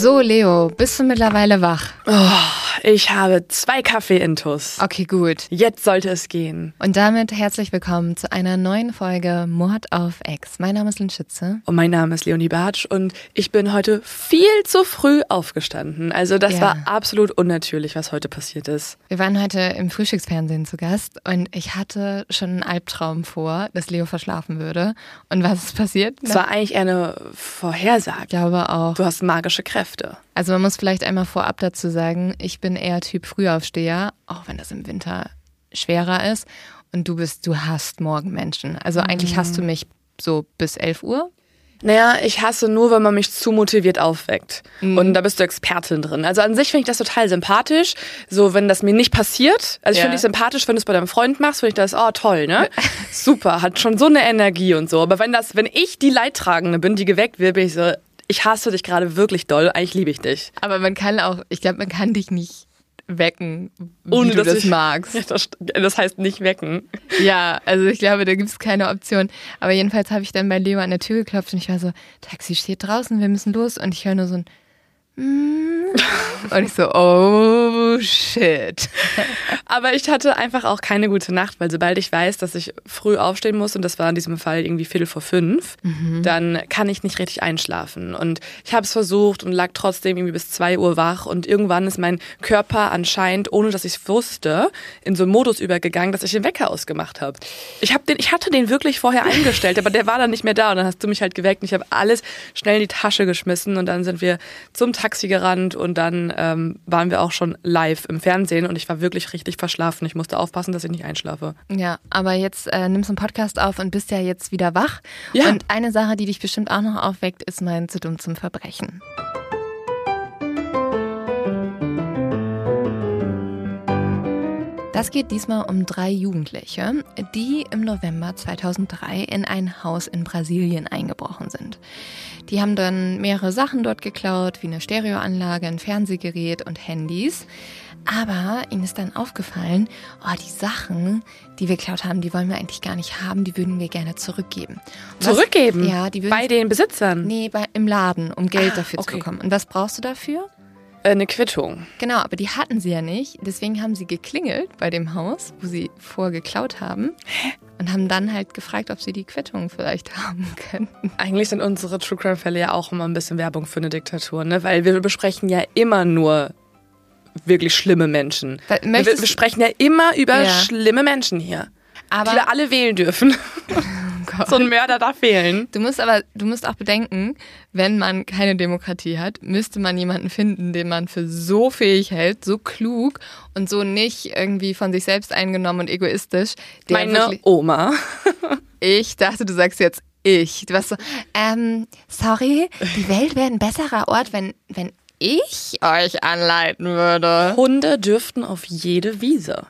So, Leo, bist du mittlerweile wach? Oh, ich habe zwei Kaffee-Intus. Okay, gut. Jetzt sollte es gehen. Und damit herzlich willkommen zu einer neuen Folge Mord auf Ex. Mein Name ist Lynn Schütze. Und mein Name ist Leonie Bartsch und ich bin heute viel zu früh aufgestanden. Also das Ja. war absolut unnatürlich, was heute passiert ist. Wir waren heute im Frühstücksfernsehen zu Gast und ich hatte schon einen Albtraum vor, dass Leo verschlafen würde. Und was ist passiert? Es war eigentlich eine ich Vorhersage. glaube auch. Du hast magische Kräfte. Also man muss vielleicht einmal vorab dazu sagen, ich bin eher Typ Frühaufsteher, auch wenn das im Winter schwerer ist. Und du bist, du hasst Morgenmenschen. Also eigentlich hast du mich so bis 11 Uhr. Naja, ich hasse nur, wenn man mich zu motiviert aufweckt. Mhm. Und da bist du Expertin drin. Also an sich finde ich das total sympathisch. So, wenn das mir nicht passiert. Also ich Ja. finde dich sympathisch, wenn du es bei deinem Freund machst, finde ich das, oh toll, ne? Super, hat schon so eine Energie und so. Aber wenn das, wenn ich die Leidtragende bin, die geweckt wird, bin ich so, ich hasse dich gerade wirklich doll, eigentlich liebe ich dich. Aber man kann auch, ich glaube, man kann dich nicht wecken, wie Ohne, du dass das ich- magst. Ja, das, das heißt nicht wecken. Ja, also ich glaube, da gibt es keine Option. Aber jedenfalls habe ich dann bei Leo an der Tür geklopft und ich war so, Taxi steht draußen, wir müssen los. Und ich höre nur so ein. und ich so, oh shit. Aber ich hatte einfach auch keine gute Nacht, weil sobald ich weiß, dass ich früh aufstehen muss, und das war in diesem Fall irgendwie Viertel vor fünf, dann kann ich nicht richtig einschlafen. Und ich habe es versucht und lag trotzdem irgendwie bis zwei Uhr wach. Und irgendwann ist mein Körper anscheinend, ohne dass ich es wusste, in so einen Modus übergegangen, dass ich den Wecker ausgemacht habe. Ich, hab den, ich hatte den wirklich vorher eingestellt, aber der war dann nicht mehr da. Und dann hast du mich halt geweckt und ich habe alles schnell in die Tasche geschmissen. Und dann sind wir zum Taxi gerannt und dann ähm, waren wir auch schon live im Fernsehen. Und ich war wirklich richtig verschlafen. Ich musste aufpassen, dass ich nicht einschlafe. Ja, aber jetzt äh, nimmst du einen Podcast auf und bist ja jetzt wieder wach. Ja. Und eine Sache, die dich bestimmt auch noch aufweckt, ist mein zu dumm zum Verbrechen. Das geht diesmal um drei Jugendliche, die im November 2003 in ein Haus in Brasilien eingebrochen sind. Die haben dann mehrere Sachen dort geklaut, wie eine Stereoanlage, ein Fernsehgerät und Handys. Aber ihnen ist dann aufgefallen, oh, die Sachen, die wir geklaut haben, die wollen wir eigentlich gar nicht haben, die würden wir gerne zurückgeben. Und was- Zurückgeben? Ja, die würden Bei den Besitzern? Nee, bei, im Laden, um Geld Ah, dafür zu okay. bekommen. Und was brauchst du dafür? Äh, eine Quittung. Genau, aber die hatten sie ja nicht. Deswegen haben sie geklingelt bei dem Haus, wo sie vorher geklaut haben. Und haben dann halt gefragt, ob sie die Quittung vielleicht haben könnten. Eigentlich sind unsere True Crime Fälle ja auch immer ein bisschen Werbung für eine Diktatur, ne? Weil wir besprechen ja immer nur wirklich schlimme Menschen. Wir, wir sprechen ja immer über Ja. schlimme Menschen hier. Aber die wir alle wählen dürfen. so ein Mörder darf wählen. du musst aber, du musst auch bedenken, wenn man keine Demokratie hat, müsste man jemanden finden, den man für so fähig hält, so klug und so nicht irgendwie von sich selbst eingenommen und egoistisch. Meine Oma. Ich dachte, du sagst jetzt ich. Du warst so, ähm, sorry, die Welt wäre ein besserer Ort, wenn, wenn ich euch anleiten würde. Hunde dürften auf jede Wiese.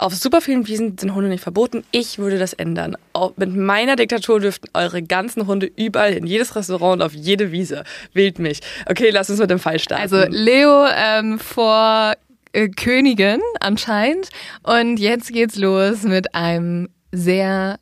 Auf super vielen Wiesen sind Hunde nicht verboten. Ich würde das ändern. Auch mit meiner Diktatur dürften eure ganzen Hunde überall in jedes Restaurant und auf jede Wiese. Wählt mich. Okay, lass uns mit dem Fall starten. Also Leo ähm, vor äh, Königin anscheinend. Und jetzt geht's los mit einem sehr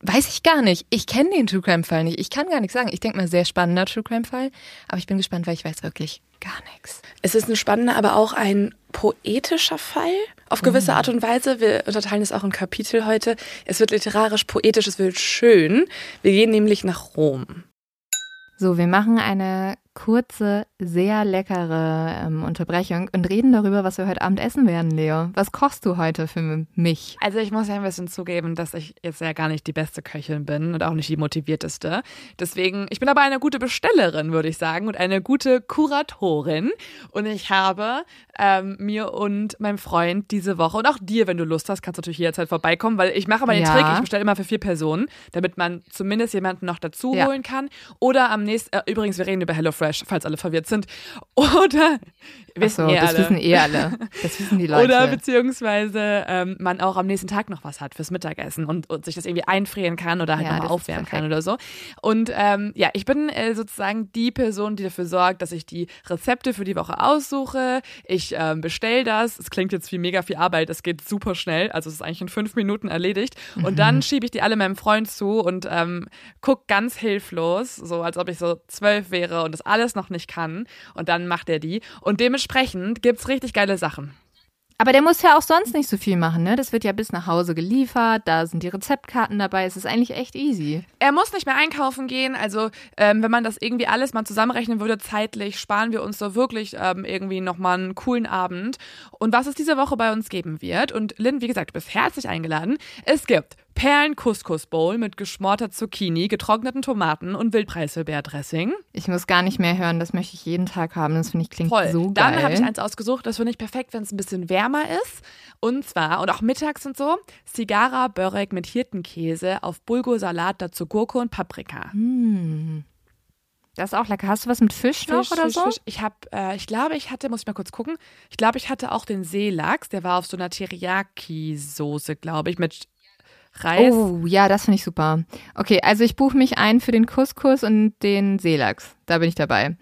Weiß ich gar nicht. Ich kenne den True Crime Fall nicht. Ich kann gar nichts sagen. Ich denke mal, sehr spannender True Crime Fall. Aber ich bin gespannt, weil ich weiß wirklich gar nichts. Es ist ein spannender, aber auch ein poetischer Fall. Auf gewisse Art und Weise. Wir unterteilen es auch in Kapitel heute. Es wird literarisch, poetisch, es wird schön. Wir gehen nämlich nach Rom. So, wir machen eine kurze, sehr leckere ähm, Unterbrechung und reden darüber, was wir heute Abend essen werden, Leo. Was kochst du heute für mich? Also ich muss ja ein bisschen zugeben, dass ich jetzt ja gar nicht die beste Köchin bin und auch nicht die motivierteste. Deswegen, ich bin aber eine gute Bestellerin, würde ich sagen, und eine gute Kuratorin. Und ich habe ähm, mir und meinem Freund diese Woche und auch dir, wenn du Lust hast, kannst du natürlich jederzeit vorbeikommen, weil ich mache mal den ja. Trick, ich bestelle immer für vier Personen, damit man zumindest jemanden noch dazu ja. holen kann. Oder am nächsten, äh, übrigens, wir reden über HelloFresh Trash, falls alle verwirrt sind. Oder wissen so, eh das alle. wissen eh alle. Das wissen die Leute. Oder beziehungsweise ähm, man auch am nächsten Tag noch was hat fürs Mittagessen und, und sich das irgendwie einfrieren kann oder halt ja, nochmal aufwärmen kann oder so. Und ähm, ja, ich bin äh, sozusagen die Person, die dafür sorgt, dass ich die Rezepte für die Woche aussuche. Ich ähm, bestelle das. Es klingt jetzt wie mega viel Arbeit. Es geht super schnell. Also es ist eigentlich in fünf Minuten erledigt. Mhm. Und dann schiebe ich die alle meinem Freund zu und ähm, gucke ganz hilflos, so als ob ich so zwölf wäre und das alles alles noch nicht kann. Und dann macht er die. Und dementsprechend gibt es richtig geile Sachen. Aber der muss ja auch sonst nicht so viel machen, ne? Das wird ja bis nach Hause geliefert, da sind die Rezeptkarten dabei, es ist eigentlich echt easy. Er muss nicht mehr einkaufen gehen, also ähm, wenn man das irgendwie alles mal zusammenrechnen würde, zeitlich, sparen wir uns da wirklich ähm, irgendwie nochmal einen coolen Abend. Und was es diese Woche bei uns geben wird, und Lynn, wie gesagt, du bist herzlich eingeladen, es gibt Perlen-Couscous-Bowl mit geschmorter Zucchini, getrockneten Tomaten und Wildpreiselbeerdressing. Ich muss gar nicht mehr hören, das möchte ich jeden Tag haben. Das finde ich klingt Voll. so geil. Dann habe ich eins ausgesucht, das finde ich perfekt, wenn es ein bisschen wärmer ist. Und zwar, und auch mittags und so, Cigara Börek mit Hirtenkäse auf Bulgursalat, dazu Gurke und Paprika. Mm. Das ist auch lecker. Hast du was mit Fisch, Fisch noch oder Fisch, so? Fisch. Ich habe, äh, ich glaube, ich hatte, muss ich mal kurz gucken. Ich glaube, ich hatte auch den Seelachs. Der war auf so einer Teriyaki-Soße, glaube ich, mit Reis. Oh, ja, das finde ich super. Okay, also ich buche mich ein für den Couscous und den Seelachs. Da bin ich dabei.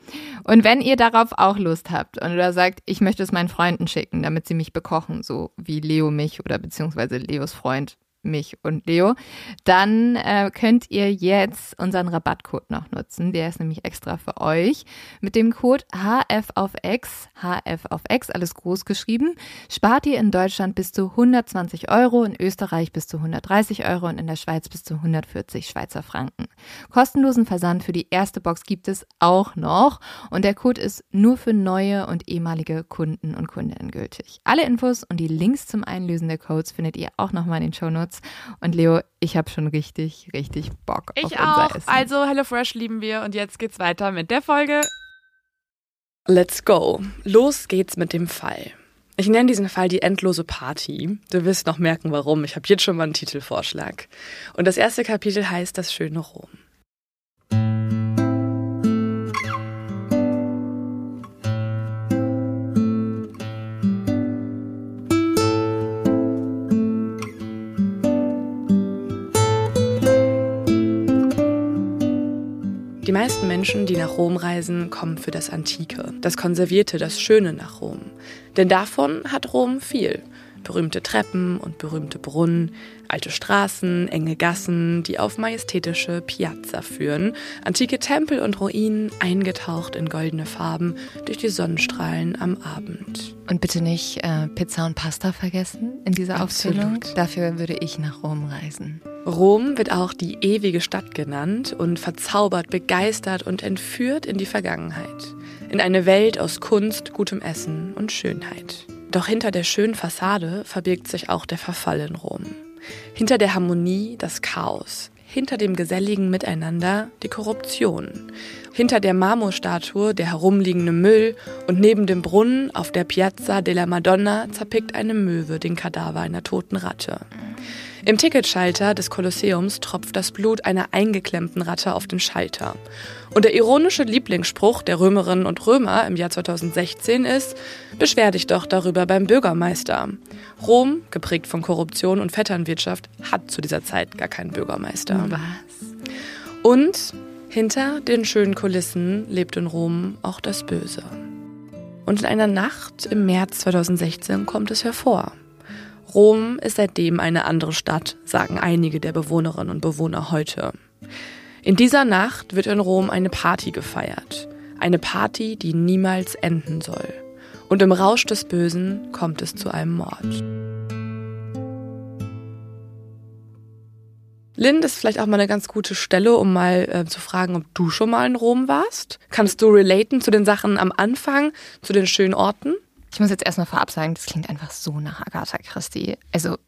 Und wenn ihr darauf auch Lust habt und oder sagt, ich möchte es meinen Freunden schicken, damit sie mich bekochen, so wie Leo mich oder beziehungsweise Leos Freund mich und Leo, dann äh, könnt ihr jetzt unseren Rabattcode noch nutzen. Der ist nämlich extra für euch. Mit dem Code HF auf X, HF auf X, alles groß geschrieben, spart ihr in Deutschland bis zu 120 Euro, in Österreich bis zu 130 Euro und in der Schweiz bis zu 140 Schweizer Franken. Kostenlosen Versand für die erste Box gibt es auch noch und der Code ist nur für neue und ehemalige Kunden und Kundinnen gültig. Alle Infos und die Links zum Einlösen der Codes findet ihr auch nochmal in den Show Notes. Und Leo, ich habe schon richtig, richtig Bock ich auf unser auch. Essen. Also HelloFresh lieben wir und jetzt geht's weiter mit der Folge. Let's go. Los geht's mit dem Fall. Ich nenne diesen Fall die endlose Party. Du wirst noch merken, warum. Ich habe jetzt schon mal einen Titelvorschlag. Und das erste Kapitel heißt Das schöne Rom. Menschen, die nach Rom reisen, kommen für das Antike, das Konservierte, das Schöne nach Rom. Denn davon hat Rom viel. Berühmte Treppen und berühmte Brunnen, alte Straßen, enge Gassen, die auf majestätische Piazza führen, antike Tempel und Ruinen eingetaucht in goldene Farben durch die Sonnenstrahlen am Abend. Und bitte nicht äh, Pizza und Pasta vergessen in dieser Absolut. Aufzählung. Dafür würde ich nach Rom reisen. Rom wird auch die ewige Stadt genannt und verzaubert, begeistert und entführt in die Vergangenheit. In eine Welt aus Kunst, gutem Essen und Schönheit. Doch hinter der schönen Fassade verbirgt sich auch der Verfall in Rom. Hinter der Harmonie das Chaos. Hinter dem geselligen Miteinander die Korruption. Hinter der Marmorstatue der herumliegende Müll und neben dem Brunnen auf der Piazza della Madonna zerpickt eine Möwe den Kadaver einer toten Ratte. Im Ticketschalter des Kolosseums tropft das Blut einer eingeklemmten Ratte auf den Schalter. Und der ironische Lieblingsspruch der Römerinnen und Römer im Jahr 2016 ist, beschwer dich doch darüber beim Bürgermeister. Rom, geprägt von Korruption und Vetternwirtschaft, hat zu dieser Zeit gar keinen Bürgermeister. Was? Und hinter den schönen Kulissen lebt in Rom auch das Böse. Und in einer Nacht im März 2016 kommt es hervor. Rom ist seitdem eine andere Stadt, sagen einige der Bewohnerinnen und Bewohner heute. In dieser Nacht wird in Rom eine Party gefeiert. Eine Party, die niemals enden soll. Und im Rausch des Bösen kommt es zu einem Mord. Lind ist vielleicht auch mal eine ganz gute Stelle, um mal äh, zu fragen, ob du schon mal in Rom warst. Kannst du relaten zu den Sachen am Anfang, zu den schönen Orten? Ich muss jetzt erstmal vorab sagen, das klingt einfach so nach Agatha Christie. Also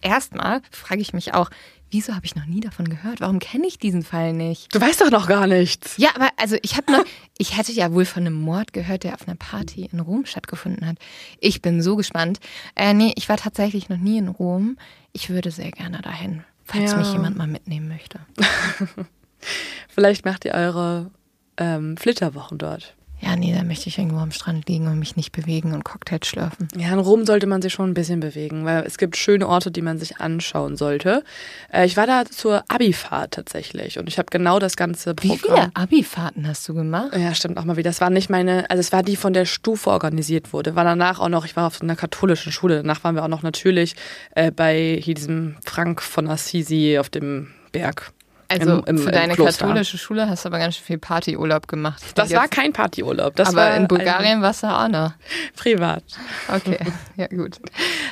erstmal frage ich mich auch, wieso habe ich noch nie davon gehört? Warum kenne ich diesen Fall nicht? Du weißt doch noch gar nichts. Ja, aber also ich habe noch, ich hätte ja wohl von einem Mord gehört, der auf einer Party in Rom stattgefunden hat. Ich bin so gespannt. Äh, nee, ich war tatsächlich noch nie in Rom. Ich würde sehr gerne dahin falls ja. mich jemand mal mitnehmen möchte. Vielleicht macht ihr eure ähm, Flitterwochen dort. Ja, nee, da möchte ich irgendwo am Strand liegen und mich nicht bewegen und Cocktails schlürfen. Ja, in Rom sollte man sich schon ein bisschen bewegen, weil es gibt schöne Orte, die man sich anschauen sollte. Äh, ich war da zur Abifahrt tatsächlich und ich habe genau das ganze Programm. Wie viele Abifahrten hast du gemacht? Ja, stimmt auch mal wieder. Das war nicht meine, also es war die von der Stufe organisiert wurde. War danach auch noch, ich war auf einer katholischen Schule. Danach waren wir auch noch natürlich äh, bei diesem Frank von Assisi auf dem Berg. Also im, im, für deine katholische Schule hast du aber ganz schön viel Partyurlaub gemacht. Das war kein Partyurlaub. Das aber war in Bulgarien warst du auch noch. Privat. Okay, ja gut.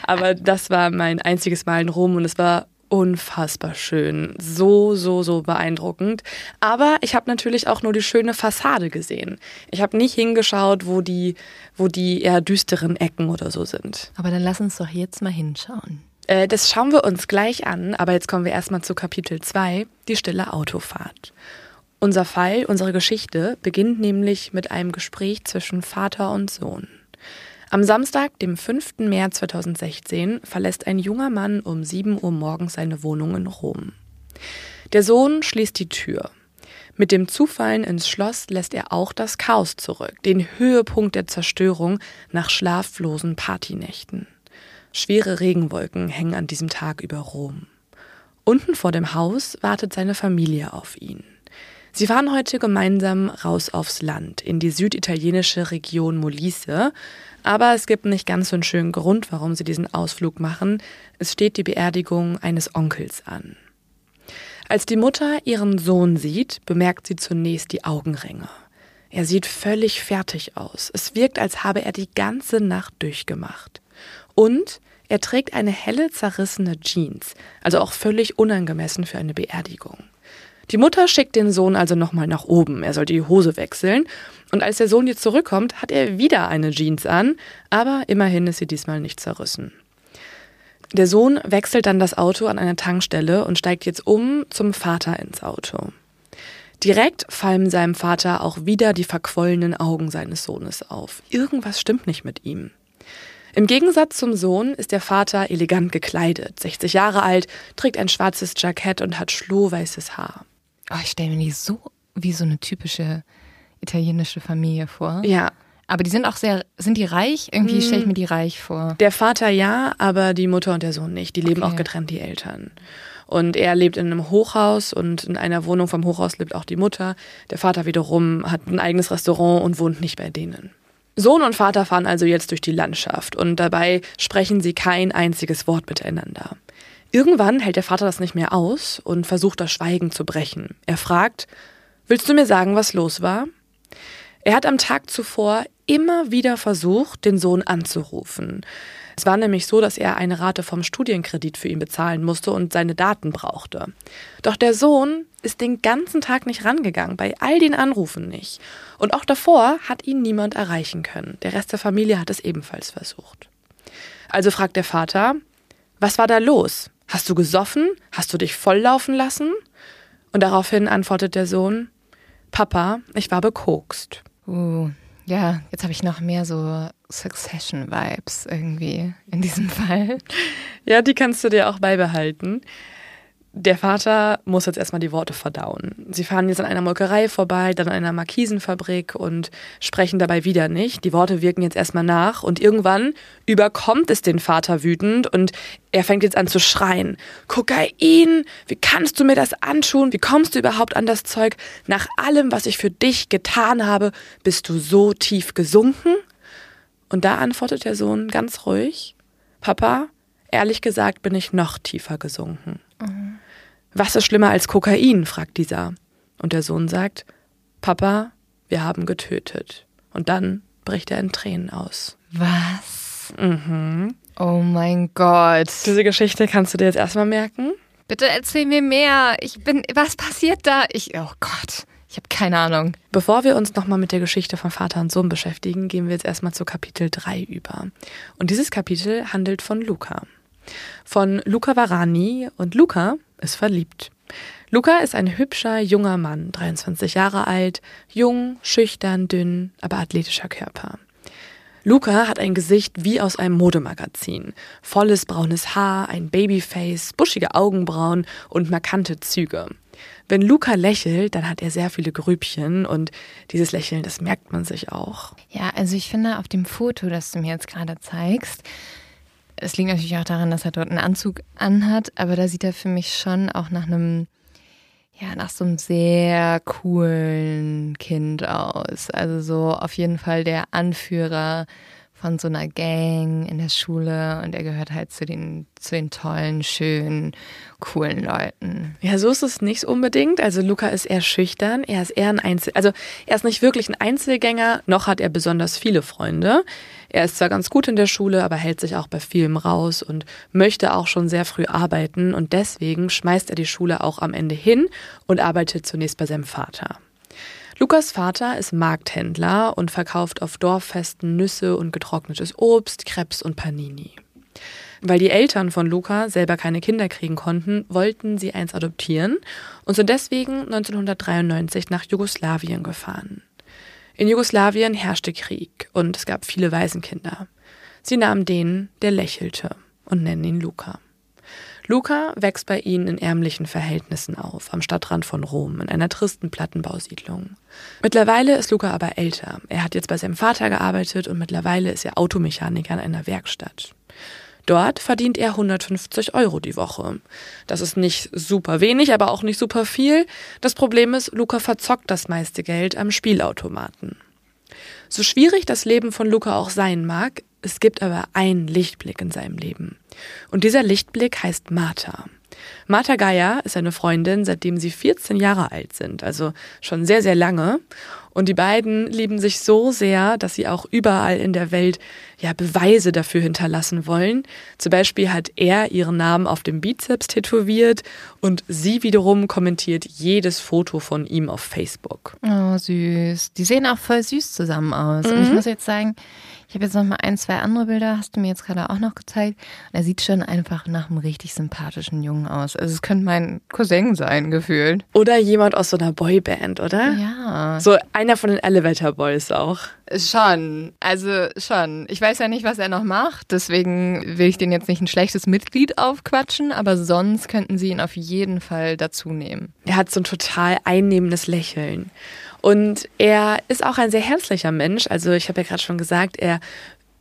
Aber das war mein einziges Mal in Rom und es war unfassbar schön. So, so, so beeindruckend. Aber ich habe natürlich auch nur die schöne Fassade gesehen. Ich habe nicht hingeschaut, wo die, wo die eher düsteren Ecken oder so sind. Aber dann lass uns doch jetzt mal hinschauen. Äh, das schauen wir uns gleich an, aber jetzt kommen wir erstmal zu Kapitel 2, die stille Autofahrt. Unser Fall, unsere Geschichte beginnt nämlich mit einem Gespräch zwischen Vater und Sohn. Am Samstag, dem 5. März 2016, verlässt ein junger Mann um 7 Uhr morgens seine Wohnung in Rom. Der Sohn schließt die Tür. Mit dem Zufallen ins Schloss lässt er auch das Chaos zurück, den Höhepunkt der Zerstörung nach schlaflosen Partynächten. Schwere Regenwolken hängen an diesem Tag über Rom. Unten vor dem Haus wartet seine Familie auf ihn. Sie fahren heute gemeinsam raus aufs Land, in die süditalienische Region Molise. Aber es gibt nicht ganz so einen schönen Grund, warum sie diesen Ausflug machen. Es steht die Beerdigung eines Onkels an. Als die Mutter ihren Sohn sieht, bemerkt sie zunächst die Augenringe. Er sieht völlig fertig aus. Es wirkt, als habe er die ganze Nacht durchgemacht. Und er trägt eine helle, zerrissene Jeans, also auch völlig unangemessen für eine Beerdigung. Die Mutter schickt den Sohn also nochmal nach oben. Er soll die Hose wechseln. Und als der Sohn jetzt zurückkommt, hat er wieder eine Jeans an, aber immerhin ist sie diesmal nicht zerrissen. Der Sohn wechselt dann das Auto an einer Tankstelle und steigt jetzt um zum Vater ins Auto. Direkt fallen seinem Vater auch wieder die verquollenen Augen seines Sohnes auf. Irgendwas stimmt nicht mit ihm. Im Gegensatz zum Sohn ist der Vater elegant gekleidet, 60 Jahre alt, trägt ein schwarzes Jackett und hat schlohweißes Haar. Oh, ich stelle mir die so wie so eine typische italienische Familie vor. Ja. Aber die sind auch sehr, sind die reich? Irgendwie hm. stelle ich mir die reich vor. Der Vater ja, aber die Mutter und der Sohn nicht. Die leben okay. auch getrennt, die Eltern. Und er lebt in einem Hochhaus und in einer Wohnung vom Hochhaus lebt auch die Mutter. Der Vater wiederum hat ein eigenes Restaurant und wohnt nicht bei denen. Sohn und Vater fahren also jetzt durch die Landschaft und dabei sprechen sie kein einziges Wort miteinander. Irgendwann hält der Vater das nicht mehr aus und versucht das Schweigen zu brechen. Er fragt, willst du mir sagen, was los war? Er hat am Tag zuvor immer wieder versucht, den Sohn anzurufen. Es war nämlich so, dass er eine Rate vom Studienkredit für ihn bezahlen musste und seine Daten brauchte. Doch der Sohn ist den ganzen Tag nicht rangegangen, bei all den Anrufen nicht. Und auch davor hat ihn niemand erreichen können. Der Rest der Familie hat es ebenfalls versucht. Also fragt der Vater, was war da los? Hast du gesoffen? Hast du dich volllaufen lassen? Und daraufhin antwortet der Sohn, Papa, ich war bekokst. Uh, ja, jetzt habe ich noch mehr so Succession-Vibes irgendwie in diesem Fall. Ja, die kannst du dir auch beibehalten. Der Vater muss jetzt erstmal die Worte verdauen. Sie fahren jetzt an einer Molkerei vorbei, dann an einer Markisenfabrik und sprechen dabei wieder nicht. Die Worte wirken jetzt erstmal nach und irgendwann überkommt es den Vater wütend und er fängt jetzt an zu schreien. Kokain! Wie kannst du mir das antun? Wie kommst du überhaupt an das Zeug? Nach allem, was ich für dich getan habe, bist du so tief gesunken? Und da antwortet der Sohn ganz ruhig. Papa, Ehrlich gesagt bin ich noch tiefer gesunken. Mhm. Was ist schlimmer als Kokain? fragt dieser. Und der Sohn sagt, Papa, wir haben getötet. Und dann bricht er in Tränen aus. Was? Mhm. Oh mein Gott. Diese Geschichte kannst du dir jetzt erstmal merken. Bitte erzähl mir mehr. Ich bin. Was passiert da? Ich. Oh Gott. Ich habe keine Ahnung. Bevor wir uns nochmal mit der Geschichte von Vater und Sohn beschäftigen, gehen wir jetzt erstmal zu Kapitel 3 über. Und dieses Kapitel handelt von Luca. Von Luca Varani und Luca ist verliebt. Luca ist ein hübscher, junger Mann, 23 Jahre alt, jung, schüchtern, dünn, aber athletischer Körper. Luca hat ein Gesicht wie aus einem Modemagazin. Volles braunes Haar, ein Babyface, buschige Augenbrauen und markante Züge. Wenn Luca lächelt, dann hat er sehr viele Grübchen und dieses Lächeln, das merkt man sich auch. Ja, also ich finde auf dem Foto, das du mir jetzt gerade zeigst, es liegt natürlich auch daran, dass er dort einen Anzug anhat, aber da sieht er für mich schon auch nach einem ja, nach so einem sehr coolen Kind aus. Also so auf jeden Fall der Anführer von so einer Gang in der Schule und er gehört halt zu den, zu den tollen, schönen, coolen Leuten. Ja, so ist es nicht unbedingt. Also Luca ist eher schüchtern, er ist eher ein Einzel, also er ist nicht wirklich ein Einzelgänger, noch hat er besonders viele Freunde. Er ist zwar ganz gut in der Schule, aber hält sich auch bei vielem raus und möchte auch schon sehr früh arbeiten und deswegen schmeißt er die Schule auch am Ende hin und arbeitet zunächst bei seinem Vater. Lukas Vater ist Markthändler und verkauft auf Dorffesten Nüsse und getrocknetes Obst, Krebs und Panini. Weil die Eltern von Luca selber keine Kinder kriegen konnten, wollten sie eins adoptieren und sind deswegen 1993 nach Jugoslawien gefahren. In Jugoslawien herrschte Krieg und es gab viele Waisenkinder. Sie nahmen den, der lächelte, und nennen ihn Luca. Luca wächst bei ihnen in ärmlichen Verhältnissen auf, am Stadtrand von Rom, in einer tristen Plattenbausiedlung. Mittlerweile ist Luca aber älter. Er hat jetzt bei seinem Vater gearbeitet und mittlerweile ist er Automechaniker in einer Werkstatt. Dort verdient er 150 Euro die Woche. Das ist nicht super wenig, aber auch nicht super viel. Das Problem ist, Luca verzockt das meiste Geld am Spielautomaten. So schwierig das Leben von Luca auch sein mag, es gibt aber einen Lichtblick in seinem Leben. Und dieser Lichtblick heißt Martha. Martha Geier ist eine Freundin, seitdem sie 14 Jahre alt sind, also schon sehr, sehr lange. Und die beiden lieben sich so sehr, dass sie auch überall in der Welt ja Beweise dafür hinterlassen wollen. Zum Beispiel hat er ihren Namen auf dem Bizeps tätowiert und sie wiederum kommentiert jedes Foto von ihm auf Facebook. Oh, süß. Die sehen auch voll süß zusammen aus. Mhm. Und ich mhm. muss jetzt sagen, ich habe jetzt noch mal ein, zwei andere Bilder, hast du mir jetzt gerade auch noch gezeigt. er sieht schon einfach nach einem richtig sympathischen Jungen aus. Also es könnte mein Cousin sein, gefühlt. Oder jemand aus so einer Boyband, oder? Ja. So einer von den Elevator Boys auch. Schon, also schon. Ich weiß ja nicht, was er noch macht, deswegen will ich den jetzt nicht ein schlechtes Mitglied aufquatschen, aber sonst könnten sie ihn auf jeden Fall dazu nehmen. Er hat so ein total einnehmendes Lächeln. Und er ist auch ein sehr herzlicher Mensch. Also ich habe ja gerade schon gesagt, er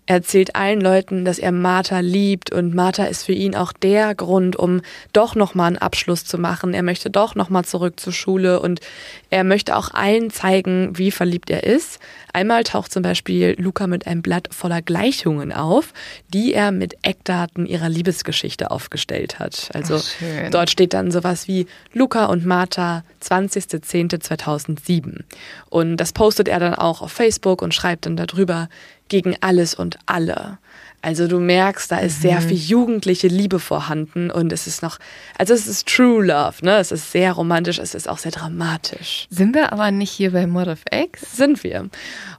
erzählt allen Leuten, dass er Martha liebt und Martha ist für ihn auch der Grund, um doch nochmal einen Abschluss zu machen. Er möchte doch nochmal zurück zur Schule und er möchte auch allen zeigen, wie verliebt er ist. Einmal taucht zum Beispiel Luca mit einem Blatt voller Gleichungen auf, die er mit Eckdaten ihrer Liebesgeschichte aufgestellt hat. Also Ach, dort steht dann sowas wie Luca und Martha 20.10.2007. Und das postet er dann auch auf Facebook und schreibt dann darüber, gegen alles und alle. Also du merkst, da ist sehr mhm. viel jugendliche Liebe vorhanden und es ist noch, also es ist True Love, ne? Es ist sehr romantisch, es ist auch sehr dramatisch. Sind wir aber nicht hier bei Mod of X? Sind wir.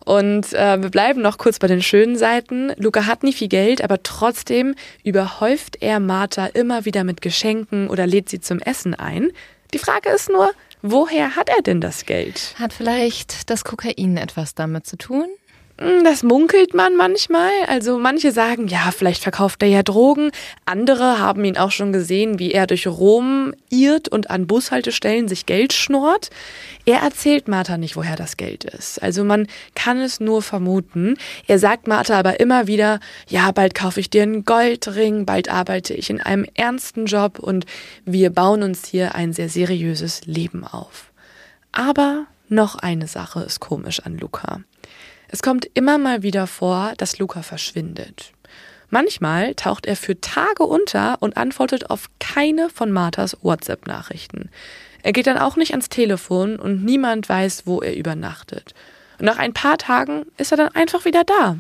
Und äh, wir bleiben noch kurz bei den schönen Seiten. Luca hat nie viel Geld, aber trotzdem überhäuft er Martha immer wieder mit Geschenken oder lädt sie zum Essen ein. Die Frage ist nur, woher hat er denn das Geld? Hat vielleicht das Kokain etwas damit zu tun? Hm, das munkelt man manchmal. Also manche sagen, ja, vielleicht verkauft er ja Drogen. Andere haben ihn auch schon gesehen, wie er durch Rom irrt und an Bushaltestellen sich Geld schnurrt. Er erzählt Martha nicht, woher das Geld ist. Also man kann es nur vermuten. Er sagt Martha aber immer wieder, ja, bald kaufe ich dir einen Goldring, bald arbeite ich in einem ernsten Job und wir bauen uns hier ein sehr seriöses Leben auf. Aber noch eine Sache ist komisch an Luca. Es kommt immer mal wieder vor, dass Luca verschwindet. Manchmal taucht er für Tage unter und antwortet auf keine von Marthas WhatsApp-Nachrichten. Er geht dann auch nicht ans Telefon und niemand weiß, wo er übernachtet. Und nach ein paar Tagen ist er dann einfach wieder da.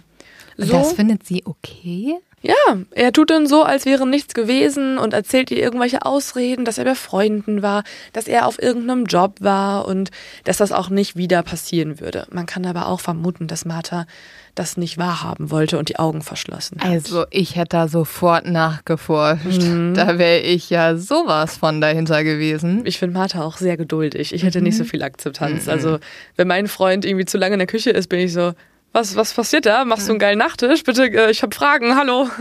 So, das findet sie okay? Ja, er tut dann so, als wäre nichts gewesen und erzählt ihr irgendwelche Ausreden, dass er bei Freunden war, dass er auf irgendeinem Job war und dass das auch nicht wieder passieren würde. Man kann aber auch vermuten, dass Martha das nicht wahrhaben wollte und die Augen verschlossen hat. Also ich hätte da sofort nachgeforscht. Mhm. Da wäre ich ja sowas von dahinter gewesen. Ich finde Martha auch sehr geduldig. Ich hätte mhm. nicht so viel Akzeptanz. Mhm. Also wenn mein Freund irgendwie zu lange in der Küche ist, bin ich so, was, was passiert da? Machst du einen geilen Nachtisch? Bitte, äh, ich habe Fragen, hallo.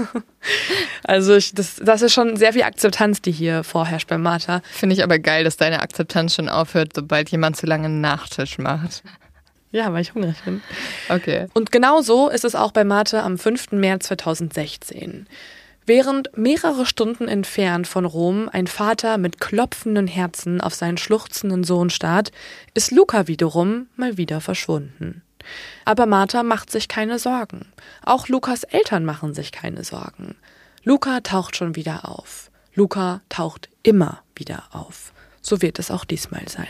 Also ich, das, das ist schon sehr viel Akzeptanz, die hier vorherrscht bei Martha. Finde ich aber geil, dass deine Akzeptanz schon aufhört, sobald jemand zu lange einen Nachtisch macht. Ja, weil ich hungrig bin. Okay. Und genau so ist es auch bei Martha am 5. März 2016. Während mehrere Stunden entfernt von Rom ein Vater mit klopfenden Herzen auf seinen schluchzenden Sohn starrt, ist Luca wiederum mal wieder verschwunden. Aber Martha macht sich keine Sorgen. Auch Lukas Eltern machen sich keine Sorgen. Luca taucht schon wieder auf. Luca taucht immer wieder auf. So wird es auch diesmal sein.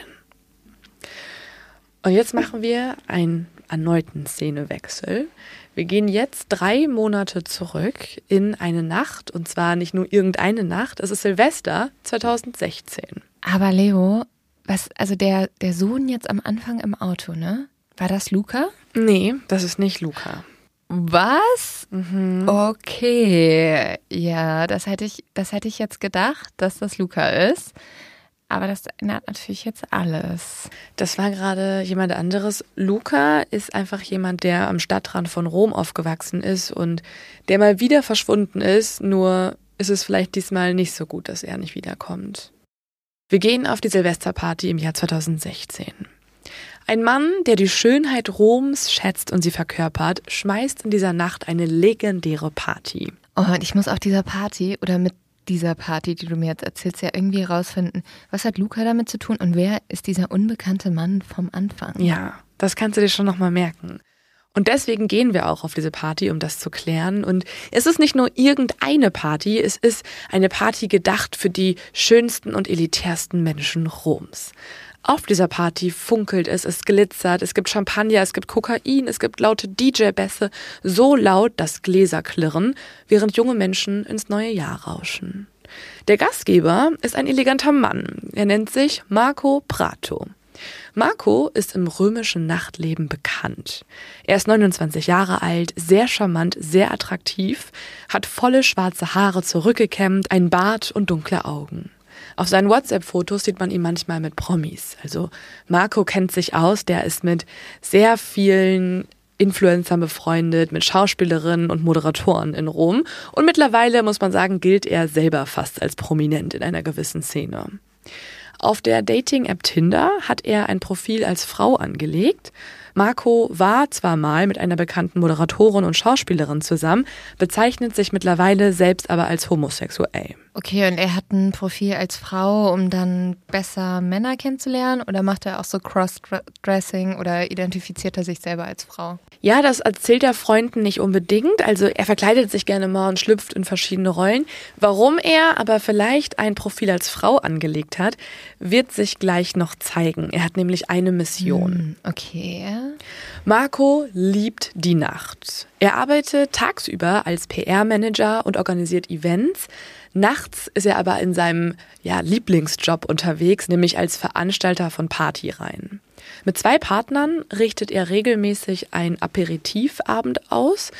Und jetzt machen wir einen erneuten Szenewechsel. Wir gehen jetzt drei Monate zurück in eine Nacht, und zwar nicht nur irgendeine Nacht, es ist Silvester 2016. Aber Leo, was, also der, der Sohn jetzt am Anfang im Auto, ne? War das Luca? Nee, das ist nicht Luca. Was? Mhm. Okay. Ja, das hätte ich, das hätte ich jetzt gedacht, dass das Luca ist. Aber das ändert natürlich jetzt alles. Das war gerade jemand anderes. Luca ist einfach jemand, der am Stadtrand von Rom aufgewachsen ist und der mal wieder verschwunden ist. Nur ist es vielleicht diesmal nicht so gut, dass er nicht wiederkommt. Wir gehen auf die Silvesterparty im Jahr 2016. Ein Mann, der die Schönheit Roms schätzt und sie verkörpert, schmeißt in dieser Nacht eine legendäre Party. Oh, und ich muss auf dieser Party oder mit dieser Party, die du mir jetzt erzählst, ja irgendwie rausfinden, was hat Luca damit zu tun und wer ist dieser unbekannte Mann vom Anfang? Ja, das kannst du dir schon nochmal merken. Und deswegen gehen wir auch auf diese Party, um das zu klären. Und es ist nicht nur irgendeine Party, es ist eine Party gedacht für die schönsten und elitärsten Menschen Roms. Auf dieser Party funkelt es, es glitzert, es gibt Champagner, es gibt Kokain, es gibt laute DJ-Bässe, so laut, dass Gläser klirren, während junge Menschen ins neue Jahr rauschen. Der Gastgeber ist ein eleganter Mann. Er nennt sich Marco Prato. Marco ist im römischen Nachtleben bekannt. Er ist 29 Jahre alt, sehr charmant, sehr attraktiv, hat volle schwarze Haare zurückgekämmt, ein Bart und dunkle Augen. Auf seinen WhatsApp-Fotos sieht man ihn manchmal mit Promis. Also Marco kennt sich aus, der ist mit sehr vielen Influencern befreundet, mit Schauspielerinnen und Moderatoren in Rom. Und mittlerweile, muss man sagen, gilt er selber fast als prominent in einer gewissen Szene. Auf der Dating-App Tinder hat er ein Profil als Frau angelegt. Marco war zwar mal mit einer bekannten Moderatorin und Schauspielerin zusammen, bezeichnet sich mittlerweile selbst aber als homosexuell. Okay, und er hat ein Profil als Frau, um dann besser Männer kennenzulernen? Oder macht er auch so Cross-Dressing oder identifiziert er sich selber als Frau? Ja, das erzählt er Freunden nicht unbedingt. Also er verkleidet sich gerne mal und schlüpft in verschiedene Rollen. Warum er aber vielleicht ein Profil als Frau angelegt hat, wird sich gleich noch zeigen. Er hat nämlich eine Mission. Hm, okay. Marco liebt die Nacht. Er arbeitet tagsüber als PR-Manager und organisiert Events. Nachts ist er aber in seinem ja, Lieblingsjob unterwegs, nämlich als Veranstalter von Partyreihen. Mit zwei Partnern richtet er regelmäßig ein Aperitivabend aus.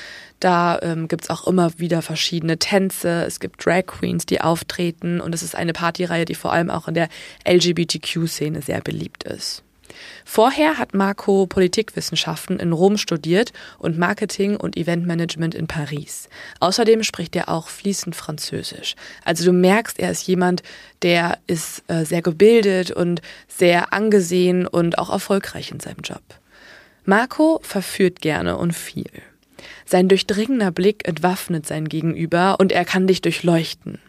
Da ähm, gibt's auch immer wieder verschiedene Tänze, es gibt Drag Queens, die auftreten und es ist eine Partyreihe, die vor allem auch in der LGBTQ-Szene sehr beliebt ist. Vorher hat Marco Politikwissenschaften in Rom studiert und Marketing und Eventmanagement in Paris. Außerdem spricht er auch fließend Französisch. Also du merkst, er ist jemand, der ist äh, sehr gebildet und sehr angesehen und auch erfolgreich in seinem Job. Marco verführt gerne und viel. Sein durchdringender Blick entwaffnet sein Gegenüber und er kann dich durchleuchten.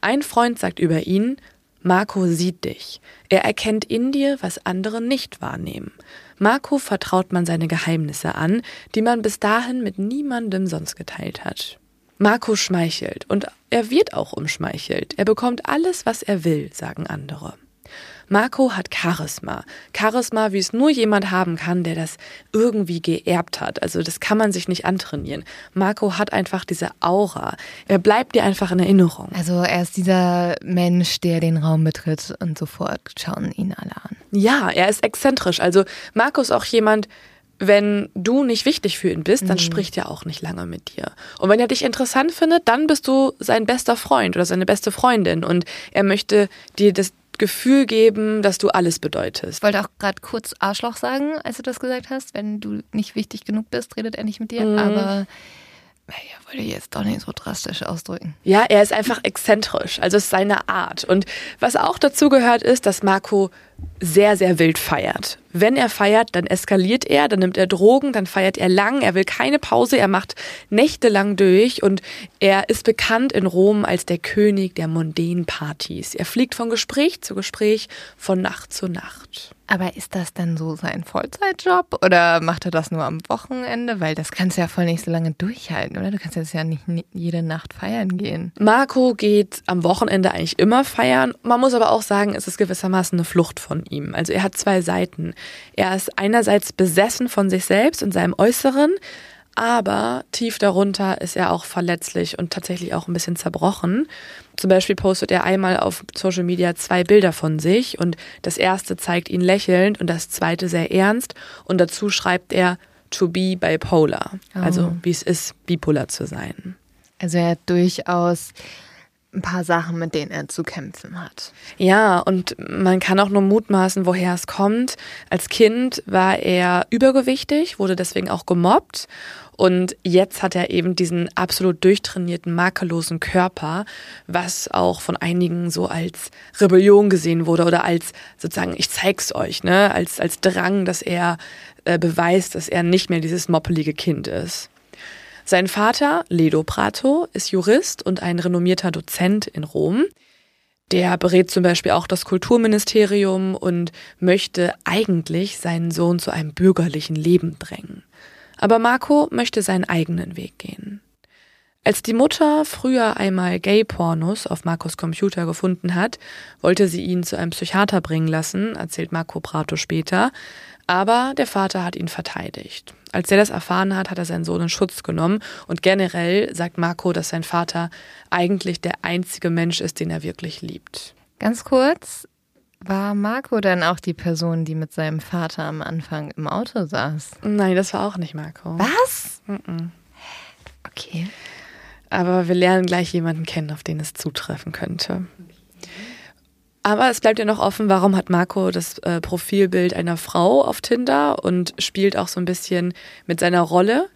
Ein Freund sagt über ihn, Marco sieht dich. Er erkennt in dir, was andere nicht wahrnehmen. Marco vertraut man seine Geheimnisse an, die man bis dahin mit niemandem sonst geteilt hat. Marco schmeichelt und er wird auch umschmeichelt. Er bekommt alles, was er will, sagen andere. Marco hat Charisma. Charisma, wie es nur jemand haben kann, der das irgendwie geerbt hat. Also das kann man sich nicht antrainieren. Marco hat einfach diese Aura. Er bleibt dir einfach in Erinnerung. Also er ist dieser Mensch, der den Raum betritt und sofort schauen ihn alle an. Ja, er ist exzentrisch. Also Marco ist auch jemand, wenn du nicht wichtig für ihn bist, dann mhm. spricht er auch nicht lange mit dir. Und wenn er dich interessant findet, dann bist du sein bester Freund oder seine beste Freundin und er möchte dir das, Gefühl geben, dass du alles bedeutest. Ich wollte auch gerade kurz Arschloch sagen, als du das gesagt hast. Wenn du nicht wichtig genug bist, redet er nicht mit dir. Mhm. Aber naja, wollte ich jetzt doch nicht so drastisch ausdrücken. Ja, er ist einfach exzentrisch. Also es ist seine Art. Und was auch dazu gehört, ist, dass Marco sehr, sehr wild feiert. Wenn er feiert, dann eskaliert er, dann nimmt er Drogen, dann feiert er lang, er will keine Pause, er macht nächtelang durch und er ist bekannt in Rom als der König der mondänen Partys. Er fliegt von Gespräch zu Gespräch, von Nacht zu Nacht. Aber ist das dann so sein Vollzeitjob oder macht er das nur am Wochenende? Weil das kannst du ja voll nicht so lange durchhalten, oder? Du kannst jetzt ja nicht jede Nacht feiern gehen. Marco geht am Wochenende eigentlich immer feiern. Man muss aber auch sagen, es ist gewissermaßen eine Flucht von ihm. Also er hat zwei Seiten. Er ist einerseits besessen von sich selbst und seinem Äußeren, aber tief darunter ist er auch verletzlich und tatsächlich auch ein bisschen zerbrochen. Zum Beispiel postet er einmal auf Social Media zwei Bilder von sich und das erste zeigt ihn lächelnd und das zweite sehr ernst und dazu schreibt er to be bipolar, oh. also wie es ist, bipolar zu sein. Also er hat durchaus ein paar Sachen, mit denen er zu kämpfen hat. Ja, und man kann auch nur mutmaßen, woher es kommt. Als Kind war er übergewichtig, wurde deswegen auch gemobbt. Und jetzt hat er eben diesen absolut durchtrainierten, makellosen Körper, was auch von einigen so als Rebellion gesehen wurde oder als sozusagen, ich zeig's euch, ne, als, als Drang, dass er äh, beweist, dass er nicht mehr dieses moppelige Kind ist. Sein Vater, Ledo Prato, ist Jurist und ein renommierter Dozent in Rom. Der berät zum Beispiel auch das Kulturministerium und möchte eigentlich seinen Sohn zu einem bürgerlichen Leben drängen. Aber Marco möchte seinen eigenen Weg gehen. Als die Mutter früher einmal Gay-Pornos auf Marcos Computer gefunden hat, wollte sie ihn zu einem Psychiater bringen lassen, erzählt Marco Prato später, aber der Vater hat ihn verteidigt. Als er das erfahren hat, hat er seinen Sohn in Schutz genommen. Und generell sagt Marco, dass sein Vater eigentlich der einzige Mensch ist, den er wirklich liebt. Ganz kurz, war Marco dann auch die Person, die mit seinem Vater am Anfang im Auto saß? Nein, das war auch nicht Marco. Was? Mm -mm. Okay. Aber wir lernen gleich jemanden kennen, auf den es zutreffen könnte. Aber es bleibt ja noch offen, warum hat Marco das äh, Profilbild einer Frau auf Tinder und spielt auch so ein bisschen mit seiner Rolle.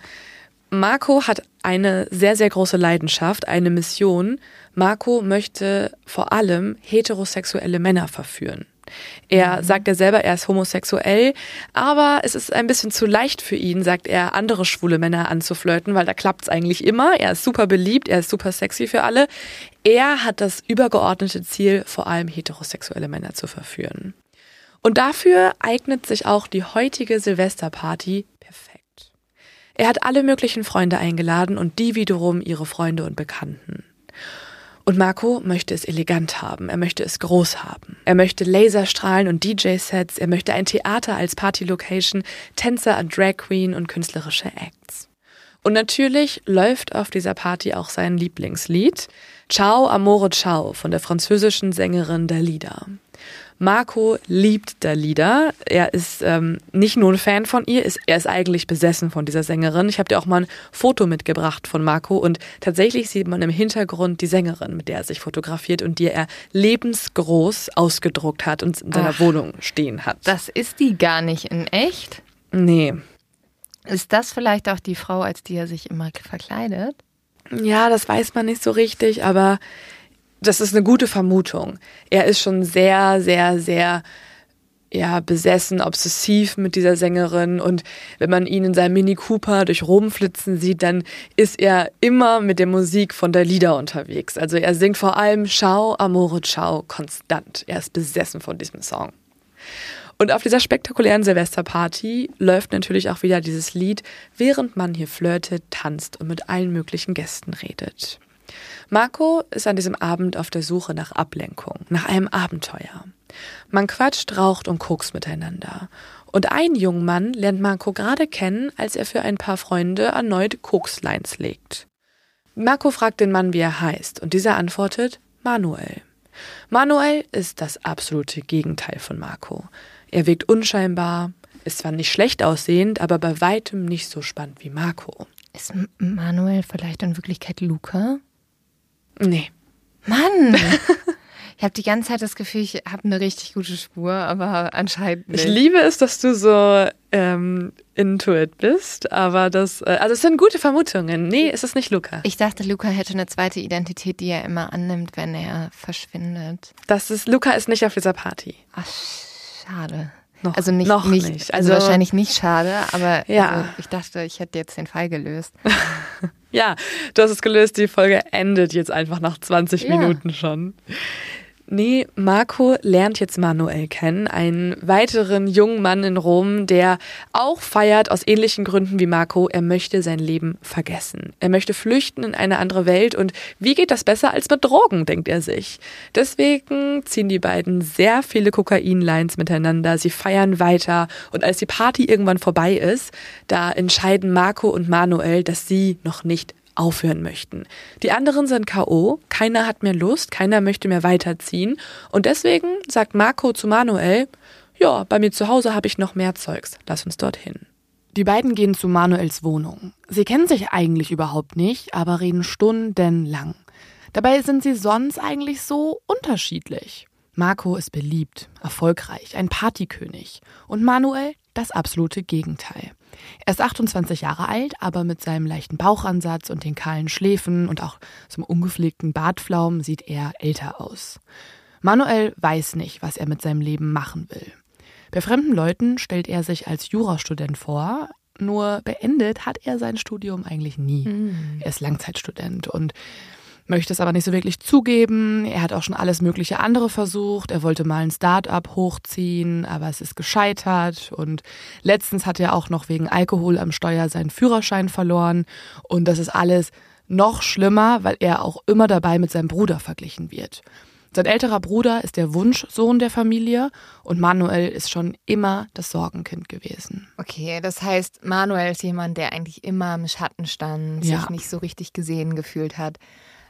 Marco hat eine sehr, sehr große Leidenschaft, eine Mission. Marco möchte vor allem heterosexuelle Männer verführen. Er sagt ja selber, er ist homosexuell, aber es ist ein bisschen zu leicht für ihn, sagt er, andere schwule Männer anzuflirten, weil da klappt es eigentlich immer. Er ist super beliebt, er ist super sexy für alle. Er hat das übergeordnete Ziel, vor allem heterosexuelle Männer zu verführen. Und dafür eignet sich auch die heutige Silvesterparty perfekt. Er hat alle möglichen Freunde eingeladen und die wiederum ihre Freunde und Bekannten. Und Marco möchte es elegant haben, er möchte es groß haben. Er möchte Laserstrahlen und DJ-Sets, er möchte ein Theater als Party-Location, Tänzer und Drag Queen und künstlerische Acts. Und natürlich läuft auf dieser Party auch sein Lieblingslied, Ciao Amore Ciao von der französischen Sängerin Dalida. Marco liebt Dalida. Er ist ähm, nicht nur ein Fan von ihr, ist, er ist eigentlich besessen von dieser Sängerin. Ich habe dir auch mal ein Foto mitgebracht von Marco und tatsächlich sieht man im Hintergrund die Sängerin, mit der er sich fotografiert und die er lebensgroß ausgedruckt hat und in seiner Ach, Wohnung stehen hat. Das ist die gar nicht in echt? Nee. Ist das vielleicht auch die Frau, als die er sich immer verkleidet? Ja, das weiß man nicht so richtig, aber das ist eine gute Vermutung. Er ist schon sehr, sehr, sehr ja, besessen, obsessiv mit dieser Sängerin und wenn man ihn in seinem Mini Cooper durch Rom flitzen sieht, dann ist er immer mit der Musik von der Lieder unterwegs. Also er singt vor allem Ciao, Amore, Ciao konstant. Er ist besessen von diesem Song. Und auf dieser spektakulären Silvesterparty läuft natürlich auch wieder dieses Lied, während man hier flirtet, tanzt und mit allen möglichen Gästen redet. Marco ist an diesem Abend auf der Suche nach Ablenkung, nach einem Abenteuer. Man quatscht, raucht und kokst miteinander. Und ein junger Mann lernt Marco gerade kennen, als er für ein paar Freunde erneut Kokslines legt. Marco fragt den Mann, wie er heißt, und dieser antwortet Manuel. Manuel ist das absolute Gegenteil von Marco. Er wirkt unscheinbar, ist zwar nicht schlecht aussehend, aber bei weitem nicht so spannend wie Marco. Ist Manuel vielleicht in Wirklichkeit Luca? Nee. Mann! Ich habe die ganze Zeit das Gefühl, ich habe eine richtig gute Spur, aber anscheinend nicht. Ich liebe es, dass du so ähm, into it bist, aber das, äh, also es sind gute Vermutungen. Nee, es ist nicht Luca. Ich dachte, Luca hätte eine zweite Identität, die er immer annimmt, wenn er verschwindet. Das ist, Luca ist nicht auf dieser Party. Ach, schade. Noch, also nicht, noch nicht, nicht. Also, Also- wahrscheinlich nicht schade, aber Ja. also ich dachte, ich hätte jetzt den Fall gelöst. Ja, du hast es gelöst. Die Folge endet jetzt einfach nach 20 Ja. Minuten schon. Nee, Marco lernt jetzt Manuel kennen, einen weiteren jungen Mann in Rom, der auch feiert aus ähnlichen Gründen wie Marco. Er möchte sein Leben vergessen. Er möchte flüchten in eine andere Welt und wie geht das besser als mit Drogen, denkt er sich. Deswegen ziehen die beiden sehr viele Kokain-Lines miteinander. Sie feiern weiter und als die Party irgendwann vorbei ist, da entscheiden Marco und Manuel, dass sie noch nicht aufhören möchten. Die anderen sind KO, keiner hat mehr Lust, keiner möchte mehr weiterziehen und deswegen sagt Marco zu Manuel, ja, bei mir zu Hause habe ich noch mehr Zeugs, lass uns dorthin. Die beiden gehen zu Manuels Wohnung. Sie kennen sich eigentlich überhaupt nicht, aber reden stundenlang. Dabei sind sie sonst eigentlich so unterschiedlich. Marco ist beliebt, erfolgreich, ein Partykönig und Manuel das absolute Gegenteil. Er ist 28 Jahre alt, aber mit seinem leichten Bauchansatz und den kahlen Schläfen und auch einem ungepflegten Bartflaum sieht er älter aus. Manuel weiß nicht, was er mit seinem Leben machen will. Bei fremden Leuten stellt er sich als Jurastudent vor, nur beendet hat er sein Studium eigentlich nie. Er ist Langzeitstudent und möchte es aber nicht so wirklich zugeben. Er hat auch schon alles mögliche andere versucht. Er wollte mal ein Start-up hochziehen, aber es ist gescheitert. Und letztens hat er auch noch wegen Alkohol am Steuer seinen Führerschein verloren. Und das ist alles noch schlimmer, weil er auch immer dabei mit seinem Bruder verglichen wird. Sein älterer Bruder ist der Wunschsohn der Familie und Manuel ist schon immer das Sorgenkind gewesen. Okay, das heißt, Manuel ist jemand, der eigentlich immer im Schatten stand, Ja. sich nicht so richtig gesehen gefühlt hat.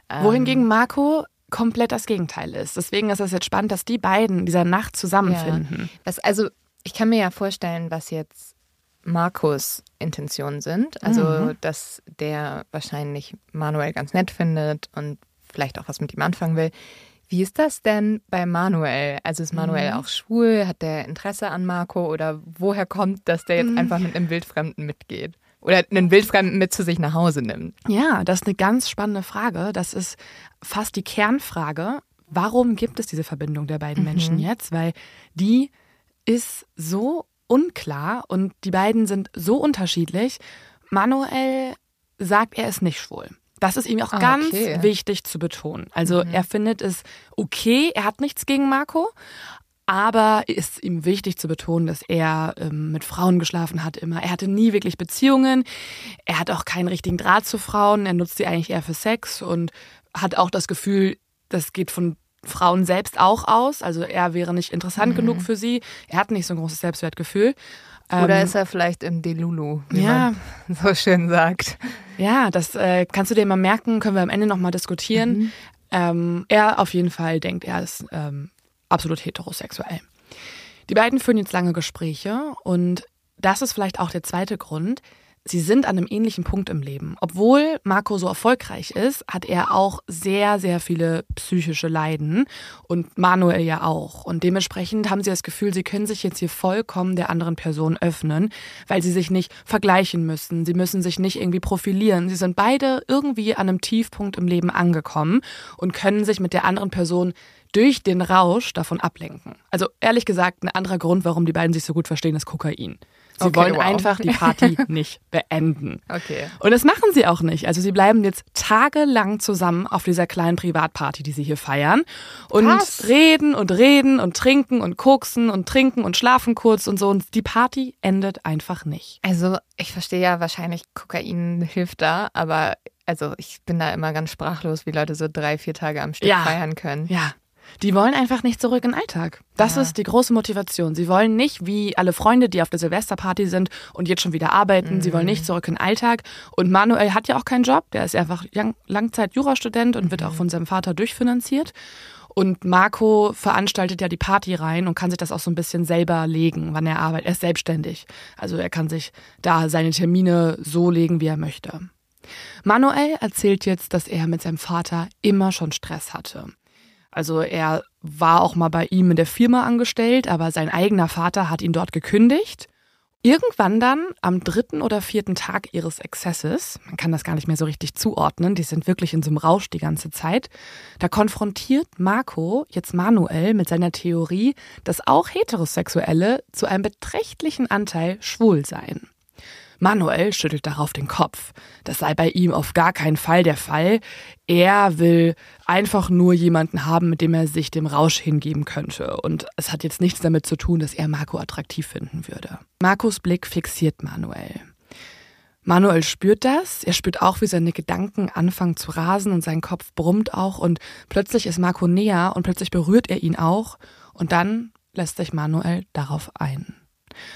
Ähm, Wohingegen Marco komplett das Gegenteil ist. Deswegen ist es jetzt spannend, dass die beiden in dieser Nacht zusammenfinden. Was, also, ich kann mir ja vorstellen, was jetzt Markus Intentionen sind. Also, Mhm. dass der wahrscheinlich Manuel ganz nett findet und vielleicht auch was mit ihm anfangen will. Wie ist das denn bei Manuel? Also ist Manuel Mhm. auch schwul? Hat der Interesse an Marco? Oder woher kommt, dass der jetzt Mhm. einfach mit einem Wildfremden mitgeht? Oder einen Wildfremden mit zu sich nach Hause nimmt? Ja, das ist eine ganz spannende Frage. Das ist fast die Kernfrage. Warum gibt es diese Verbindung der beiden Menschen jetzt? Weil die ist so unklar und die beiden sind so unterschiedlich. Manuel sagt, er ist nicht schwul. Das ist ihm auch Ah, ganz okay. wichtig zu betonen. Also er findet es okay, er hat nichts gegen Marco, aber ist ihm wichtig zu betonen, dass er ähm, mit Frauen geschlafen hat immer. Er hatte nie wirklich Beziehungen. Er hat auch keinen richtigen Draht zu Frauen. Er nutzt sie eigentlich eher für Sex und hat auch das Gefühl, das geht von Frauen selbst auch aus. Also er wäre nicht interessant genug für sie. Er hat nicht so ein großes Selbstwertgefühl. Oder Ähm, ist er vielleicht im Delulu, wie ja, man so schön sagt? ja, das äh, kannst du dir mal merken, können wir am Ende nochmal diskutieren. Mhm. Ähm, er auf jeden Fall denkt, er ist ähm, absolut heterosexuell. Die beiden führen jetzt lange Gespräche und das ist vielleicht auch der zweite Grund. Sie sind an einem ähnlichen Punkt im Leben. Obwohl Marco so erfolgreich ist, hat er auch sehr, sehr viele psychische Leiden und Manuel ja auch. Und dementsprechend haben sie das Gefühl, sie können sich jetzt hier vollkommen der anderen Person öffnen, weil sie sich nicht vergleichen müssen. Sie müssen sich nicht irgendwie profilieren. Sie sind beide irgendwie an einem Tiefpunkt im Leben angekommen und können sich mit der anderen Person durch den Rausch davon ablenken. Also ehrlich gesagt, ein anderer Grund, warum die beiden sich so gut verstehen, ist Kokain. Sie okay, wollen wow. einfach die Party nicht beenden. Okay. Und das machen sie auch nicht. Also sie bleiben jetzt tagelang zusammen auf dieser kleinen Privatparty, die sie hier feiern. Und Was? reden und reden und trinken und koksen und trinken und schlafen kurz und so. Und die Party endet einfach nicht. Also ich verstehe ja wahrscheinlich, Kokain hilft da, aber also ich bin da immer ganz sprachlos, wie Leute so drei, vier Tage am Stück ja. feiern können. Ja. Die wollen einfach nicht zurück in den Alltag. Das ja. ist die große Motivation. Sie wollen nicht, wie alle Freunde, die auf der Silvesterparty sind und jetzt schon wieder arbeiten, mhm. sie wollen nicht mhm. zurück in den Alltag. Und Manuel hat ja auch keinen Job. Der ist einfach Langzeit-Jurastudent und wird auch mhm. von seinem Vater durchfinanziert. Und Marco veranstaltet ja die Party rein und kann sich das auch so ein bisschen selber legen, wann er arbeitet. Er ist selbstständig. Also er kann sich da seine Termine so legen, wie er möchte. Manuel erzählt jetzt, dass er mit seinem Vater immer schon Stress hatte. Also er war auch mal bei ihm in der Firma angestellt, aber sein eigener Vater hat ihn dort gekündigt. Irgendwann dann, am dritten oder vierten Tag ihres Exzesses, man kann das gar nicht mehr so richtig zuordnen, die sind wirklich in so einem Rausch die ganze Zeit, da konfrontiert Marco jetzt Manuel mit seiner Theorie, dass auch Heterosexuelle zu einem beträchtlichen Anteil schwul seien. Manuel schüttelt darauf den Kopf. Das sei bei ihm auf gar keinen Fall der Fall. Er will einfach nur jemanden haben, mit dem er sich dem Rausch hingeben könnte. Und es hat jetzt nichts damit zu tun, dass er Marco attraktiv finden würde. Marcos Blick fixiert Manuel. Manuel spürt das. Er spürt auch, wie seine Gedanken anfangen zu rasen und sein Kopf brummt auch. Und plötzlich ist Marco näher und plötzlich berührt er ihn auch. Und dann lässt sich Manuel darauf ein.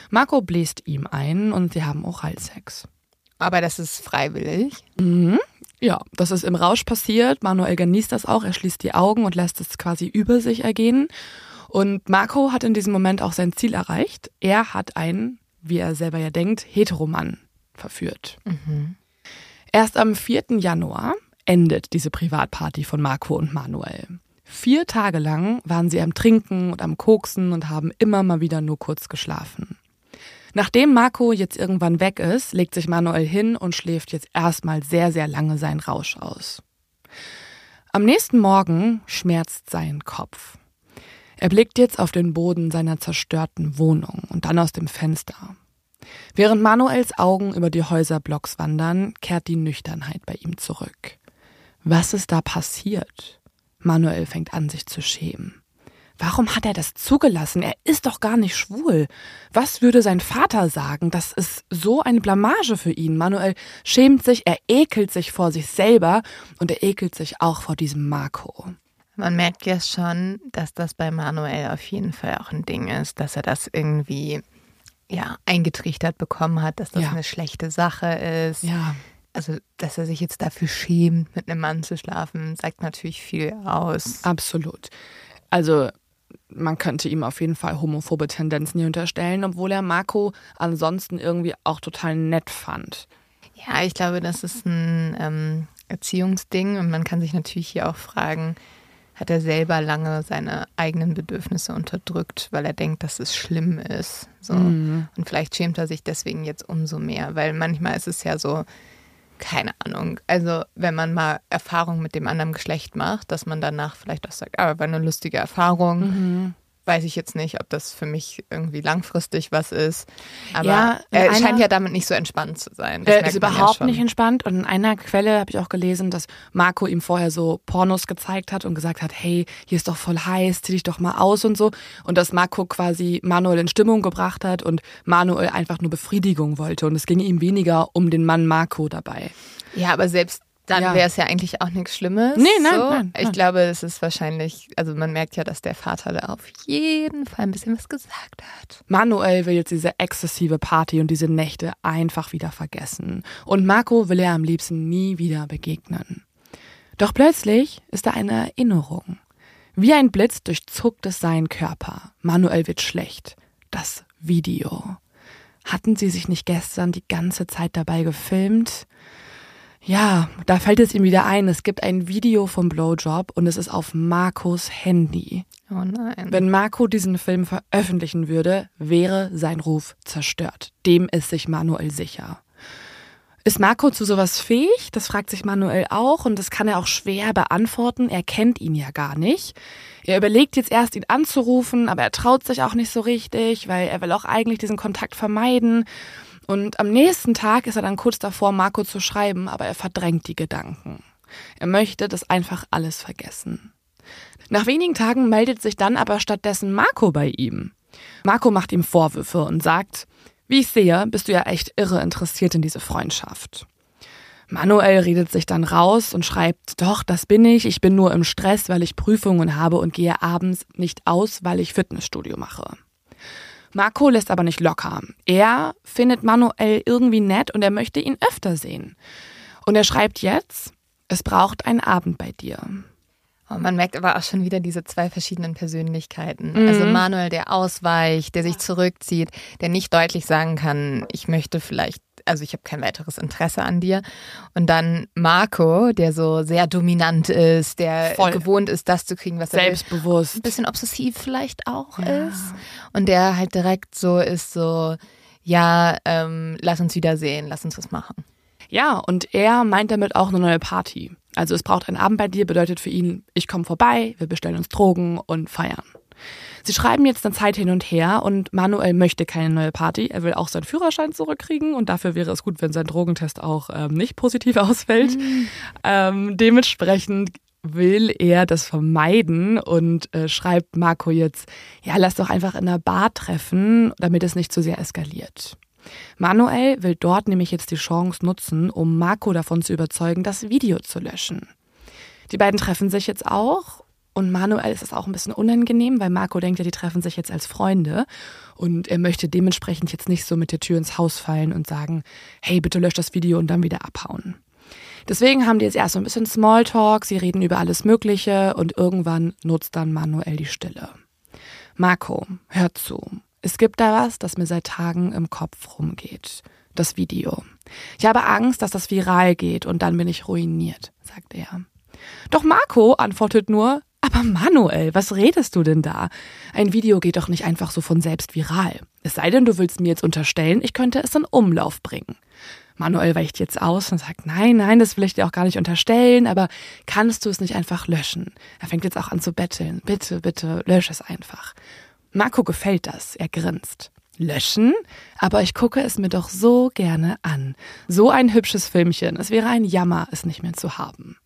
Marco bläst ihm ein und sie haben Oralsex. Aber das ist freiwillig? Mhm. Ja, das ist im Rausch passiert. Manuel genießt das auch. Er schließt die Augen und lässt es quasi über sich ergehen. Und Marco hat in diesem Moment auch sein Ziel erreicht. Er hat einen, wie er selber ja denkt, Heteromann verführt. Mhm. Erst am 4. Januar endet diese Privatparty von Marco und Manuel. Vier Tage lang waren sie am Trinken und am Koksen und haben immer mal wieder nur kurz geschlafen. Nachdem Marco jetzt irgendwann weg ist, legt sich Manuel hin und schläft jetzt erstmal sehr, sehr lange seinen Rausch aus. Am nächsten Morgen schmerzt sein Kopf. Er blickt jetzt auf den Boden seiner zerstörten Wohnung und dann aus dem Fenster. Während Manuels Augen über die Häuserblocks wandern, kehrt die Nüchternheit bei ihm zurück. Was ist da passiert? Manuel fängt an, sich zu schämen. Warum hat er das zugelassen? Er ist doch gar nicht schwul. Was würde sein Vater sagen? Das ist so eine Blamage für ihn. Manuel schämt sich, er ekelt sich vor sich selber und er ekelt sich auch vor diesem Marco. Man merkt ja schon, dass das bei Manuel auf jeden Fall auch ein Ding ist, dass er das irgendwie ja, eingetrichtert bekommen hat, dass das ja. eine schlechte Sache ist. Ja also, dass er sich jetzt dafür schämt, mit einem Mann zu schlafen, sagt natürlich viel aus. Absolut. Also, man könnte ihm auf jeden Fall homophobe Tendenzen hier unterstellen, obwohl er Marco ansonsten irgendwie auch total nett fand. Ja, ich glaube, das ist ein ähm, Erziehungsding und man kann sich natürlich hier auch fragen, hat er selber lange seine eigenen Bedürfnisse unterdrückt, weil er denkt, dass es schlimm ist. So. Mhm. Und vielleicht schämt er sich deswegen jetzt umso mehr, weil manchmal ist es ja so, keine Ahnung. Also, wenn man mal Erfahrungen mit dem anderen Geschlecht macht, dass man danach vielleicht auch sagt, ah, war eine lustige Erfahrung. Mhm weiß ich jetzt nicht, ob das für mich irgendwie langfristig was ist. Aber ja, er scheint ja damit nicht so entspannt zu sein. Das er ist überhaupt ja nicht entspannt. Und in einer Quelle habe ich auch gelesen, dass Marco ihm vorher so Pornos gezeigt hat und gesagt hat, hey, hier ist doch voll heiß, zieh dich doch mal aus und so. Und dass Marco quasi Manuel in Stimmung gebracht hat und Manuel einfach nur Befriedigung wollte. Und es ging ihm weniger um den Mann Marco dabei. Ja, aber selbst dann ja. wäre es ja eigentlich auch nichts Schlimmes. Nee, nein, so. nein, nein. Ich glaube, es ist wahrscheinlich, also man merkt ja, dass der Vater da auf jeden Fall ein bisschen was gesagt hat. Manuel will jetzt diese exzessive Party und diese Nächte einfach wieder vergessen. Und Marco will er am liebsten nie wieder begegnen. Doch plötzlich ist da eine Erinnerung. Wie ein Blitz durchzuckt es seinen Körper. Manuel wird schlecht. Das Video. Hatten sie sich nicht gestern die ganze Zeit dabei gefilmt? Ja, da fällt es ihm wieder ein, es gibt ein Video vom Blowjob und es ist auf Marcos Handy. Oh nein. Wenn Marco diesen Film veröffentlichen würde, wäre sein Ruf zerstört. Dem ist sich Manuel sicher. Ist Marco zu sowas fähig? Das fragt sich Manuel auch und das kann er auch schwer beantworten. Er kennt ihn ja gar nicht. Er überlegt jetzt erst, ihn anzurufen, aber er traut sich auch nicht so richtig, weil er will auch eigentlich diesen Kontakt vermeiden. Und am nächsten Tag ist er dann kurz davor, Marco zu schreiben, aber er verdrängt die Gedanken. Er möchte das einfach alles vergessen. Nach wenigen Tagen meldet sich dann aber stattdessen Marco bei ihm. Marco macht ihm Vorwürfe und sagt, wie ich sehe, bist du ja echt irre interessiert in diese Freundschaft. Manuel redet sich dann raus und schreibt, doch, das bin ich, ich bin nur im Stress, weil ich Prüfungen habe und gehe abends nicht aus, weil ich Fitnessstudio mache. Marco lässt aber nicht locker. Er findet Manuel irgendwie nett und er möchte ihn öfter sehen. Und er schreibt jetzt, es braucht einen Abend bei dir. Oh, man merkt aber auch schon wieder diese zwei verschiedenen Persönlichkeiten. Mhm. Also Manuel, der ausweicht, der sich zurückzieht, der nicht deutlich sagen kann, ich möchte vielleicht, also ich habe kein weiteres Interesse an dir. Und dann Marco, der so sehr dominant ist, der Voll. gewohnt ist, das zu kriegen, was er Selbstbewusst. Ein bisschen obsessiv vielleicht auch ja. ist. Und der halt direkt so ist, so, ja, ähm, lass uns wiedersehen, lass uns was machen. Ja, und er meint damit auch eine neue Party. Also es braucht einen Abend bei dir, bedeutet für ihn, ich komme vorbei, wir bestellen uns Drogen und feiern. Sie schreiben jetzt eine Zeit hin und her und Manuel möchte keine neue Party. Er will auch seinen Führerschein zurückkriegen und dafür wäre es gut, wenn sein Drogentest auch ähm, nicht positiv ausfällt. Mhm. Ähm, dementsprechend will er das vermeiden und äh, schreibt Marco jetzt, ja, lass doch einfach in einer Bar treffen, damit es nicht zu sehr eskaliert. Manuel will dort nämlich jetzt die Chance nutzen, um Marco davon zu überzeugen, das Video zu löschen. Die beiden treffen sich jetzt auch und Manuel ist es auch ein bisschen unangenehm, weil Marco denkt ja, die treffen sich jetzt als Freunde und er möchte dementsprechend jetzt nicht so mit der Tür ins Haus fallen und sagen, hey, bitte lösch das Video und dann wieder abhauen. Deswegen haben die jetzt erst so ein bisschen Smalltalk, sie reden über alles Mögliche und irgendwann nutzt dann Manuel die Stille. Marco, hör zu. Es gibt da was, das mir seit Tagen im Kopf rumgeht. Das Video. Ich habe Angst, dass das viral geht und dann bin ich ruiniert, sagt er. Doch Marco antwortet nur, aber Manuel, was redest du denn da? Ein Video geht doch nicht einfach so von selbst viral. Es sei denn, du willst mir jetzt unterstellen, ich könnte es in Umlauf bringen. Manuel weicht jetzt aus und sagt, nein, nein, das will ich dir auch gar nicht unterstellen, aber kannst du es nicht einfach löschen? Er fängt jetzt auch an zu betteln. Bitte, bitte, lösch es einfach. Marco gefällt das, er grinst. Löschen? Aber ich gucke es mir doch so gerne an. So ein hübsches Filmchen. Es wäre ein Jammer, es nicht mehr zu haben.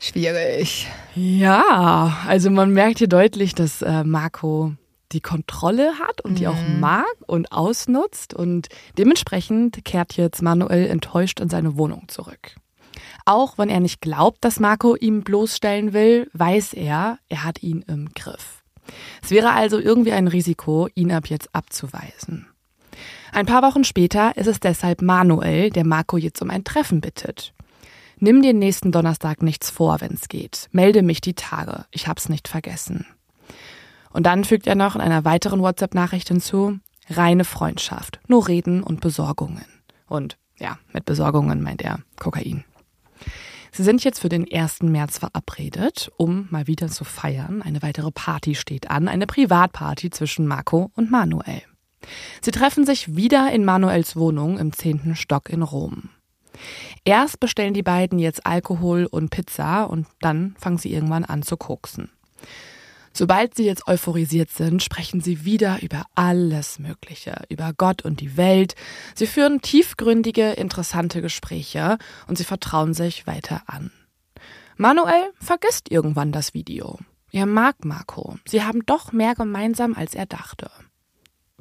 Schwierig. Ja, also man merkt hier deutlich, dass äh, Marco die Kontrolle hat und die auch mhm. mag und ausnutzt und dementsprechend kehrt jetzt Manuel enttäuscht in seine Wohnung zurück. Auch wenn er nicht glaubt, dass Marco ihm bloßstellen will, weiß er, er hat ihn im Griff. Es wäre also irgendwie ein Risiko, ihn ab jetzt abzuweisen. Ein paar Wochen später ist es deshalb Manuel, der Marco jetzt um ein Treffen bittet. Nimm den nächsten Donnerstag nichts vor, wenn's geht. Melde mich die Tage. Ich hab's nicht vergessen. Und dann fügt er noch in einer weiteren WhatsApp-Nachricht hinzu, reine Freundschaft, nur Reden und Besorgungen. Und ja, mit Besorgungen meint er Kokain. Sie sind jetzt für den 1. März verabredet, um mal wieder zu feiern. Eine weitere Party steht an, eine Privatparty zwischen Marco und Manuel. Sie treffen sich wieder in Manuels Wohnung im zehnten Stock in Rom. Erst bestellen die beiden jetzt Alkohol und Pizza und dann fangen sie irgendwann an zu koksen. Sobald sie jetzt euphorisiert sind, sprechen sie wieder über alles Mögliche, über Gott und die Welt. Sie führen tiefgründige, interessante Gespräche und sie vertrauen sich weiter an. Manuel vergisst irgendwann das Video. Er mag Marco. Sie haben doch mehr gemeinsam, als er dachte.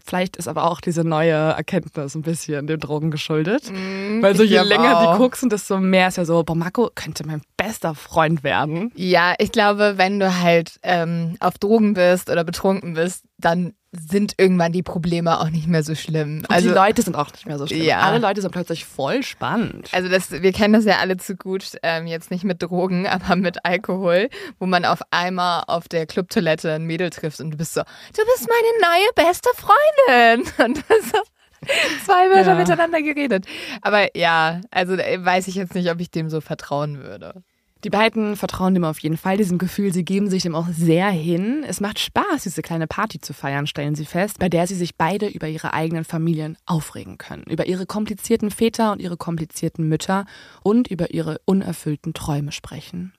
Vielleicht ist aber auch diese neue Erkenntnis ein bisschen den Drogen geschuldet. Mm, Weil so je länger auch. die guckst, desto mehr ist ja so, boah, Marco könnte mein bester Freund werden. Ja, ich glaube, wenn du halt ähm, auf Drogen bist oder betrunken bist, dann sind irgendwann die Probleme auch nicht mehr so schlimm. Und also die Leute sind auch nicht mehr so schlimm. Ja. Alle Leute sind plötzlich voll spannend. Also das, wir kennen das ja alle zu gut, ähm, jetzt nicht mit Drogen, aber mit Alkohol, wo man auf einmal auf der Clubtoilette ein Mädel trifft und du bist so, du bist meine neue beste Freundin. Und das ist zwei Wörter ja. miteinander geredet. Aber ja, also weiß ich jetzt nicht, ob ich dem so vertrauen würde. Die beiden vertrauen dem auf jeden Fall, diesem Gefühl. Sie geben sich dem auch sehr hin. Es macht Spaß, diese kleine Party zu feiern, stellen sie fest, bei der sie sich beide über ihre eigenen Familien aufregen können. Über ihre komplizierten Väter und ihre komplizierten Mütter und über ihre unerfüllten Träume sprechen.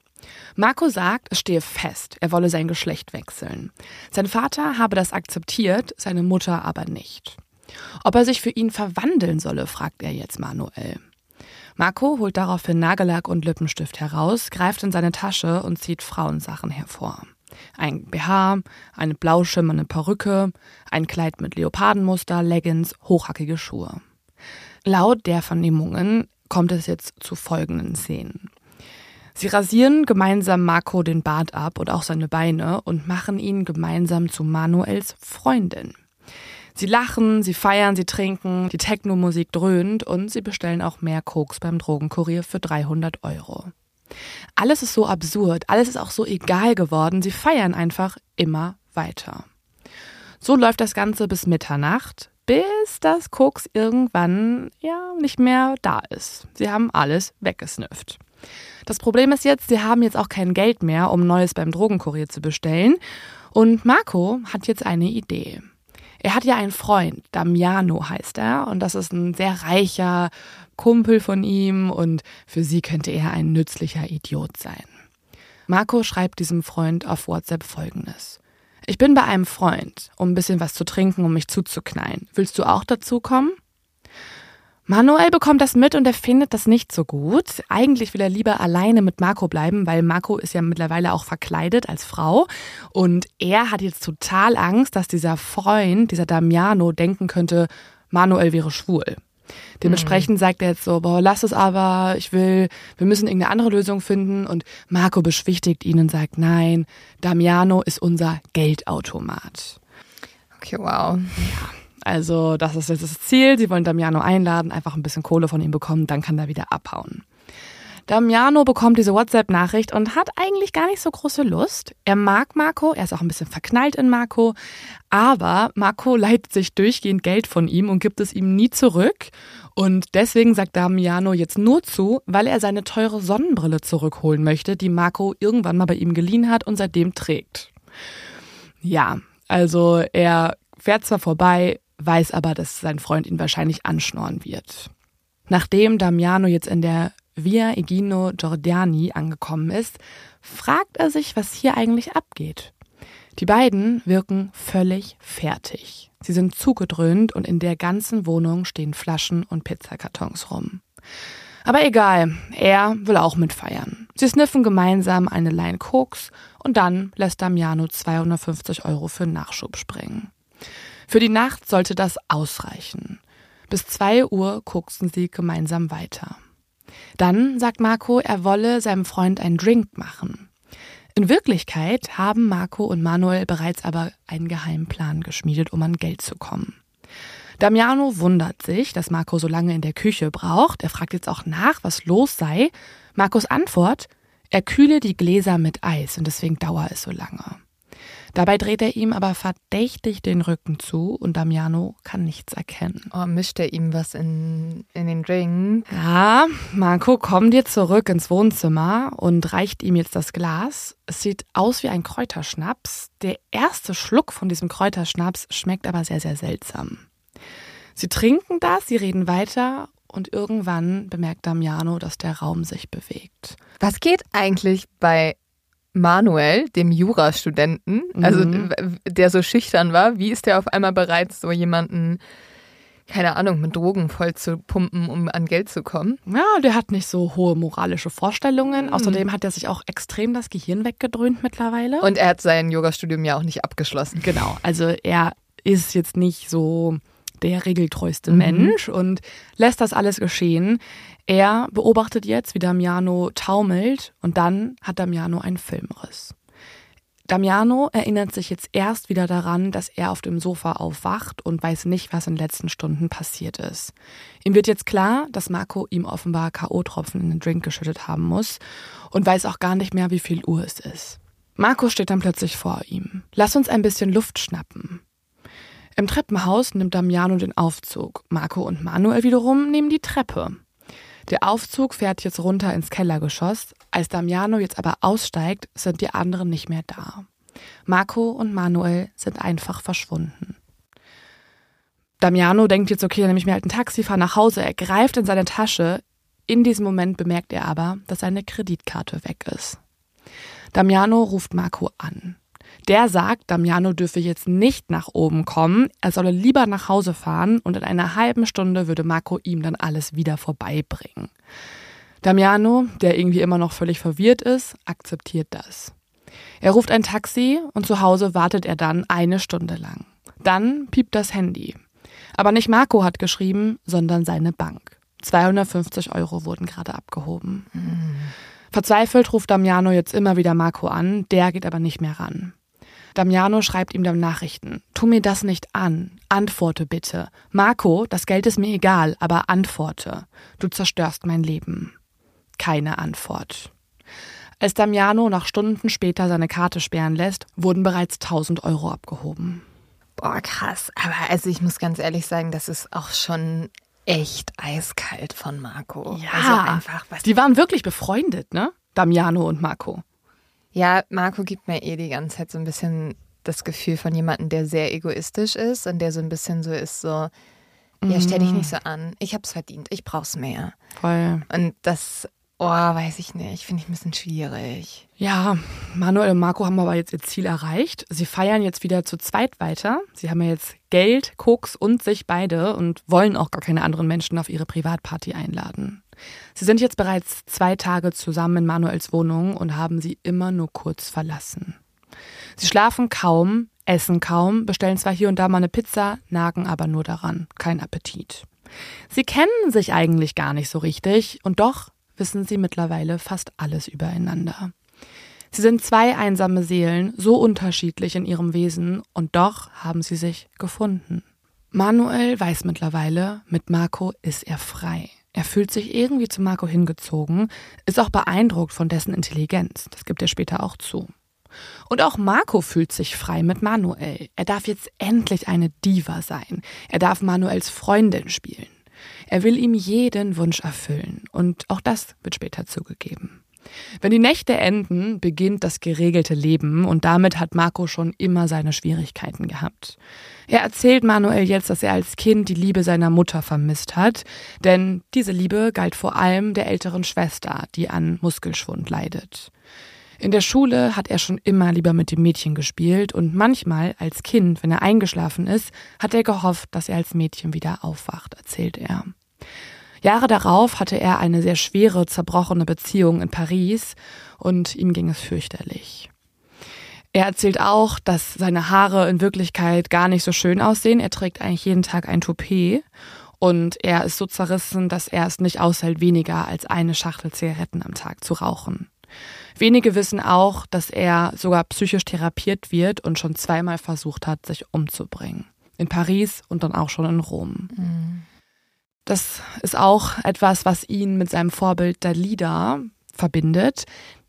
Marco sagt, es stehe fest, er wolle sein Geschlecht wechseln. Sein Vater habe das akzeptiert, seine Mutter aber nicht. Ob er sich für ihn verwandeln solle, fragt er jetzt Manuel. Marco holt daraufhin Nagellack und Lippenstift heraus, greift in seine Tasche und zieht Frauensachen hervor. Ein BH, eine blau schimmernde Perücke, ein Kleid mit Leopardenmuster, Leggings, hochhackige Schuhe. Laut der Vernehmungen kommt es jetzt zu folgenden Szenen. Sie rasieren gemeinsam Marco den Bart ab und auch seine Beine und machen ihn gemeinsam zu Manuels Freundin. Sie lachen, sie feiern, sie trinken, die Techno-Musik dröhnt und sie bestellen auch mehr Koks beim Drogenkurier für 300 Euro. Alles ist so absurd, alles ist auch so egal geworden, sie feiern einfach immer weiter. So läuft das Ganze bis Mitternacht, bis das Koks irgendwann ja nicht mehr da ist. Sie haben alles weggesnifft. Das Problem ist jetzt, sie haben jetzt auch kein Geld mehr, um Neues beim Drogenkurier zu bestellen. Und Marco hat jetzt eine Idee. Er hat ja einen Freund, Damiano heißt er, und das ist ein sehr reicher Kumpel von ihm und für sie könnte er ein nützlicher Idiot sein. Marco schreibt diesem Freund auf WhatsApp folgendes. Ich bin bei einem Freund, um ein bisschen was zu trinken, um mich zuzuknallen. Willst du auch dazu kommen? Manuel bekommt das mit und er findet das nicht so gut. Eigentlich will er lieber alleine mit Marco bleiben, weil Marco ist ja mittlerweile auch verkleidet als Frau. Und er hat jetzt total Angst, dass dieser Freund, dieser Damiano, denken könnte, Manuel wäre schwul. Dementsprechend mhm. sagt er jetzt so, boah, lass es aber, ich will, wir müssen irgendeine andere Lösung finden. Und Marco beschwichtigt ihn und sagt, nein, Damiano ist unser Geldautomat. Okay, wow. Ja. Also das ist jetzt das Ziel. Sie wollen Damiano einladen, einfach ein bisschen Kohle von ihm bekommen, dann kann er wieder abhauen. Damiano bekommt diese WhatsApp-Nachricht und hat eigentlich gar nicht so große Lust. Er mag Marco, er ist auch ein bisschen verknallt in Marco, aber Marco leitet sich durchgehend Geld von ihm und gibt es ihm nie zurück. Und deswegen sagt Damiano jetzt nur zu, weil er seine teure Sonnenbrille zurückholen möchte, die Marco irgendwann mal bei ihm geliehen hat und seitdem trägt. Ja, also er fährt zwar vorbei, weiß aber, dass sein Freund ihn wahrscheinlich anschnorren wird. Nachdem Damiano jetzt in der Via Egino Giordani angekommen ist, fragt er sich, was hier eigentlich abgeht. Die beiden wirken völlig fertig. Sie sind zugedröhnt und in der ganzen Wohnung stehen Flaschen und Pizzakartons rum. Aber egal, er will auch mitfeiern. Sie sniffen gemeinsam eine Line Koks und dann lässt Damiano 250 Euro für Nachschub springen. Für die Nacht sollte das ausreichen. Bis zwei Uhr guckten sie gemeinsam weiter. Dann sagt Marco, er wolle seinem Freund einen Drink machen. In Wirklichkeit haben Marco und Manuel bereits aber einen geheimen Plan geschmiedet, um an Geld zu kommen. Damiano wundert sich, dass Marco so lange in der Küche braucht. Er fragt jetzt auch nach, was los sei. Marcos Antwort, er kühle die Gläser mit Eis und deswegen dauert es so lange. Dabei dreht er ihm aber verdächtig den Rücken zu und Damiano kann nichts erkennen. Oh, mischt er ihm was in, in den Drink? Ja, Marco kommt jetzt zurück ins Wohnzimmer und reicht ihm jetzt das Glas. Es sieht aus wie ein Kräuterschnaps. Der erste Schluck von diesem Kräuterschnaps schmeckt aber sehr, sehr seltsam. Sie trinken das, sie reden weiter und irgendwann bemerkt Damiano, dass der Raum sich bewegt. Was geht eigentlich bei Manuel, dem Jurastudenten, also mhm. der so schüchtern war, wie ist der auf einmal bereit, so jemanden, keine Ahnung, mit Drogen voll zu pumpen, um an Geld zu kommen? Ja, der hat nicht so hohe moralische Vorstellungen. Mhm. Außerdem hat er sich auch extrem das Gehirn weggedröhnt mittlerweile. Und er hat sein Yogastudium ja auch nicht abgeschlossen. Genau, also er ist jetzt nicht so der regeltreueste mhm. Mensch und lässt das alles geschehen. Er beobachtet jetzt, wie Damiano taumelt und dann hat Damiano einen Filmriss. Damiano erinnert sich jetzt erst wieder daran, dass er auf dem Sofa aufwacht und weiß nicht, was in den letzten Stunden passiert ist. Ihm wird jetzt klar, dass Marco ihm offenbar K.O.-Tropfen in den Drink geschüttet haben muss und weiß auch gar nicht mehr, wie viel Uhr es ist. Marco steht dann plötzlich vor ihm. Lass uns ein bisschen Luft schnappen. Im Treppenhaus nimmt Damiano den Aufzug. Marco und Manuel wiederum nehmen die Treppe. Der Aufzug fährt jetzt runter ins Kellergeschoss. Als Damiano jetzt aber aussteigt, sind die anderen nicht mehr da. Marco und Manuel sind einfach verschwunden. Damiano denkt jetzt, okay, dann nehme ich mir halt ein Taxi, fahre nach Hause. Er greift in seine Tasche. In diesem Moment bemerkt er aber, dass seine Kreditkarte weg ist. Damiano ruft Marco an. Der sagt, Damiano dürfe jetzt nicht nach oben kommen, er solle lieber nach Hause fahren und in einer halben Stunde würde Marco ihm dann alles wieder vorbeibringen. Damiano, der irgendwie immer noch völlig verwirrt ist, akzeptiert das. Er ruft ein Taxi und zu Hause wartet er dann eine Stunde lang. Dann piept das Handy. Aber nicht Marco hat geschrieben, sondern seine Bank. 250 Euro wurden gerade abgehoben. Mhm. Verzweifelt ruft Damiano jetzt immer wieder Marco an, der geht aber nicht mehr ran. Damiano schreibt ihm dann Nachrichten. Tu mir das nicht an. Antworte bitte. Marco, das Geld ist mir egal, aber antworte. Du zerstörst mein Leben. Keine Antwort. Als Damiano nach Stunden später seine Karte sperren lässt, wurden bereits 1000 Euro abgehoben. Boah, krass. Aber also ich muss ganz ehrlich sagen, das ist auch schon echt eiskalt von Marco. Ja, also einfach was. Die waren wirklich befreundet, ne? Damiano und Marco. Ja, Marco gibt mir eh die ganze Zeit so ein bisschen das Gefühl von jemandem, der sehr egoistisch ist und der so ein bisschen so ist, so, ja, stell dich nicht so an. Ich hab's verdient, ich brauch's mehr. Voll. Und das Oh, weiß ich nicht. Finde ich ein bisschen schwierig. Ja, Manuel und Marco haben aber jetzt ihr Ziel erreicht. Sie feiern jetzt wieder zu zweit weiter. Sie haben ja jetzt Geld, Koks und sich beide und wollen auch gar keine anderen Menschen auf ihre Privatparty einladen. Sie sind jetzt bereits zwei Tage zusammen in Manuels Wohnung und haben sie immer nur kurz verlassen. Sie schlafen kaum, essen kaum, bestellen zwar hier und da mal eine Pizza, nagen aber nur daran. Kein Appetit. Sie kennen sich eigentlich gar nicht so richtig und doch wissen sie mittlerweile fast alles übereinander. Sie sind zwei einsame Seelen, so unterschiedlich in ihrem Wesen, und doch haben sie sich gefunden. Manuel weiß mittlerweile, mit Marco ist er frei. Er fühlt sich irgendwie zu Marco hingezogen, ist auch beeindruckt von dessen Intelligenz, das gibt er später auch zu. Und auch Marco fühlt sich frei mit Manuel. Er darf jetzt endlich eine Diva sein. Er darf Manuels Freundin spielen. Er will ihm jeden Wunsch erfüllen und auch das wird später zugegeben. Wenn die Nächte enden, beginnt das geregelte Leben und damit hat Marco schon immer seine Schwierigkeiten gehabt. Er erzählt Manuel jetzt, dass er als Kind die Liebe seiner Mutter vermisst hat, denn diese Liebe galt vor allem der älteren Schwester, die an Muskelschwund leidet. In der Schule hat er schon immer lieber mit dem Mädchen gespielt und manchmal als Kind, wenn er eingeschlafen ist, hat er gehofft, dass er als Mädchen wieder aufwacht, erzählt er. Jahre darauf hatte er eine sehr schwere, zerbrochene Beziehung in Paris und ihm ging es fürchterlich. Er erzählt auch, dass seine Haare in Wirklichkeit gar nicht so schön aussehen. Er trägt eigentlich jeden Tag ein Toupet und er ist so zerrissen, dass er es nicht aushält, weniger als eine Schachtel Zigaretten am Tag zu rauchen. Wenige wissen auch, dass er sogar psychisch therapiert wird und schon zweimal versucht hat, sich umzubringen. In Paris und dann auch schon in Rom. Mhm. Das ist auch etwas, was ihn mit seinem Vorbild Dalida verbindet.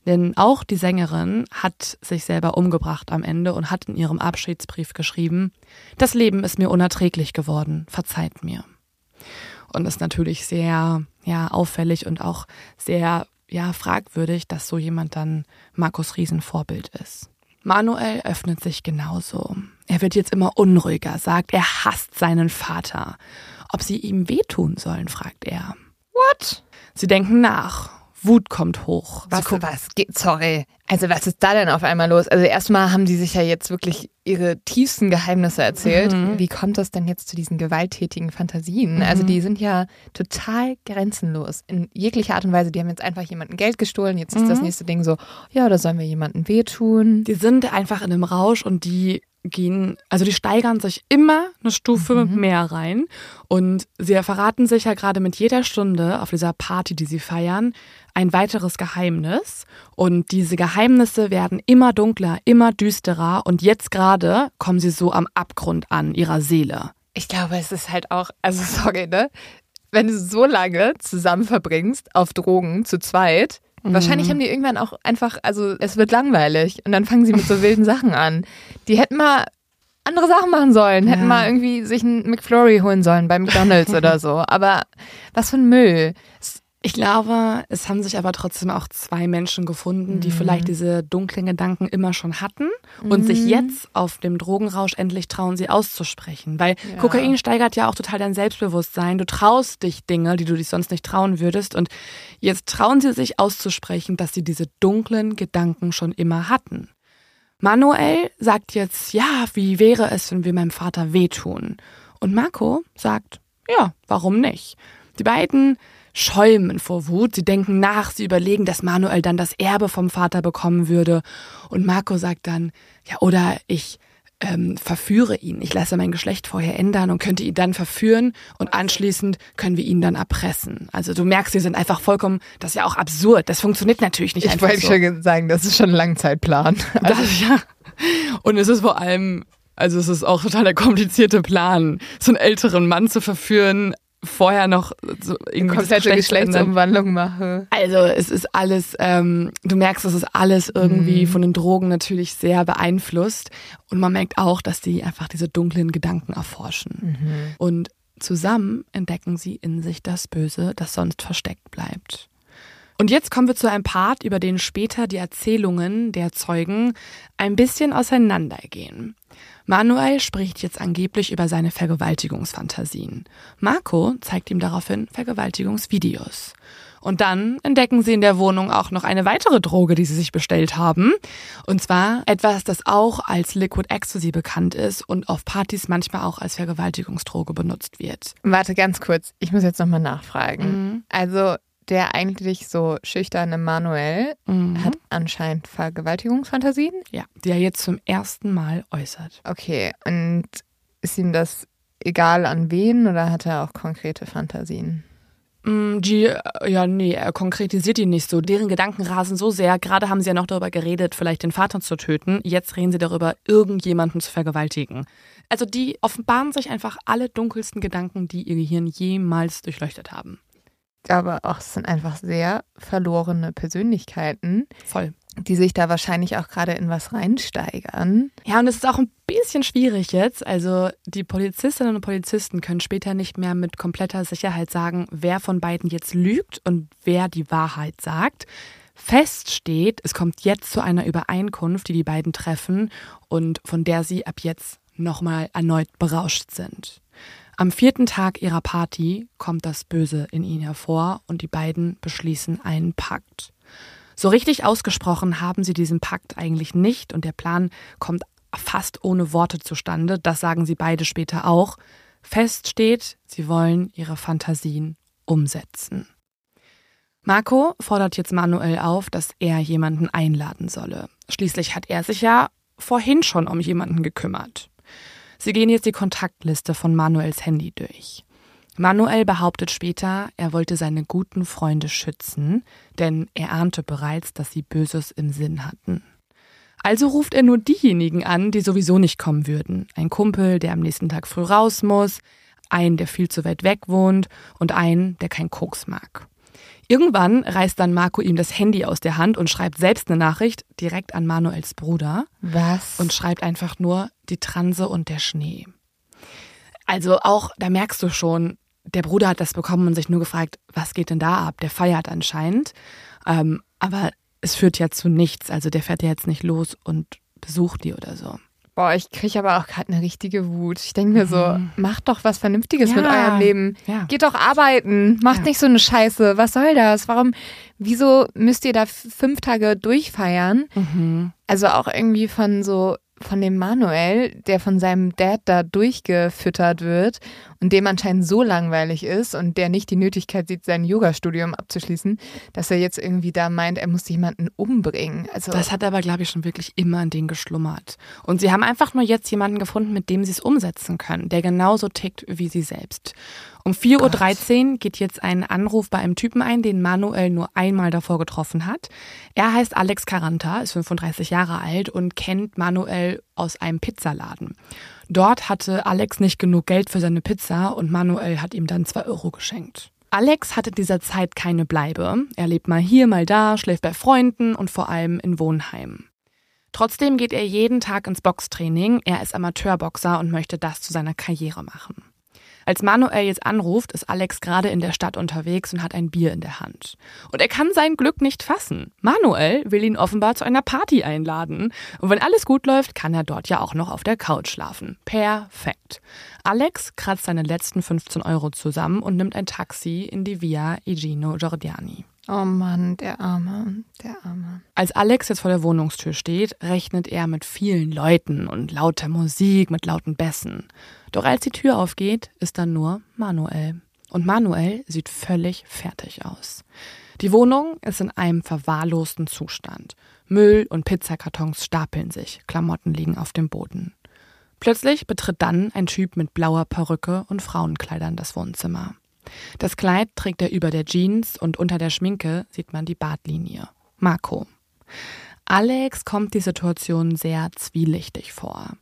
Denn auch die Sängerin hat sich selber umgebracht am Ende und hat in ihrem Abschiedsbrief geschrieben, das Leben ist mir unerträglich geworden, verzeiht mir. Und ist natürlich sehr, ja, auffällig und auch sehr ja fragwürdig, dass so jemand dann Markus Riesen Vorbild ist. Manuel öffnet sich genauso. Er wird jetzt immer unruhiger, sagt, er hasst seinen Vater. Ob sie ihm wehtun sollen, fragt er. What? Sie denken nach. Wut kommt hoch. Was, was, sorry. Also was ist da denn auf einmal los? Also erstmal haben die sich ja jetzt wirklich ihre tiefsten Geheimnisse erzählt. Mhm. Wie kommt das denn jetzt zu diesen gewalttätigen Fantasien? Mhm. Also die sind ja total grenzenlos in jeglicher Art und Weise. Die haben jetzt einfach jemanden Geld gestohlen. Jetzt ist mhm. das nächste Ding so, ja, da sollen wir jemanden wehtun. Die sind einfach in einem Rausch und die gehen, also die steigern sich immer eine Stufe mhm. mehr rein und sie verraten sich ja gerade mit jeder Stunde auf dieser Party, die sie feiern, ein weiteres Geheimnis und diese Geheimnisse werden immer dunkler, immer düsterer und jetzt gerade kommen sie so am Abgrund an ihrer Seele. Ich glaube, es ist halt auch, also sorry, ne? Wenn du so lange zusammen verbringst auf Drogen zu zweit. Wahrscheinlich haben die irgendwann auch einfach, also es wird langweilig und dann fangen sie mit so wilden Sachen an. Die hätten mal andere Sachen machen sollen, hätten ja. mal irgendwie sich einen McFlurry holen sollen bei McDonalds oder so. Aber was für ein Müll. Ich glaube, es haben sich aber trotzdem auch zwei Menschen gefunden, die mhm. vielleicht diese dunklen Gedanken immer schon hatten und mhm. sich jetzt auf dem Drogenrausch endlich trauen, sie auszusprechen. Weil ja. Kokain steigert ja auch total dein Selbstbewusstsein. Du traust dich Dinge, die du dich sonst nicht trauen würdest. Und jetzt trauen sie sich auszusprechen, dass sie diese dunklen Gedanken schon immer hatten. Manuel sagt jetzt, ja, wie wäre es, wenn wir meinem Vater wehtun? Und Marco sagt, ja, warum nicht? Die beiden schäumen vor Wut. Sie denken nach, sie überlegen, dass Manuel dann das Erbe vom Vater bekommen würde. Und Marco sagt dann, ja, oder ich ähm, verführe ihn. Ich lasse mein Geschlecht vorher ändern und könnte ihn dann verführen und anschließend können wir ihn dann erpressen. Also du merkst, sie sind einfach vollkommen, das ist ja auch absurd. Das funktioniert natürlich nicht ich einfach so. Ich wollte schon sagen, das ist schon ein Langzeitplan. Also, das, ja. Und es ist vor allem also es ist auch total der komplizierte Plan, so einen älteren Mann zu verführen, vorher noch so irgendwie komplette Geschlechtsumwandlung mache. Also es ist alles, ähm, du merkst, es ist alles irgendwie mhm. von den Drogen natürlich sehr beeinflusst und man merkt auch, dass die einfach diese dunklen Gedanken erforschen. Mhm. Und zusammen entdecken sie in sich das Böse, das sonst versteckt bleibt. Und jetzt kommen wir zu einem Part, über den später die Erzählungen der Zeugen ein bisschen auseinandergehen. Manuel spricht jetzt angeblich über seine Vergewaltigungsfantasien. Marco zeigt ihm daraufhin Vergewaltigungsvideos. Und dann entdecken sie in der Wohnung auch noch eine weitere Droge, die sie sich bestellt haben. Und zwar etwas, das auch als Liquid Ecstasy bekannt ist und auf Partys manchmal auch als Vergewaltigungsdroge benutzt wird. Warte ganz kurz, ich muss jetzt nochmal nachfragen. Mhm. Also der eigentlich so schüchterne Manuel mhm. hat anscheinend Vergewaltigungsfantasien. Ja, die er jetzt zum ersten Mal äußert. Okay, und ist ihm das egal an wen oder hat er auch konkrete Fantasien? Mm, die, äh, ja, nee, er konkretisiert die nicht so. Deren Gedanken rasen so sehr. Gerade haben sie ja noch darüber geredet, vielleicht den Vater zu töten. Jetzt reden sie darüber, irgendjemanden zu vergewaltigen. Also die offenbaren sich einfach alle dunkelsten Gedanken, die ihr Gehirn jemals durchleuchtet haben glaube auch, es sind einfach sehr verlorene Persönlichkeiten. Voll. Die sich da wahrscheinlich auch gerade in was reinsteigern. Ja, und es ist auch ein bisschen schwierig jetzt. Also die Polizistinnen und Polizisten können später nicht mehr mit kompletter Sicherheit sagen, wer von beiden jetzt lügt und wer die Wahrheit sagt. Fest steht, es kommt jetzt zu einer Übereinkunft, die die beiden treffen und von der sie ab jetzt nochmal erneut berauscht sind. Am vierten Tag ihrer Party kommt das Böse in ihnen hervor und die beiden beschließen einen Pakt. So richtig ausgesprochen haben sie diesen Pakt eigentlich nicht und der Plan kommt fast ohne Worte zustande, das sagen sie beide später auch. Fest steht, sie wollen ihre Fantasien umsetzen. Marco fordert jetzt Manuel auf, dass er jemanden einladen solle. Schließlich hat er sich ja vorhin schon um jemanden gekümmert. Sie gehen jetzt die Kontaktliste von Manuels Handy durch. Manuel behauptet später, er wollte seine guten Freunde schützen, denn er ahnte bereits, dass sie Böses im Sinn hatten. Also ruft er nur diejenigen an, die sowieso nicht kommen würden. Ein Kumpel, der am nächsten Tag früh raus muss, einen, der viel zu weit weg wohnt und einen, der kein Koks mag. Irgendwann reißt dann Marco ihm das Handy aus der Hand und schreibt selbst eine Nachricht direkt an Manuels Bruder. Was? Und schreibt einfach nur die Transe und der Schnee. Also auch, da merkst du schon, der Bruder hat das bekommen und sich nur gefragt, was geht denn da ab? Der feiert anscheinend. Ähm, aber es führt ja zu nichts. Also der fährt ja jetzt nicht los und besucht die oder so. Boah, ich kriege aber auch gerade eine richtige Wut. Ich denke mir so, mhm. macht doch was Vernünftiges ja. mit eurem Leben. Ja. Geht doch arbeiten. Macht ja. nicht so eine Scheiße. Was soll das? Warum, wieso müsst ihr da fünf Tage durchfeiern? Mhm. Also auch irgendwie von so von dem Manuel, der von seinem Dad da durchgefüttert wird und dem anscheinend so langweilig ist und der nicht die Nötigkeit sieht, sein Yoga-Studium abzuschließen, dass er jetzt irgendwie da meint, er muss jemanden umbringen. Also das hat aber, glaube ich, schon wirklich immer an den geschlummert. Und sie haben einfach nur jetzt jemanden gefunden, mit dem sie es umsetzen können, der genauso tickt wie sie selbst. Um 4.13 Uhr geht jetzt ein Anruf bei einem Typen ein, den Manuel nur einmal davor getroffen hat. Er heißt Alex Caranta, ist 35 Jahre alt und kennt Manuel aus einem Pizzaladen. Dort hatte Alex nicht genug Geld für seine Pizza und Manuel hat ihm dann zwei Euro geschenkt. Alex hat in dieser Zeit keine Bleibe. Er lebt mal hier, mal da, schläft bei Freunden und vor allem in Wohnheimen. Trotzdem geht er jeden Tag ins Boxtraining. Er ist Amateurboxer und möchte das zu seiner Karriere machen. Als Manuel jetzt anruft, ist Alex gerade in der Stadt unterwegs und hat ein Bier in der Hand. Und er kann sein Glück nicht fassen. Manuel will ihn offenbar zu einer Party einladen. Und wenn alles gut läuft, kann er dort ja auch noch auf der Couch schlafen. Perfekt. Alex kratzt seine letzten 15 Euro zusammen und nimmt ein Taxi in die Via Igino Giordiani. Oh Mann, der Arme, der Arme. Als Alex jetzt vor der Wohnungstür steht, rechnet er mit vielen Leuten und lauter Musik, mit lauten Bässen. Doch als die Tür aufgeht, ist da nur Manuel. Und Manuel sieht völlig fertig aus. Die Wohnung ist in einem verwahrlosten Zustand. Müll und Pizzakartons stapeln sich, Klamotten liegen auf dem Boden. Plötzlich betritt dann ein Typ mit blauer Perücke und Frauenkleidern das Wohnzimmer. Das Kleid trägt er über der Jeans und unter der Schminke sieht man die Bartlinie. Marco. Alex kommt die Situation sehr zwielichtig vor.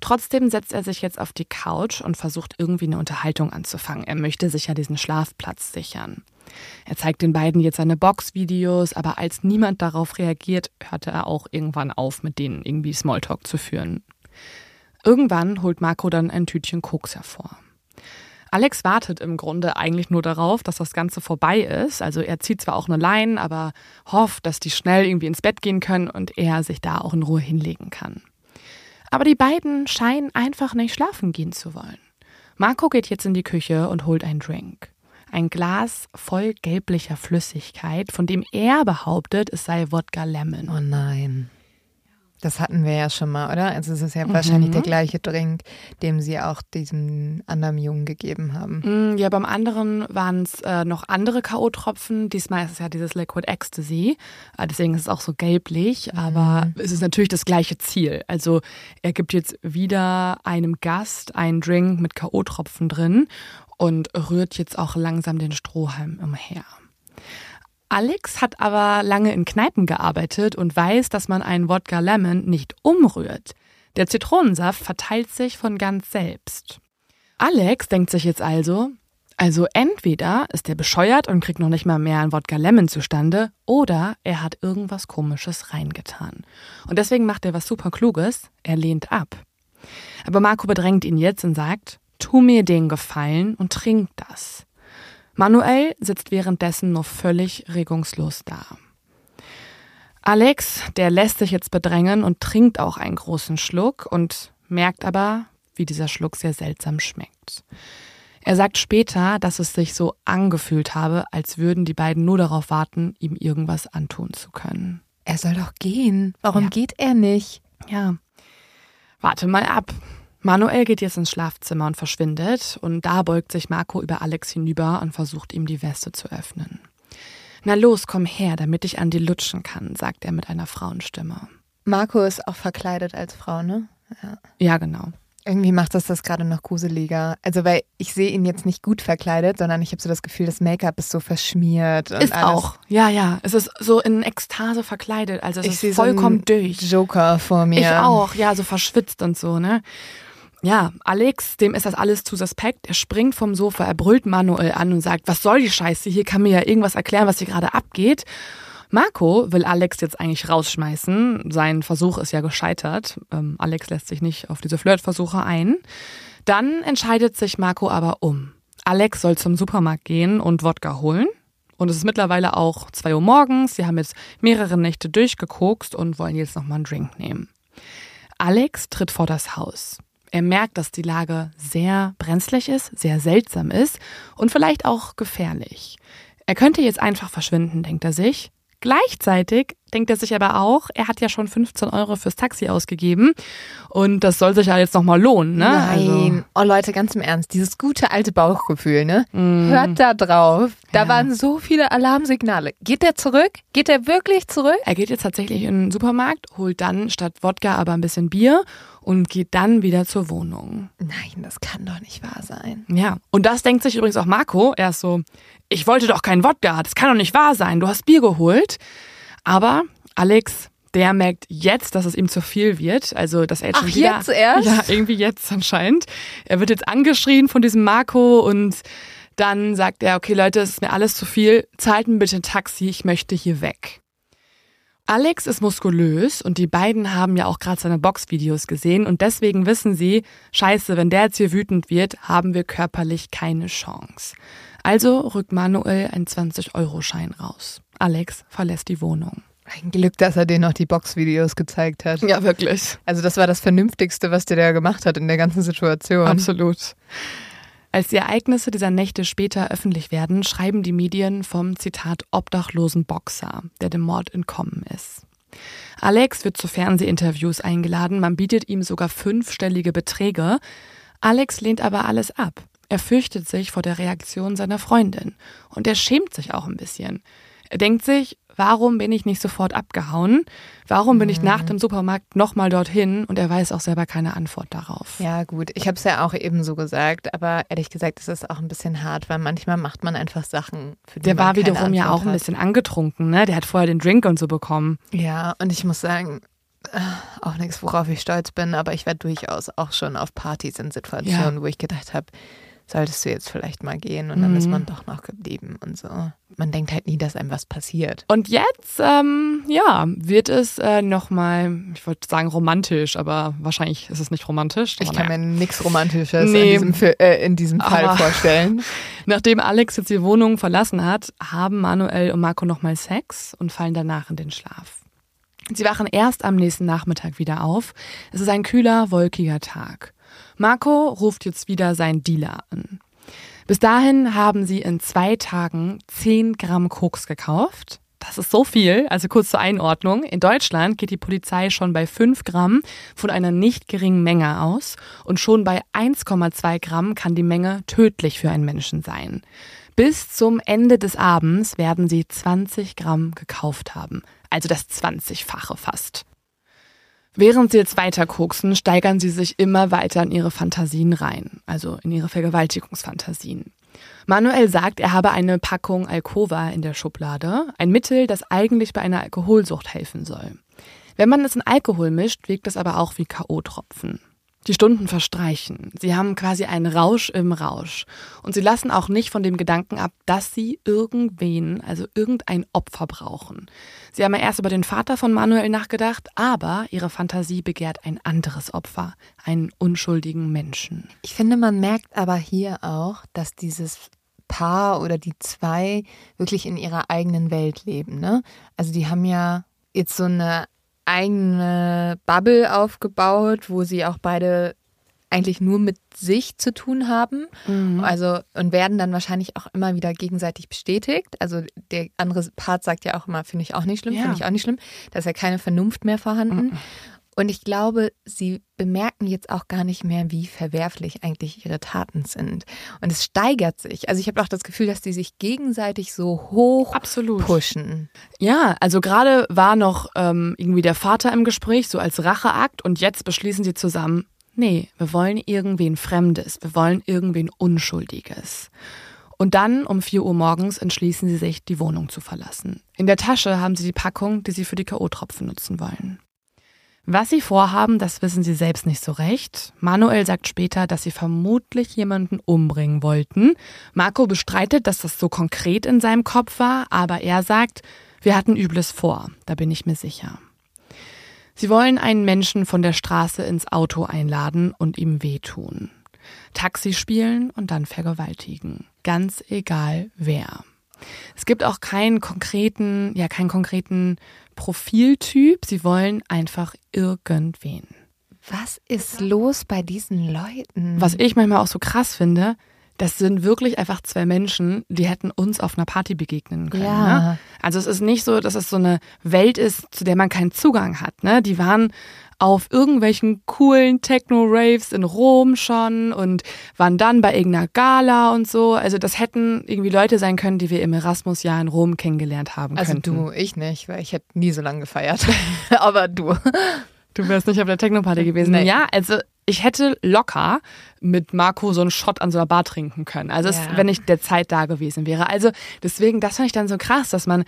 Trotzdem setzt er sich jetzt auf die Couch und versucht irgendwie eine Unterhaltung anzufangen. Er möchte sich ja diesen Schlafplatz sichern. Er zeigt den beiden jetzt seine Boxvideos, aber als niemand darauf reagiert, hörte er auch irgendwann auf, mit denen irgendwie Smalltalk zu führen. Irgendwann holt Marco dann ein Tütchen Koks hervor. Alex wartet im Grunde eigentlich nur darauf, dass das Ganze vorbei ist. Also er zieht zwar auch eine Leine, aber hofft, dass die schnell irgendwie ins Bett gehen können und er sich da auch in Ruhe hinlegen kann. Aber die beiden scheinen einfach nicht schlafen gehen zu wollen. Marco geht jetzt in die Küche und holt einen Drink. Ein Glas voll gelblicher Flüssigkeit, von dem er behauptet, es sei Wodka Lemon. Oh nein. Das hatten wir ja schon mal, oder? Also es ist ja mhm. wahrscheinlich der gleiche Drink, dem sie auch diesem anderen Jungen gegeben haben. Mm, ja, beim anderen waren es äh, noch andere K.O.-Tropfen. Diesmal ist es ja dieses Liquid Ecstasy. Äh, deswegen ist es auch so gelblich. Mhm. Aber es ist natürlich das gleiche Ziel. Also er gibt jetzt wieder einem Gast einen Drink mit K.O.-Tropfen drin und rührt jetzt auch langsam den Strohhalm umher. Alex hat aber lange in Kneipen gearbeitet und weiß, dass man einen Wodka Lemon nicht umrührt. Der Zitronensaft verteilt sich von ganz selbst. Alex denkt sich jetzt also, also entweder ist er bescheuert und kriegt noch nicht mal mehr ein Wodka Lemon zustande, oder er hat irgendwas Komisches reingetan. Und deswegen macht er was super Kluges, er lehnt ab. Aber Marco bedrängt ihn jetzt und sagt, tu mir den Gefallen und trink das. Manuel sitzt währenddessen nur völlig regungslos da. Alex, der lässt sich jetzt bedrängen und trinkt auch einen großen Schluck und merkt aber, wie dieser Schluck sehr seltsam schmeckt. Er sagt später, dass es sich so angefühlt habe, als würden die beiden nur darauf warten, ihm irgendwas antun zu können. Er soll doch gehen. Warum ja. geht er nicht? Ja. Warte mal ab. Manuel geht jetzt ins Schlafzimmer und verschwindet und da beugt sich Marco über Alex hinüber und versucht ihm die Weste zu öffnen. Na los, komm her, damit ich an dir lutschen kann, sagt er mit einer Frauenstimme. Marco ist auch verkleidet als Frau, ne? Ja, ja genau. Irgendwie macht das das gerade noch gruseliger. Also, weil ich sehe ihn jetzt nicht gut verkleidet, sondern ich habe so das Gefühl, das Make-up ist so verschmiert. ist alles. auch. Ja, ja. Es ist so in Ekstase verkleidet. Also, es ich ist vollkommen so durch. Joker vor mir. Ich auch. Ja, so verschwitzt und so, ne? Ja, Alex, dem ist das alles zu suspekt. Er springt vom Sofa, er brüllt Manuel an und sagt, was soll die Scheiße? Hier kann mir ja irgendwas erklären, was hier gerade abgeht. Marco will Alex jetzt eigentlich rausschmeißen. Sein Versuch ist ja gescheitert. Ähm, Alex lässt sich nicht auf diese Flirtversuche ein. Dann entscheidet sich Marco aber um. Alex soll zum Supermarkt gehen und Wodka holen. Und es ist mittlerweile auch zwei Uhr morgens. Sie haben jetzt mehrere Nächte durchgekokst und wollen jetzt nochmal einen Drink nehmen. Alex tritt vor das Haus. Er merkt, dass die Lage sehr brenzlig ist, sehr seltsam ist und vielleicht auch gefährlich. Er könnte jetzt einfach verschwinden, denkt er sich. Gleichzeitig denkt er sich aber auch, er hat ja schon 15 Euro fürs Taxi ausgegeben und das soll sich ja jetzt nochmal lohnen, ne? Nein. Also. Oh Leute, ganz im Ernst, dieses gute alte Bauchgefühl, ne? Mm. Hört da drauf. Da ja. waren so viele Alarmsignale. Geht er zurück? Geht er wirklich zurück? Er geht jetzt tatsächlich in den Supermarkt, holt dann statt Wodka aber ein bisschen Bier und geht dann wieder zur Wohnung. Nein, das kann doch nicht wahr sein. Ja, und das denkt sich übrigens auch Marco. Er ist so, ich wollte doch keinen Wodka, das kann doch nicht wahr sein, du hast Bier geholt. Aber Alex, der merkt jetzt, dass es ihm zu viel wird. Also, dass er jetzt Ach, schon wieder, jetzt erst? Ja, irgendwie jetzt anscheinend. Er wird jetzt angeschrien von diesem Marco und dann sagt er, okay Leute, es ist mir alles zu viel, zahlt mir bitte ein Taxi, ich möchte hier weg. Alex ist muskulös und die beiden haben ja auch gerade seine Boxvideos gesehen und deswegen wissen sie, scheiße, wenn der jetzt hier wütend wird, haben wir körperlich keine Chance. Also rückt Manuel einen 20-Euro-Schein raus. Alex verlässt die Wohnung. Ein Glück, dass er dir noch die Boxvideos gezeigt hat. Ja, wirklich. Also das war das Vernünftigste, was der da gemacht hat in der ganzen Situation. Absolut. Als die Ereignisse dieser Nächte später öffentlich werden, schreiben die Medien vom Zitat obdachlosen Boxer, der dem Mord entkommen ist. Alex wird zu Fernsehinterviews eingeladen, man bietet ihm sogar fünfstellige Beträge. Alex lehnt aber alles ab. Er fürchtet sich vor der Reaktion seiner Freundin und er schämt sich auch ein bisschen. Er denkt sich, warum bin ich nicht sofort abgehauen? Warum bin ich nach mhm. dem Supermarkt nochmal dorthin? Und er weiß auch selber keine Antwort darauf. Ja, gut. Ich habe es ja auch eben so gesagt, aber ehrlich gesagt ist es auch ein bisschen hart, weil manchmal macht man einfach Sachen, für die Der man war wiederum Antwort ja auch ein bisschen angetrunken, ne? Der hat vorher den Drink und so bekommen. Ja, und ich muss sagen, äh, auch nichts, worauf ich stolz bin, aber ich war durchaus auch schon auf Partys in Situationen, ja. wo ich gedacht habe, solltest du jetzt vielleicht mal gehen und dann mhm. ist man doch noch geblieben und so. Man denkt halt nie, dass einem was passiert. Und jetzt, ähm, ja, wird es äh, nochmal, ich wollte sagen romantisch, aber wahrscheinlich ist es nicht romantisch. Ich kann naja. mir nichts Romantisches nee. in diesem, äh, in diesem Fall aber vorstellen. Nachdem Alex jetzt die Wohnung verlassen hat, haben Manuel und Marco nochmal Sex und fallen danach in den Schlaf. Sie wachen erst am nächsten Nachmittag wieder auf. Es ist ein kühler, wolkiger Tag. Marco ruft jetzt wieder seinen Dealer an. Bis dahin haben sie in zwei Tagen 10 Gramm Koks gekauft. Das ist so viel. Also kurz zur Einordnung. In Deutschland geht die Polizei schon bei 5 Gramm von einer nicht geringen Menge aus. Und schon bei 1,2 Gramm kann die Menge tödlich für einen Menschen sein. Bis zum Ende des Abends werden sie 20 Gramm gekauft haben. Also das 20-fache fast. Während sie jetzt weiter koksen, steigern sie sich immer weiter in ihre Fantasien rein, also in ihre Vergewaltigungsfantasien. Manuel sagt, er habe eine Packung Alcova in der Schublade, ein Mittel, das eigentlich bei einer Alkoholsucht helfen soll. Wenn man es in Alkohol mischt, wirkt es aber auch wie K.O.-Tropfen. Die Stunden verstreichen. Sie haben quasi einen Rausch im Rausch. Und sie lassen auch nicht von dem Gedanken ab, dass sie irgendwen, also irgendein Opfer brauchen. Sie haben ja erst über den Vater von Manuel nachgedacht, aber ihre Fantasie begehrt ein anderes Opfer, einen unschuldigen Menschen. Ich finde, man merkt aber hier auch, dass dieses Paar oder die zwei wirklich in ihrer eigenen Welt leben. Ne? Also die haben ja jetzt so eine eigene Bubble aufgebaut, wo sie auch beide eigentlich nur mit sich zu tun haben. Mhm. Also und werden dann wahrscheinlich auch immer wieder gegenseitig bestätigt. Also der andere Part sagt ja auch immer, finde ich auch nicht schlimm, ja. finde ich auch nicht schlimm. Da ist ja keine Vernunft mehr vorhanden. Mhm. Und ich glaube, sie bemerken jetzt auch gar nicht mehr, wie verwerflich eigentlich ihre Taten sind. Und es steigert sich. Also ich habe auch das Gefühl, dass die sich gegenseitig so hoch Absolut. pushen. Ja, also gerade war noch ähm, irgendwie der Vater im Gespräch, so als Racheakt. Und jetzt beschließen sie zusammen, nee, wir wollen irgendwen Fremdes, wir wollen irgendwen Unschuldiges. Und dann um 4 Uhr morgens entschließen sie sich, die Wohnung zu verlassen. In der Tasche haben sie die Packung, die sie für die K.O.-Tropfen nutzen wollen. Was sie vorhaben, das wissen sie selbst nicht so recht. Manuel sagt später, dass sie vermutlich jemanden umbringen wollten. Marco bestreitet, dass das so konkret in seinem Kopf war, aber er sagt, wir hatten Übles vor, da bin ich mir sicher. Sie wollen einen Menschen von der Straße ins Auto einladen und ihm wehtun. Taxi spielen und dann vergewaltigen. Ganz egal wer. Es gibt auch keinen konkreten, ja, keinen konkreten Profiltyp. Sie wollen einfach irgendwen. Was ist los bei diesen Leuten? Was ich manchmal auch so krass finde, das sind wirklich einfach zwei Menschen, die hätten uns auf einer Party begegnen können. Ja. Ne? Also es ist nicht so, dass es so eine Welt ist, zu der man keinen Zugang hat. Ne? Die waren auf irgendwelchen coolen Techno-Raves in Rom schon und waren dann bei irgendeiner Gala und so. Also das hätten irgendwie Leute sein können, die wir im Erasmus-Jahr in Rom kennengelernt haben also könnten. Also du, ich nicht, weil ich hätte nie so lange gefeiert. Aber du. Du wärst nicht auf der Techno-Party gewesen. Nee. Ja, also ich hätte locker mit Marco so einen Shot an so einer Bar trinken können. Also ja. wenn ich der Zeit da gewesen wäre. Also deswegen, das fand ich dann so krass, dass man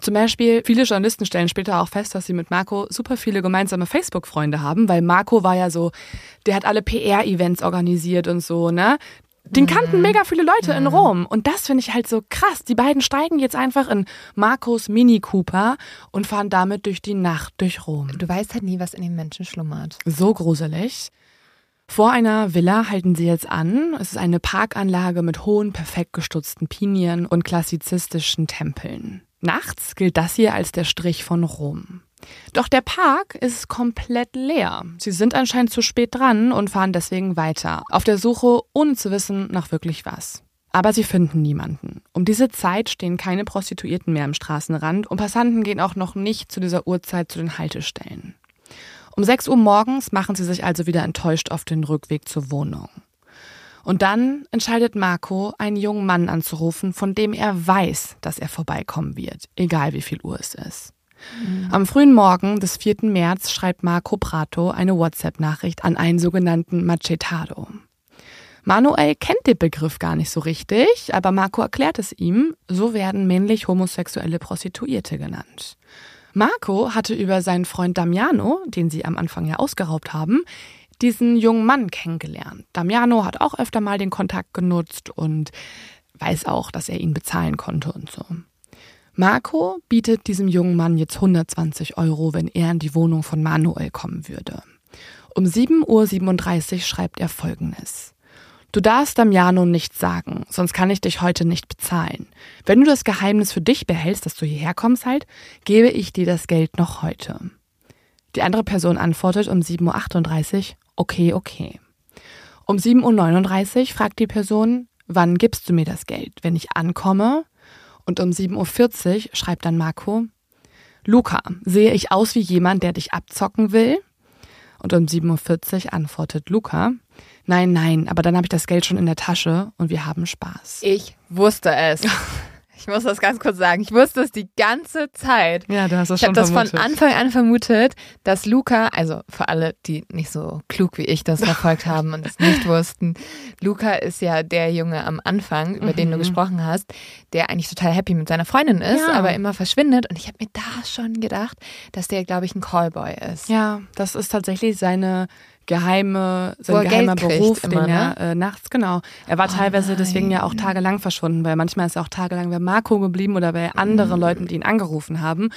zum Beispiel, viele Journalisten stellen später auch fest, dass sie mit Marco super viele gemeinsame Facebook-Freunde haben, weil Marco war ja so, der hat alle PR-Events organisiert und so, ne? Den kannten mega viele Leute in Rom. Und das finde ich halt so krass. Die beiden steigen jetzt einfach in Marcos Mini Cooper und fahren damit durch die Nacht durch Rom. Du weißt halt nie, was in den Menschen schlummert. So gruselig. Vor einer Villa halten sie jetzt an. Es ist eine Parkanlage mit hohen, perfekt gestutzten Pinien und klassizistischen Tempeln. Nachts gilt das hier als der Strich von Rom. Doch der Park ist komplett leer. Sie sind anscheinend zu spät dran und fahren deswegen weiter, auf der Suche, ohne zu wissen, nach wirklich was. Aber sie finden niemanden. Um diese Zeit stehen keine Prostituierten mehr am Straßenrand und Passanten gehen auch noch nicht zu dieser Uhrzeit zu den Haltestellen. Um 6 Uhr morgens machen sie sich also wieder enttäuscht auf den Rückweg zur Wohnung. Und dann entscheidet Marco, einen jungen Mann anzurufen, von dem er weiß, dass er vorbeikommen wird, egal wie viel Uhr es ist. Am frühen Morgen des 4. März schreibt Marco Prato eine WhatsApp-Nachricht an einen sogenannten Machetado. Manuel kennt den Begriff gar nicht so richtig, aber Marco erklärt es ihm, so werden männlich homosexuelle Prostituierte genannt. Marco hatte über seinen Freund Damiano, den sie am Anfang ja ausgeraubt haben, diesen jungen Mann kennengelernt. Damiano hat auch öfter mal den Kontakt genutzt und weiß auch, dass er ihn bezahlen konnte und so. Marco bietet diesem jungen Mann jetzt 120 Euro, wenn er in die Wohnung von Manuel kommen würde. Um 7.37 Uhr schreibt er folgendes. Du darfst Damiano nichts sagen, sonst kann ich dich heute nicht bezahlen. Wenn du das Geheimnis für dich behältst, dass du hierher kommst halt, gebe ich dir das Geld noch heute. Die andere Person antwortet um 7.38 Uhr, okay, okay. Um 7.39 Uhr fragt die Person, wann gibst du mir das Geld? Wenn ich ankomme? Und um 7.40 Uhr schreibt dann Marco, Luca, sehe ich aus wie jemand, der dich abzocken will? Und um 7.40 Uhr antwortet Luca, nein, nein, aber dann habe ich das Geld schon in der Tasche und wir haben Spaß. Ich wusste es. Ich muss das ganz kurz sagen. Ich wusste es die ganze Zeit. Ja, du hast das ich schon Ich habe das vermutet. von Anfang an vermutet, dass Luca, also für alle, die nicht so klug wie ich das verfolgt haben und es nicht wussten, Luca ist ja der Junge am Anfang, über mhm. den du mhm. gesprochen hast, der eigentlich total happy mit seiner Freundin ist, ja. aber immer verschwindet. Und ich habe mir da schon gedacht, dass der, glaube ich, ein Callboy ist. Ja, das ist tatsächlich seine geheime, sein geheimer Beruf, immer, den er ne? äh, nachts, genau. Er war oh teilweise nein. deswegen ja auch tagelang verschwunden, weil manchmal ist er auch tagelang bei Marco geblieben oder bei anderen mhm. Leuten, die ihn angerufen haben.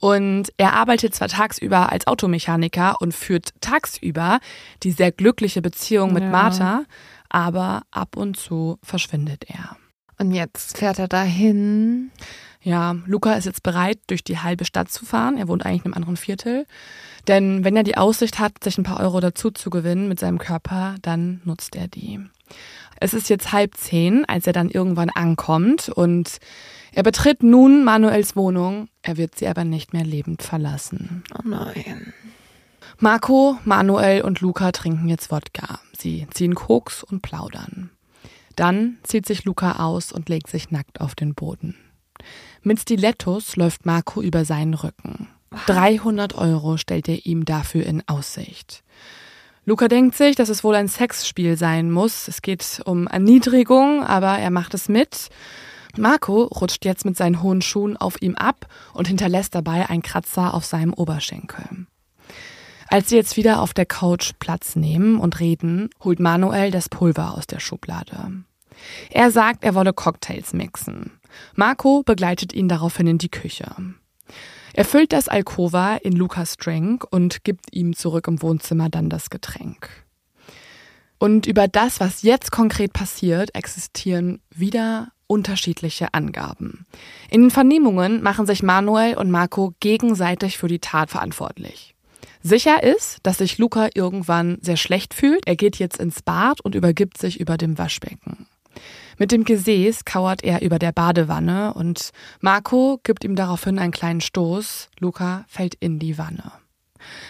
Und er arbeitet zwar tagsüber als Automechaniker und führt tagsüber die sehr glückliche Beziehung mit ja. Martha, aber ab und zu verschwindet er. Und jetzt fährt er dahin. Ja, Luca ist jetzt bereit, durch die halbe Stadt zu fahren. Er wohnt eigentlich in einem anderen Viertel. Denn wenn er die Aussicht hat, sich ein paar Euro dazu zu gewinnen mit seinem Körper, dann nutzt er die. Es ist jetzt halb zehn, als er dann irgendwann ankommt und er betritt nun Manuels Wohnung. Er wird sie aber nicht mehr lebend verlassen. Oh nein. Marco, Manuel und Luca trinken jetzt Wodka. Sie ziehen Koks und plaudern. Dann zieht sich Luca aus und legt sich nackt auf den Boden. Mit Stilettos läuft Marco über seinen Rücken. 300 Euro stellt er ihm dafür in Aussicht. Luca denkt sich, dass es wohl ein Sexspiel sein muss. Es geht um Erniedrigung, aber er macht es mit. Marco rutscht jetzt mit seinen hohen Schuhen auf ihm ab und hinterlässt dabei einen Kratzer auf seinem Oberschenkel. Als sie jetzt wieder auf der Couch Platz nehmen und reden, holt Manuel das Pulver aus der Schublade. Er sagt, er wolle Cocktails mixen. Marco begleitet ihn daraufhin in die Küche. Er füllt das Alkova in Lukas Drink und gibt ihm zurück im Wohnzimmer dann das Getränk. Und über das, was jetzt konkret passiert, existieren wieder unterschiedliche Angaben. In den Vernehmungen machen sich Manuel und Marco gegenseitig für die Tat verantwortlich. Sicher ist, dass sich Luca irgendwann sehr schlecht fühlt. Er geht jetzt ins Bad und übergibt sich über dem Waschbecken. Mit dem Gesäß kauert er über der Badewanne und Marco gibt ihm daraufhin einen kleinen Stoß. Luca fällt in die Wanne.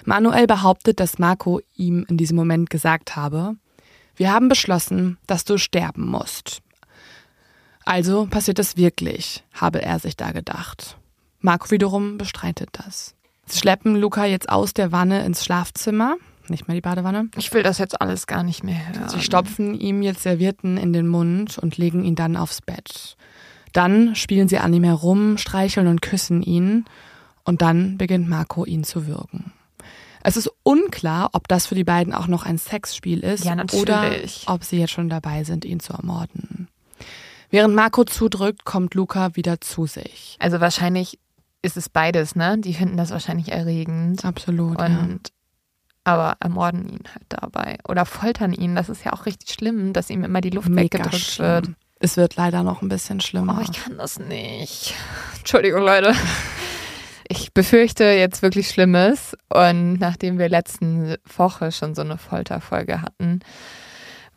Manuel behauptet, dass Marco ihm in diesem Moment gesagt habe, wir haben beschlossen, dass du sterben musst. Also passiert es wirklich, habe er sich da gedacht. Marco wiederum bestreitet das. Sie schleppen Luca jetzt aus der Wanne ins Schlafzimmer nicht mehr die Badewanne. Ich will das jetzt alles gar nicht mehr hören. Sie stopfen ihm jetzt Servietten in den Mund und legen ihn dann aufs Bett. Dann spielen sie an ihm herum, streicheln und küssen ihn. Und dann beginnt Marco ihn zu würgen. Es ist unklar, ob das für die beiden auch noch ein Sexspiel ist ja, oder ob sie jetzt schon dabei sind, ihn zu ermorden. Während Marco zudrückt, kommt Luca wieder zu sich. Also wahrscheinlich ist es beides, ne? Die finden das wahrscheinlich erregend. Absolut. Und ja. Aber ermorden ihn halt dabei. Oder foltern ihn. Das ist ja auch richtig schlimm, dass ihm immer die Luft Mega weggedrückt schlimm. wird. Es wird leider noch ein bisschen schlimmer. Oh, ich kann das nicht. Entschuldigung, Leute. Ich befürchte jetzt wirklich Schlimmes. Und nachdem wir letzten Woche schon so eine Folterfolge hatten,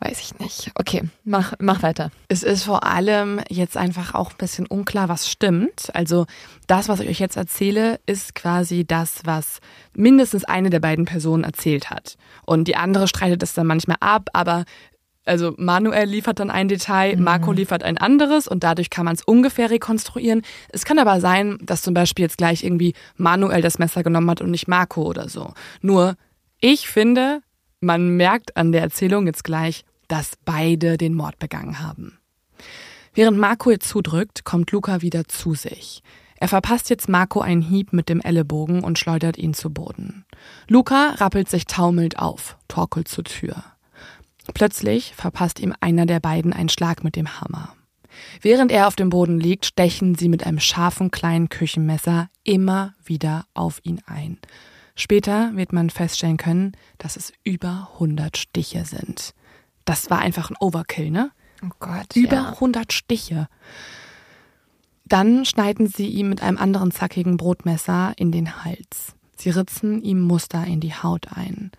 weiß ich nicht. Okay, mach, mach weiter. Es ist vor allem jetzt einfach auch ein bisschen unklar, was stimmt. Also das, was ich euch jetzt erzähle, ist quasi das, was mindestens eine der beiden Personen erzählt hat. Und die andere streitet es dann manchmal ab, aber also Manuel liefert dann ein Detail, mhm. Marco liefert ein anderes und dadurch kann man es ungefähr rekonstruieren. Es kann aber sein, dass zum Beispiel jetzt gleich irgendwie Manuel das Messer genommen hat und nicht Marco oder so. Nur ich finde, man merkt an der Erzählung jetzt gleich, dass beide den Mord begangen haben. Während Marco jetzt zudrückt, kommt Luca wieder zu sich. Er verpasst jetzt Marco einen Hieb mit dem Ellenbogen und schleudert ihn zu Boden. Luca rappelt sich taumelnd auf, torkelt zur Tür. Plötzlich verpasst ihm einer der beiden einen Schlag mit dem Hammer. Während er auf dem Boden liegt, stechen sie mit einem scharfen kleinen Küchenmesser immer wieder auf ihn ein. Später wird man feststellen können, dass es über 100 Stiche sind. Das war einfach ein Overkill, ne? Oh Gott. Über ja. 100 Stiche. Dann schneiden sie ihm mit einem anderen zackigen Brotmesser in den Hals. Sie ritzen ihm Muster in die Haut ein.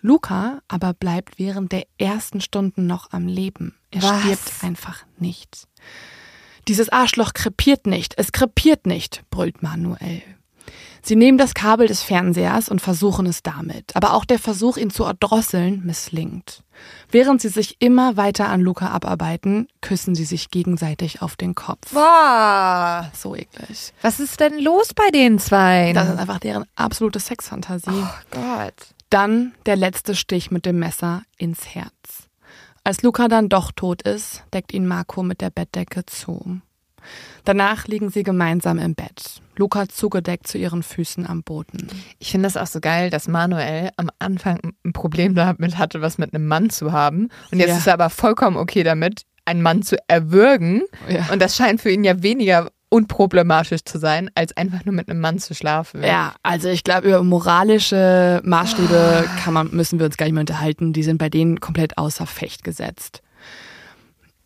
Luca aber bleibt während der ersten Stunden noch am Leben. Er Was? stirbt einfach nicht. Dieses Arschloch krepiert nicht, es krepiert nicht, brüllt Manuel. Sie nehmen das Kabel des Fernsehers und versuchen es damit. Aber auch der Versuch, ihn zu erdrosseln, misslingt. Während sie sich immer weiter an Luca abarbeiten, küssen sie sich gegenseitig auf den Kopf. Boah. So eklig. Was ist denn los bei den zwei? Das ist einfach deren absolute Sexfantasie. Oh Gott. Dann der letzte Stich mit dem Messer ins Herz. Als Luca dann doch tot ist, deckt ihn Marco mit der Bettdecke zu. Danach liegen sie gemeinsam im Bett. Luca zugedeckt zu ihren Füßen am Boden. Ich finde das auch so geil, dass Manuel am Anfang ein Problem damit hatte, was mit einem Mann zu haben. Und jetzt ja. ist er aber vollkommen okay damit, einen Mann zu erwürgen. Ja. Und das scheint für ihn ja weniger unproblematisch zu sein, als einfach nur mit einem Mann zu schlafen. Ja, also ich glaube, über moralische Maßstäbe kann man, müssen wir uns gar nicht mehr unterhalten. Die sind bei denen komplett außer Fecht gesetzt.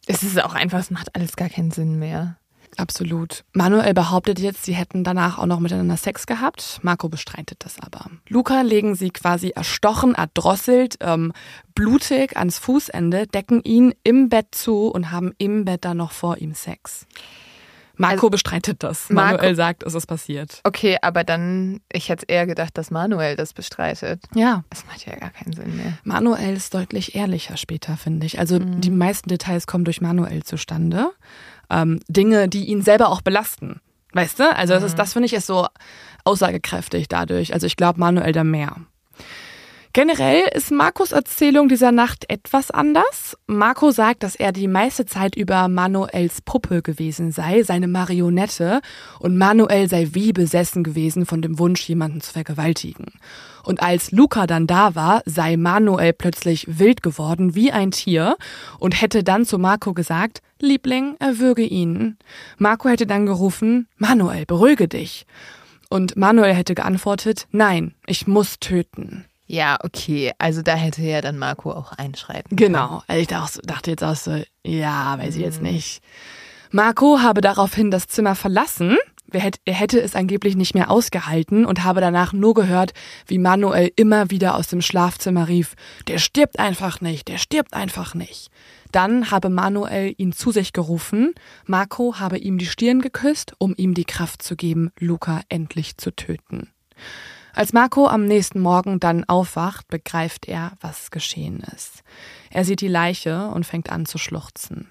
Es ist auch einfach, es macht alles gar keinen Sinn mehr. Absolut. Manuel behauptet jetzt, sie hätten danach auch noch miteinander Sex gehabt. Marco bestreitet das aber. Luca legen sie quasi erstochen, erdrosselt, ähm, blutig ans Fußende, decken ihn im Bett zu und haben im Bett dann noch vor ihm Sex. Marco also, bestreitet das. Manuel Marco, sagt, es ist passiert. Okay, aber dann, ich hätte eher gedacht, dass Manuel das bestreitet. Ja. Das macht ja gar keinen Sinn mehr. Manuel ist deutlich ehrlicher später, finde ich. Also mhm. die meisten Details kommen durch Manuel zustande ähm, Dinge, die ihn selber auch belasten. Weißt du? Also das, ist, mhm. das finde ich ist so aussagekräftig dadurch. Also ich glaube Manuel da mehr. Generell ist Markus Erzählung dieser Nacht etwas anders. Marco sagt, dass er die meiste Zeit über Manuels Puppe gewesen sei, seine Marionette, und Manuel sei wie besessen gewesen von dem Wunsch, jemanden zu vergewaltigen. Und als Luca dann da war, sei Manuel plötzlich wild geworden wie ein Tier und hätte dann zu Marco gesagt, Liebling, erwürge ihn. Marco hätte dann gerufen, Manuel, beruhige dich. Und Manuel hätte geantwortet, nein, ich muss töten. Ja, okay. Also da hätte ja dann Marco auch einschreiten. Genau. Also ich dachte jetzt auch so, ja, weiß ich jetzt mhm. nicht. Marco habe daraufhin das Zimmer verlassen. Er hätte es angeblich nicht mehr ausgehalten und habe danach nur gehört, wie Manuel immer wieder aus dem Schlafzimmer rief, der stirbt einfach nicht, der stirbt einfach nicht. Dann habe Manuel ihn zu sich gerufen, Marco habe ihm die Stirn geküsst, um ihm die Kraft zu geben, Luca endlich zu töten. Als Marco am nächsten Morgen dann aufwacht, begreift er, was geschehen ist. Er sieht die Leiche und fängt an zu schluchzen.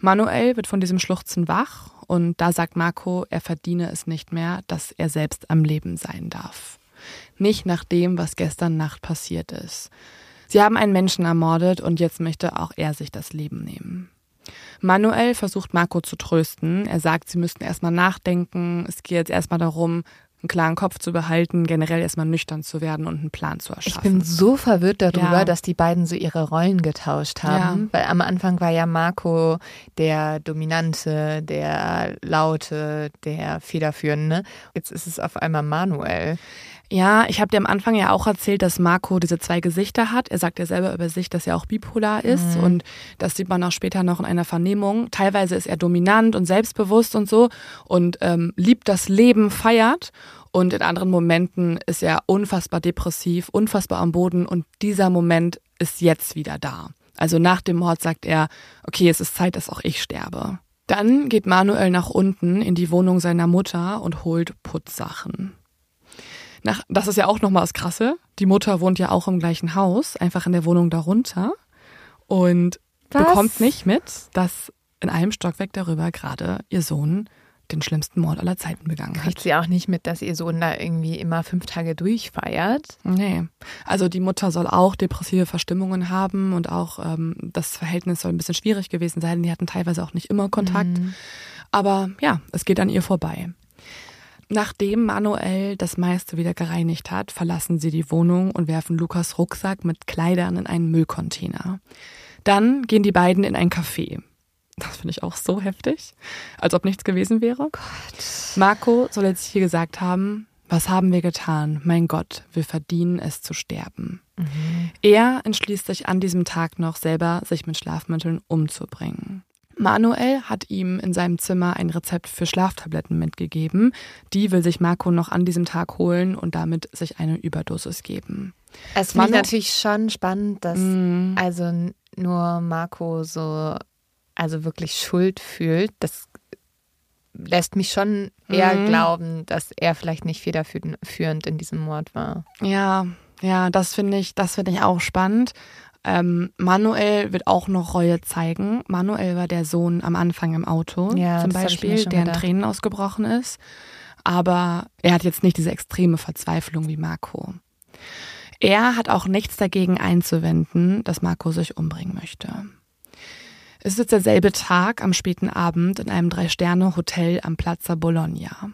Manuel wird von diesem Schluchzen wach und da sagt Marco, er verdiene es nicht mehr, dass er selbst am Leben sein darf. Nicht nach dem, was gestern Nacht passiert ist. Sie haben einen Menschen ermordet und jetzt möchte auch er sich das Leben nehmen. Manuel versucht Marco zu trösten. Er sagt, sie müssten erstmal nachdenken. Es geht jetzt erstmal darum, einen klaren Kopf zu behalten, generell erstmal nüchtern zu werden und einen Plan zu erschaffen. Ich bin so verwirrt darüber, ja. dass die beiden so ihre Rollen getauscht haben, ja. weil am Anfang war ja Marco der Dominante, der Laute, der Federführende. Jetzt ist es auf einmal Manuel. Ja, ich habe dir am Anfang ja auch erzählt, dass Marco diese zwei Gesichter hat. Er sagt ja selber über sich, dass er auch bipolar ist mhm. und das sieht man auch später noch in einer Vernehmung. Teilweise ist er dominant und selbstbewusst und so und ähm, liebt das Leben, feiert und in anderen Momenten ist er unfassbar depressiv, unfassbar am Boden und dieser Moment ist jetzt wieder da. Also nach dem Mord sagt er, okay, es ist Zeit, dass auch ich sterbe. Dann geht Manuel nach unten in die Wohnung seiner Mutter und holt Putzsachen. Nach, das ist ja auch nochmal das Krasse. Die Mutter wohnt ja auch im gleichen Haus, einfach in der Wohnung darunter. Und Was? bekommt nicht mit, dass in einem Stockwerk darüber gerade ihr Sohn den schlimmsten Mord aller Zeiten begangen hat. Kriegt sie auch nicht mit, dass ihr Sohn da irgendwie immer fünf Tage durchfeiert? Nee. Also die Mutter soll auch depressive Verstimmungen haben und auch ähm, das Verhältnis soll ein bisschen schwierig gewesen sein. Die hatten teilweise auch nicht immer Kontakt. Mhm. Aber ja, es geht an ihr vorbei. Nachdem Manuel das meiste wieder gereinigt hat, verlassen sie die Wohnung und werfen Lukas Rucksack mit Kleidern in einen Müllcontainer. Dann gehen die beiden in ein Café. Das finde ich auch so heftig, als ob nichts gewesen wäre. Gott. Marco soll jetzt hier gesagt haben, was haben wir getan? Mein Gott, wir verdienen es zu sterben. Mhm. Er entschließt sich an diesem Tag noch selber, sich mit Schlafmitteln umzubringen. Manuel hat ihm in seinem Zimmer ein Rezept für Schlaftabletten mitgegeben. Die will sich Marco noch an diesem Tag holen und damit sich eine Überdosis geben. Es ich natürlich schon spannend, dass mm. also nur Marco so also wirklich Schuld fühlt. Das lässt mich schon eher mm. glauben, dass er vielleicht nicht federführend in diesem Mord war. Ja, ja, das finde ich, das finde ich auch spannend. Ähm, Manuel wird auch noch Reue zeigen. Manuel war der Sohn am Anfang im Auto ja, zum Beispiel, der in Tränen ausgebrochen ist. Aber er hat jetzt nicht diese extreme Verzweiflung wie Marco. Er hat auch nichts dagegen einzuwenden, dass Marco sich umbringen möchte. Es ist derselbe Tag am späten Abend in einem Drei-Sterne-Hotel am Plaza Bologna.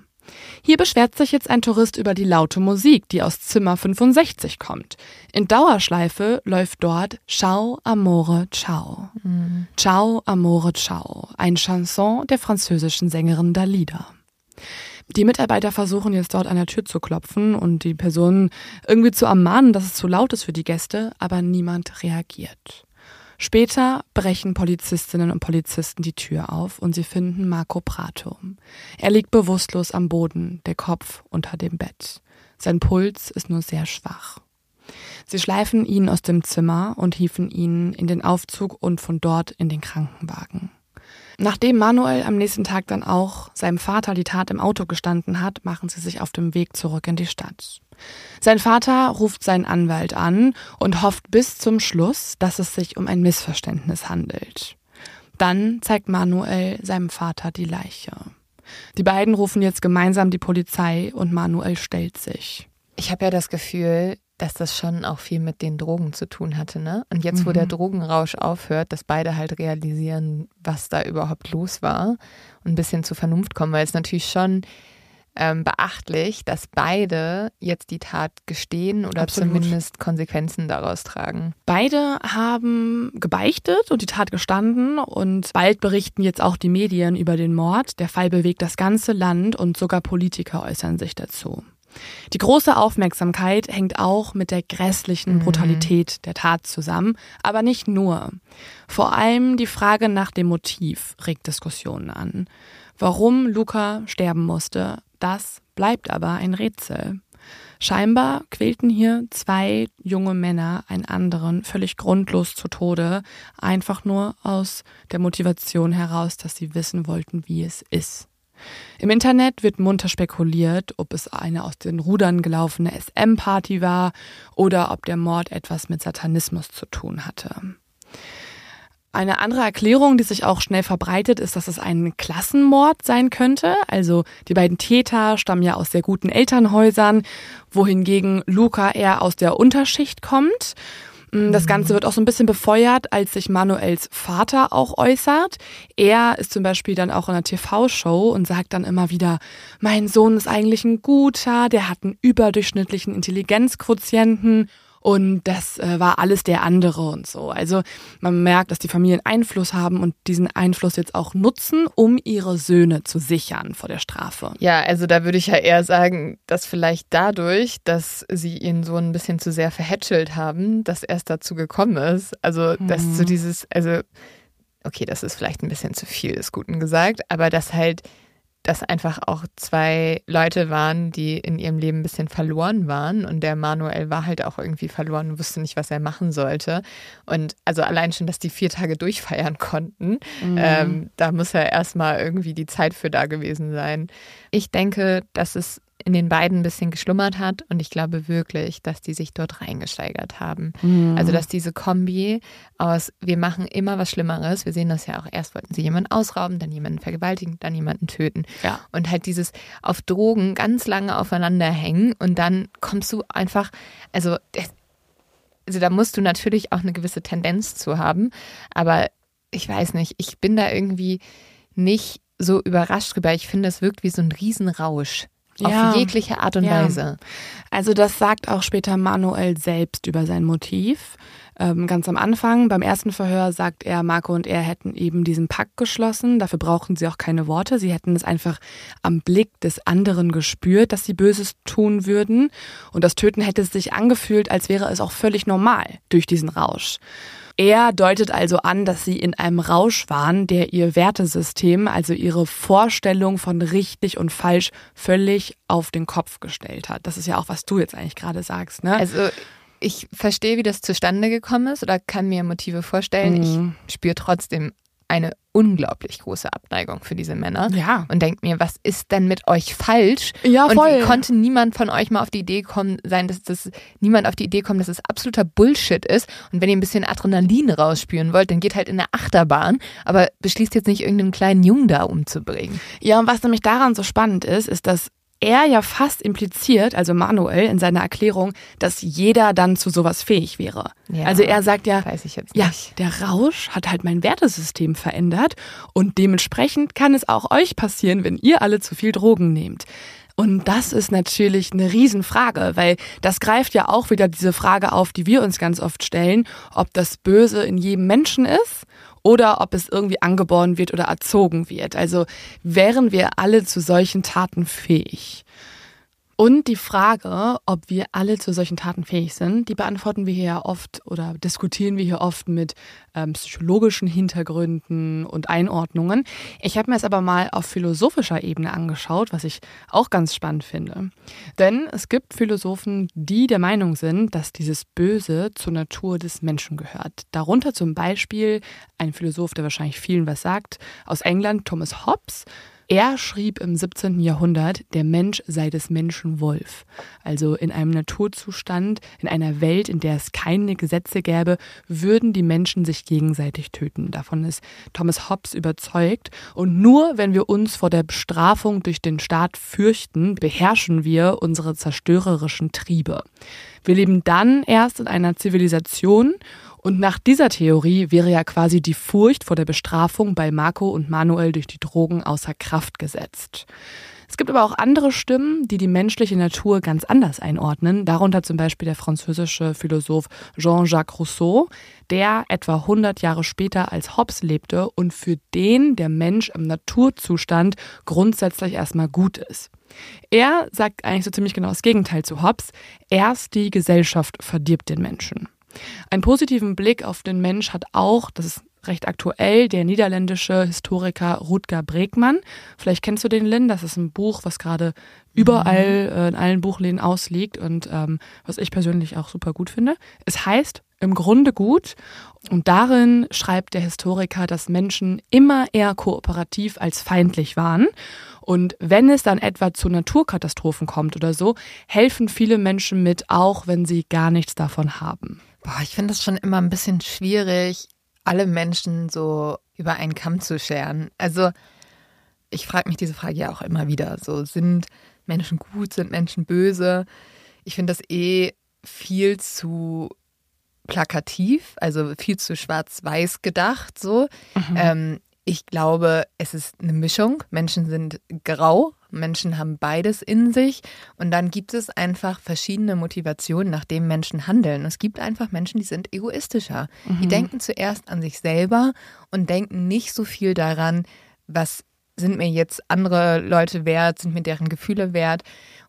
Hier beschwert sich jetzt ein Tourist über die laute Musik, die aus Zimmer 65 kommt. In Dauerschleife läuft dort Ciao Amore Ciao. Ciao Amore Ciao, ein Chanson der französischen Sängerin Dalida. Die Mitarbeiter versuchen jetzt dort an der Tür zu klopfen und die Personen irgendwie zu ermahnen, dass es zu laut ist für die Gäste, aber niemand reagiert. Später brechen Polizistinnen und Polizisten die Tür auf und sie finden Marco Prato. Er liegt bewusstlos am Boden, der Kopf unter dem Bett. Sein Puls ist nur sehr schwach. Sie schleifen ihn aus dem Zimmer und hieven ihn in den Aufzug und von dort in den Krankenwagen. Nachdem Manuel am nächsten Tag dann auch seinem Vater die Tat im Auto gestanden hat, machen sie sich auf dem Weg zurück in die Stadt. Sein Vater ruft seinen Anwalt an und hofft bis zum Schluss, dass es sich um ein Missverständnis handelt. Dann zeigt Manuel seinem Vater die Leiche. Die beiden rufen jetzt gemeinsam die Polizei und Manuel stellt sich. Ich habe ja das Gefühl, dass das schon auch viel mit den Drogen zu tun hatte, ne? Und jetzt, wo der mhm. Drogenrausch aufhört, dass beide halt realisieren, was da überhaupt los war und ein bisschen zur Vernunft kommen, weil es natürlich schon ähm, beachtlich, dass beide jetzt die Tat gestehen oder Absolut. zumindest Konsequenzen daraus tragen. Beide haben gebeichtet und die Tat gestanden und bald berichten jetzt auch die Medien über den Mord. Der Fall bewegt das ganze Land und sogar Politiker äußern sich dazu. Die große Aufmerksamkeit hängt auch mit der grässlichen mhm. Brutalität der Tat zusammen, aber nicht nur. Vor allem die Frage nach dem Motiv regt Diskussionen an. Warum Luca sterben musste, das bleibt aber ein Rätsel. Scheinbar quälten hier zwei junge Männer einen anderen völlig grundlos zu Tode, einfach nur aus der Motivation heraus, dass sie wissen wollten, wie es ist. Im Internet wird munter spekuliert, ob es eine aus den Rudern gelaufene SM-Party war oder ob der Mord etwas mit Satanismus zu tun hatte. Eine andere Erklärung, die sich auch schnell verbreitet, ist, dass es ein Klassenmord sein könnte. Also die beiden Täter stammen ja aus sehr guten Elternhäusern, wohingegen Luca eher aus der Unterschicht kommt. Mm, das Ganze wird auch so ein bisschen befeuert, als sich Manuels Vater auch äußert. Er ist zum Beispiel dann auch in einer TV-Show und sagt dann immer wieder, mein Sohn ist eigentlich ein guter, der hat einen überdurchschnittlichen Intelligenzquotienten und das äh, war alles der andere und so. Also man merkt, dass die Familien Einfluss haben und diesen Einfluss jetzt auch nutzen, um ihre Söhne zu sichern vor der Strafe. Ja, also da würde ich ja eher sagen, dass vielleicht dadurch, dass sie ihren Sohn ein bisschen zu sehr verhätschelt haben, dass erst dazu gekommen ist. Also, dass mhm. so dieses, also, okay, das ist vielleicht ein bisschen zu viel des Guten gesagt, aber dass halt das einfach auch zwei Leute waren, die in ihrem Leben ein bisschen verloren waren. Und der Manuel war halt auch irgendwie verloren und wusste nicht, was er machen sollte. Und also allein schon, dass die vier Tage durchfeiern konnten, mhm. ähm, da muss ja erstmal irgendwie die Zeit für da gewesen sein. Ich denke, dass es in den beiden ein bisschen geschlummert hat. Und ich glaube wirklich, dass die sich dort reingesteigert haben. Mhm. Also, dass diese Kombi aus, wir machen immer was Schlimmeres. Wir sehen das ja auch. Erst wollten sie jemanden ausrauben, dann jemanden vergewaltigen, dann jemanden töten. Ja. Und halt dieses auf Drogen ganz lange aufeinander hängen und dann kommst du einfach, also, also da musst du natürlich auch eine gewisse Tendenz zu haben. Aber ich weiß nicht, ich bin da irgendwie nicht so überrascht drüber. Ich finde, es wirkt wie so ein Riesenrausch. Auf jegliche Art und ja. Weise. Also das sagt auch später Manuel selbst über sein Motiv. Ähm, ganz am Anfang, beim ersten Verhör, sagt er, Marco und er hätten eben diesen Pakt geschlossen. Dafür brauchten sie auch keine Worte. Sie hätten es einfach am Blick des anderen gespürt, dass sie Böses tun würden. Und das Töten hätte sich angefühlt, als wäre es auch völlig normal durch diesen Rausch. Er deutet also an, dass sie in einem Rausch waren, der ihr Wertesystem, also ihre Vorstellung von richtig und falsch, völlig auf den Kopf gestellt hat. Das ist ja auch, was du jetzt eigentlich gerade sagst, ne? Also ich verstehe, wie das zustande gekommen ist oder kann mir Motive vorstellen. Mhm. Ich spüre trotzdem eine unglaublich große Abneigung für diese Männer. Ja. Und denkt mir, was ist denn mit euch falsch? Ja, voll. Und konnte niemand von euch mal auf die Idee kommen, sein, dass das niemand auf die Idee kommt, dass es absoluter Bullshit ist. Und wenn ihr ein bisschen Adrenalin rausspüren wollt, dann geht halt in eine Achterbahn, aber beschließt jetzt nicht irgendeinen kleinen Jungen da umzubringen. Ja, und was nämlich daran so spannend ist, ist, dass er ja fast impliziert, also Manuel in seiner Erklärung, dass jeder dann zu sowas fähig wäre. Ja, also er sagt ja, ja, der Rausch hat halt mein Wertesystem verändert und dementsprechend kann es auch euch passieren, wenn ihr alle zu viel Drogen nehmt. Und das ist natürlich eine Riesenfrage, weil das greift ja auch wieder diese Frage auf, die wir uns ganz oft stellen, ob das Böse in jedem Menschen ist oder ob es irgendwie angeboren wird oder erzogen wird. Also wären wir alle zu solchen Taten fähig? Und die Frage, ob wir alle zu solchen Taten fähig sind, die beantworten wir hier oft oder diskutieren wir hier oft mit ähm, psychologischen Hintergründen und Einordnungen. Ich habe mir es aber mal auf philosophischer Ebene angeschaut, was ich auch ganz spannend finde. Denn es gibt Philosophen, die der Meinung sind, dass dieses Böse zur Natur des Menschen gehört. Darunter zum Beispiel ein Philosoph, der wahrscheinlich vielen was sagt, aus England, Thomas Hobbes. Er schrieb im 17. Jahrhundert, der Mensch sei des Menschen Wolf. Also in einem Naturzustand, in einer Welt, in der es keine Gesetze gäbe, würden die Menschen sich gegenseitig töten. Davon ist Thomas Hobbes überzeugt. Und nur wenn wir uns vor der Bestrafung durch den Staat fürchten, beherrschen wir unsere zerstörerischen Triebe. Wir leben dann erst in einer Zivilisation und nach dieser Theorie wäre ja quasi die Furcht vor der Bestrafung bei Marco und Manuel durch die Drogen außer Kraft gesetzt. Es gibt aber auch andere Stimmen, die die menschliche Natur ganz anders einordnen, darunter zum Beispiel der französische Philosoph Jean-Jacques Rousseau, der etwa 100 Jahre später als Hobbes lebte und für den der Mensch im Naturzustand grundsätzlich erstmal gut ist. Er sagt eigentlich so ziemlich genau das Gegenteil zu Hobbes. Erst die Gesellschaft verdirbt den Menschen. Einen positiven Blick auf den Mensch hat auch, das ist recht aktuell, der niederländische Historiker Rutger Bregmann. Vielleicht kennst du den, Lynn, das ist ein Buch, was gerade überall mhm. äh, in allen Buchläden ausliegt und ähm, was ich persönlich auch super gut finde. Es heißt im Grunde gut und darin schreibt der Historiker, dass Menschen immer eher kooperativ als feindlich waren. Und wenn es dann etwa zu Naturkatastrophen kommt oder so, helfen viele Menschen mit, auch wenn sie gar nichts davon haben. Boah, ich finde es schon immer ein bisschen schwierig, alle Menschen so über einen Kamm zu scheren. Also ich frage mich diese Frage ja auch immer wieder. So sind Menschen gut, sind Menschen böse? Ich finde das eh viel zu plakativ, also viel zu schwarz-weiß gedacht so. Mhm. Ähm, ich glaube, es ist eine Mischung. Menschen sind grau, Menschen haben beides in sich und dann gibt es einfach verschiedene Motivationen, nach denen Menschen handeln. Es gibt einfach Menschen, die sind egoistischer. Mhm. Die denken zuerst an sich selber und denken nicht so viel daran, was sind mir jetzt andere Leute wert, sind mir deren Gefühle wert.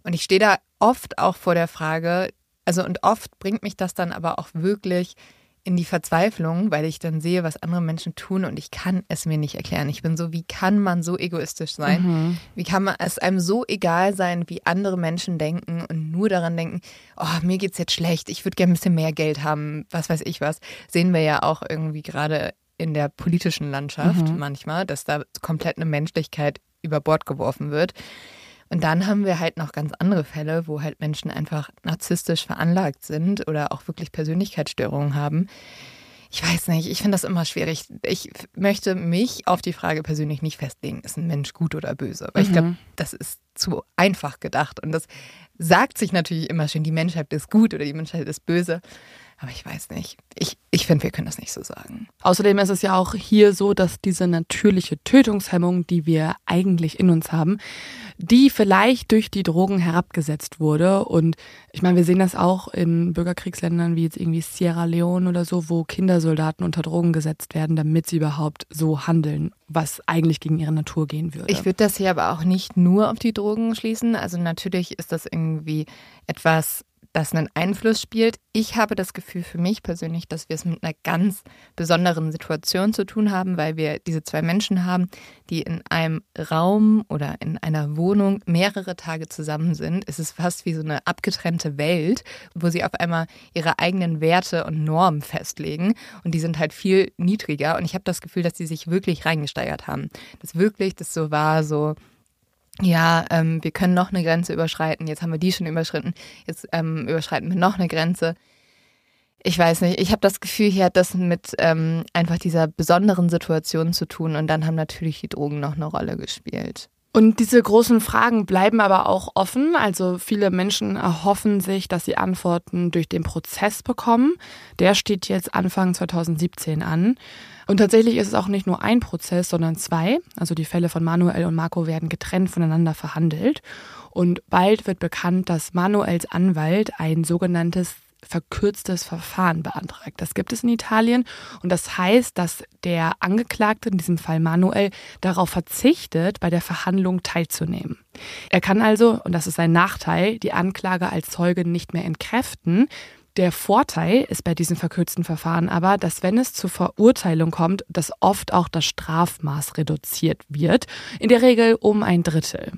Und ich stehe da oft auch vor der Frage, also und oft bringt mich das dann aber auch wirklich in die Verzweiflung, weil ich dann sehe, was andere Menschen tun und ich kann es mir nicht erklären. Ich bin so, wie kann man so egoistisch sein? Mhm. Wie kann man es einem so egal sein, wie andere Menschen denken und nur daran denken, oh, mir geht's jetzt schlecht, ich würde gerne ein bisschen mehr Geld haben, was weiß ich was. Sehen wir ja auch irgendwie gerade in der politischen Landschaft mhm. manchmal, dass da komplett eine Menschlichkeit über Bord geworfen wird. Und dann haben wir halt noch ganz andere Fälle, wo halt Menschen einfach narzisstisch veranlagt sind oder auch wirklich Persönlichkeitsstörungen haben. Ich weiß nicht, ich finde das immer schwierig. Ich möchte mich auf die Frage persönlich nicht festlegen, ist ein Mensch gut oder böse. Weil mhm. ich glaube, das ist zu einfach gedacht. Und das sagt sich natürlich immer schön, die Menschheit ist gut oder die Menschheit ist böse. Aber ich weiß nicht. Ich, ich finde, wir können das nicht so sagen. Außerdem ist es ja auch hier so, dass diese natürliche Tötungshemmung, die wir eigentlich in uns haben, die vielleicht durch die Drogen herabgesetzt wurde. Und ich meine, wir sehen das auch in Bürgerkriegsländern wie jetzt irgendwie Sierra Leone oder so, wo Kindersoldaten unter Drogen gesetzt werden, damit sie überhaupt so handeln, was eigentlich gegen ihre Natur gehen würde. Ich würde das hier aber auch nicht nur auf die Drogen schließen. Also natürlich ist das irgendwie etwas das einen Einfluss spielt. Ich habe das Gefühl für mich persönlich, dass wir es mit einer ganz besonderen Situation zu tun haben, weil wir diese zwei Menschen haben, die in einem Raum oder in einer Wohnung mehrere Tage zusammen sind. Es ist fast wie so eine abgetrennte Welt, wo sie auf einmal ihre eigenen Werte und Normen festlegen und die sind halt viel niedriger und ich habe das Gefühl, dass sie sich wirklich reingesteigert haben. Dass wirklich das so war, so ja, ähm, wir können noch eine Grenze überschreiten, jetzt haben wir die schon überschritten, jetzt ähm, überschreiten wir noch eine Grenze. Ich weiß nicht, ich habe das Gefühl, hier hat das mit ähm, einfach dieser besonderen Situation zu tun und dann haben natürlich die Drogen noch eine Rolle gespielt. Und diese großen Fragen bleiben aber auch offen. Also viele Menschen erhoffen sich, dass sie Antworten durch den Prozess bekommen. Der steht jetzt Anfang 2017 an. Und tatsächlich ist es auch nicht nur ein Prozess, sondern zwei. Also die Fälle von Manuel und Marco werden getrennt voneinander verhandelt. Und bald wird bekannt, dass Manuels Anwalt ein sogenanntes verkürztes Verfahren beantragt. Das gibt es in Italien und das heißt, dass der Angeklagte, in diesem Fall Manuel, darauf verzichtet, bei der Verhandlung teilzunehmen. Er kann also, und das ist sein Nachteil, die Anklage als Zeuge nicht mehr entkräften. Der Vorteil ist bei diesem verkürzten Verfahren aber, dass wenn es zur Verurteilung kommt, dass oft auch das Strafmaß reduziert wird, in der Regel um ein Drittel.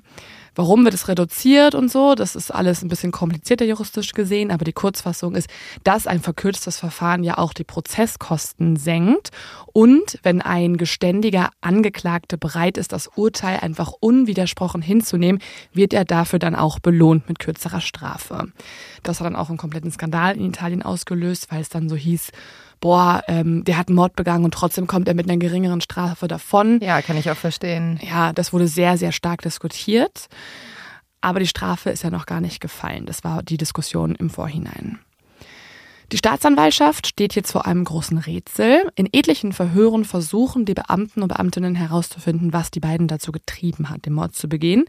Warum wird es reduziert und so? Das ist alles ein bisschen komplizierter juristisch gesehen, aber die Kurzfassung ist, dass ein verkürztes Verfahren ja auch die Prozesskosten senkt und wenn ein geständiger Angeklagte bereit ist, das Urteil einfach unwidersprochen hinzunehmen, wird er dafür dann auch belohnt mit kürzerer Strafe. Das hat dann auch einen kompletten Skandal in Italien ausgelöst, weil es dann so hieß, boah, ähm, der hat einen Mord begangen und trotzdem kommt er mit einer geringeren Strafe davon. Ja, kann ich auch verstehen. Ja, das wurde sehr, sehr stark diskutiert. Aber die Strafe ist ja noch gar nicht gefallen. Das war die Diskussion im Vorhinein. Die Staatsanwaltschaft steht jetzt vor einem großen Rätsel. In etlichen Verhören versuchen die Beamten und Beamtinnen herauszufinden, was die beiden dazu getrieben hat, den Mord zu begehen.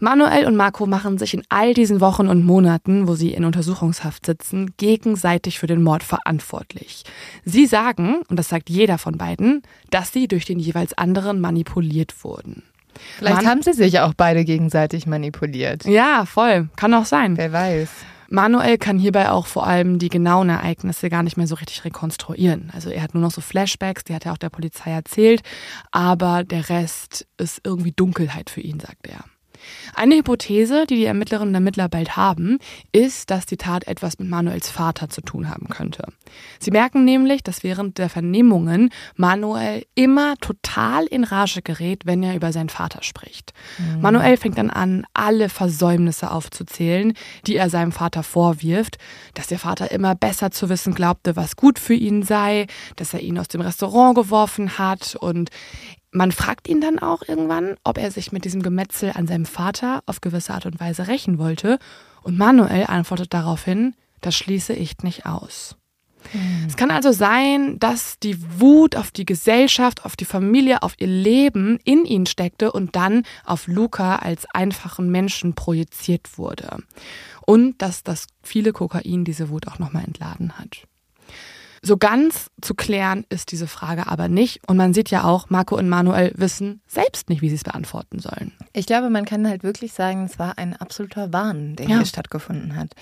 Manuel und Marco machen sich in all diesen Wochen und Monaten, wo sie in Untersuchungshaft sitzen, gegenseitig für den Mord verantwortlich. Sie sagen, und das sagt jeder von beiden, dass sie durch den jeweils anderen manipuliert wurden. Vielleicht Man haben sie sich auch beide gegenseitig manipuliert. Ja, voll. Kann auch sein. Wer weiß. Manuel kann hierbei auch vor allem die genauen Ereignisse gar nicht mehr so richtig rekonstruieren. Also er hat nur noch so Flashbacks, die hat er auch der Polizei erzählt, aber der Rest ist irgendwie Dunkelheit für ihn, sagt er. Eine Hypothese, die die Ermittlerinnen und Ermittler bald haben, ist, dass die Tat etwas mit Manuels Vater zu tun haben könnte. Sie merken nämlich, dass während der Vernehmungen Manuel immer total in Rage gerät, wenn er über seinen Vater spricht. Mhm. Manuel fängt dann an, alle Versäumnisse aufzuzählen, die er seinem Vater vorwirft, dass der Vater immer besser zu wissen glaubte, was gut für ihn sei, dass er ihn aus dem Restaurant geworfen hat und man fragt ihn dann auch irgendwann, ob er sich mit diesem Gemetzel an seinem Vater auf gewisse Art und Weise rächen wollte. Und Manuel antwortet daraufhin, das schließe ich nicht aus. Mhm. Es kann also sein, dass die Wut auf die Gesellschaft, auf die Familie, auf ihr Leben in ihn steckte und dann auf Luca als einfachen Menschen projiziert wurde. Und dass das viele Kokain diese Wut auch nochmal entladen hat. So ganz zu klären ist diese Frage aber nicht. Und man sieht ja auch, Marco und Manuel wissen selbst nicht, wie sie es beantworten sollen. Ich glaube, man kann halt wirklich sagen, es war ein absoluter Wahn, der ja. hier stattgefunden hat.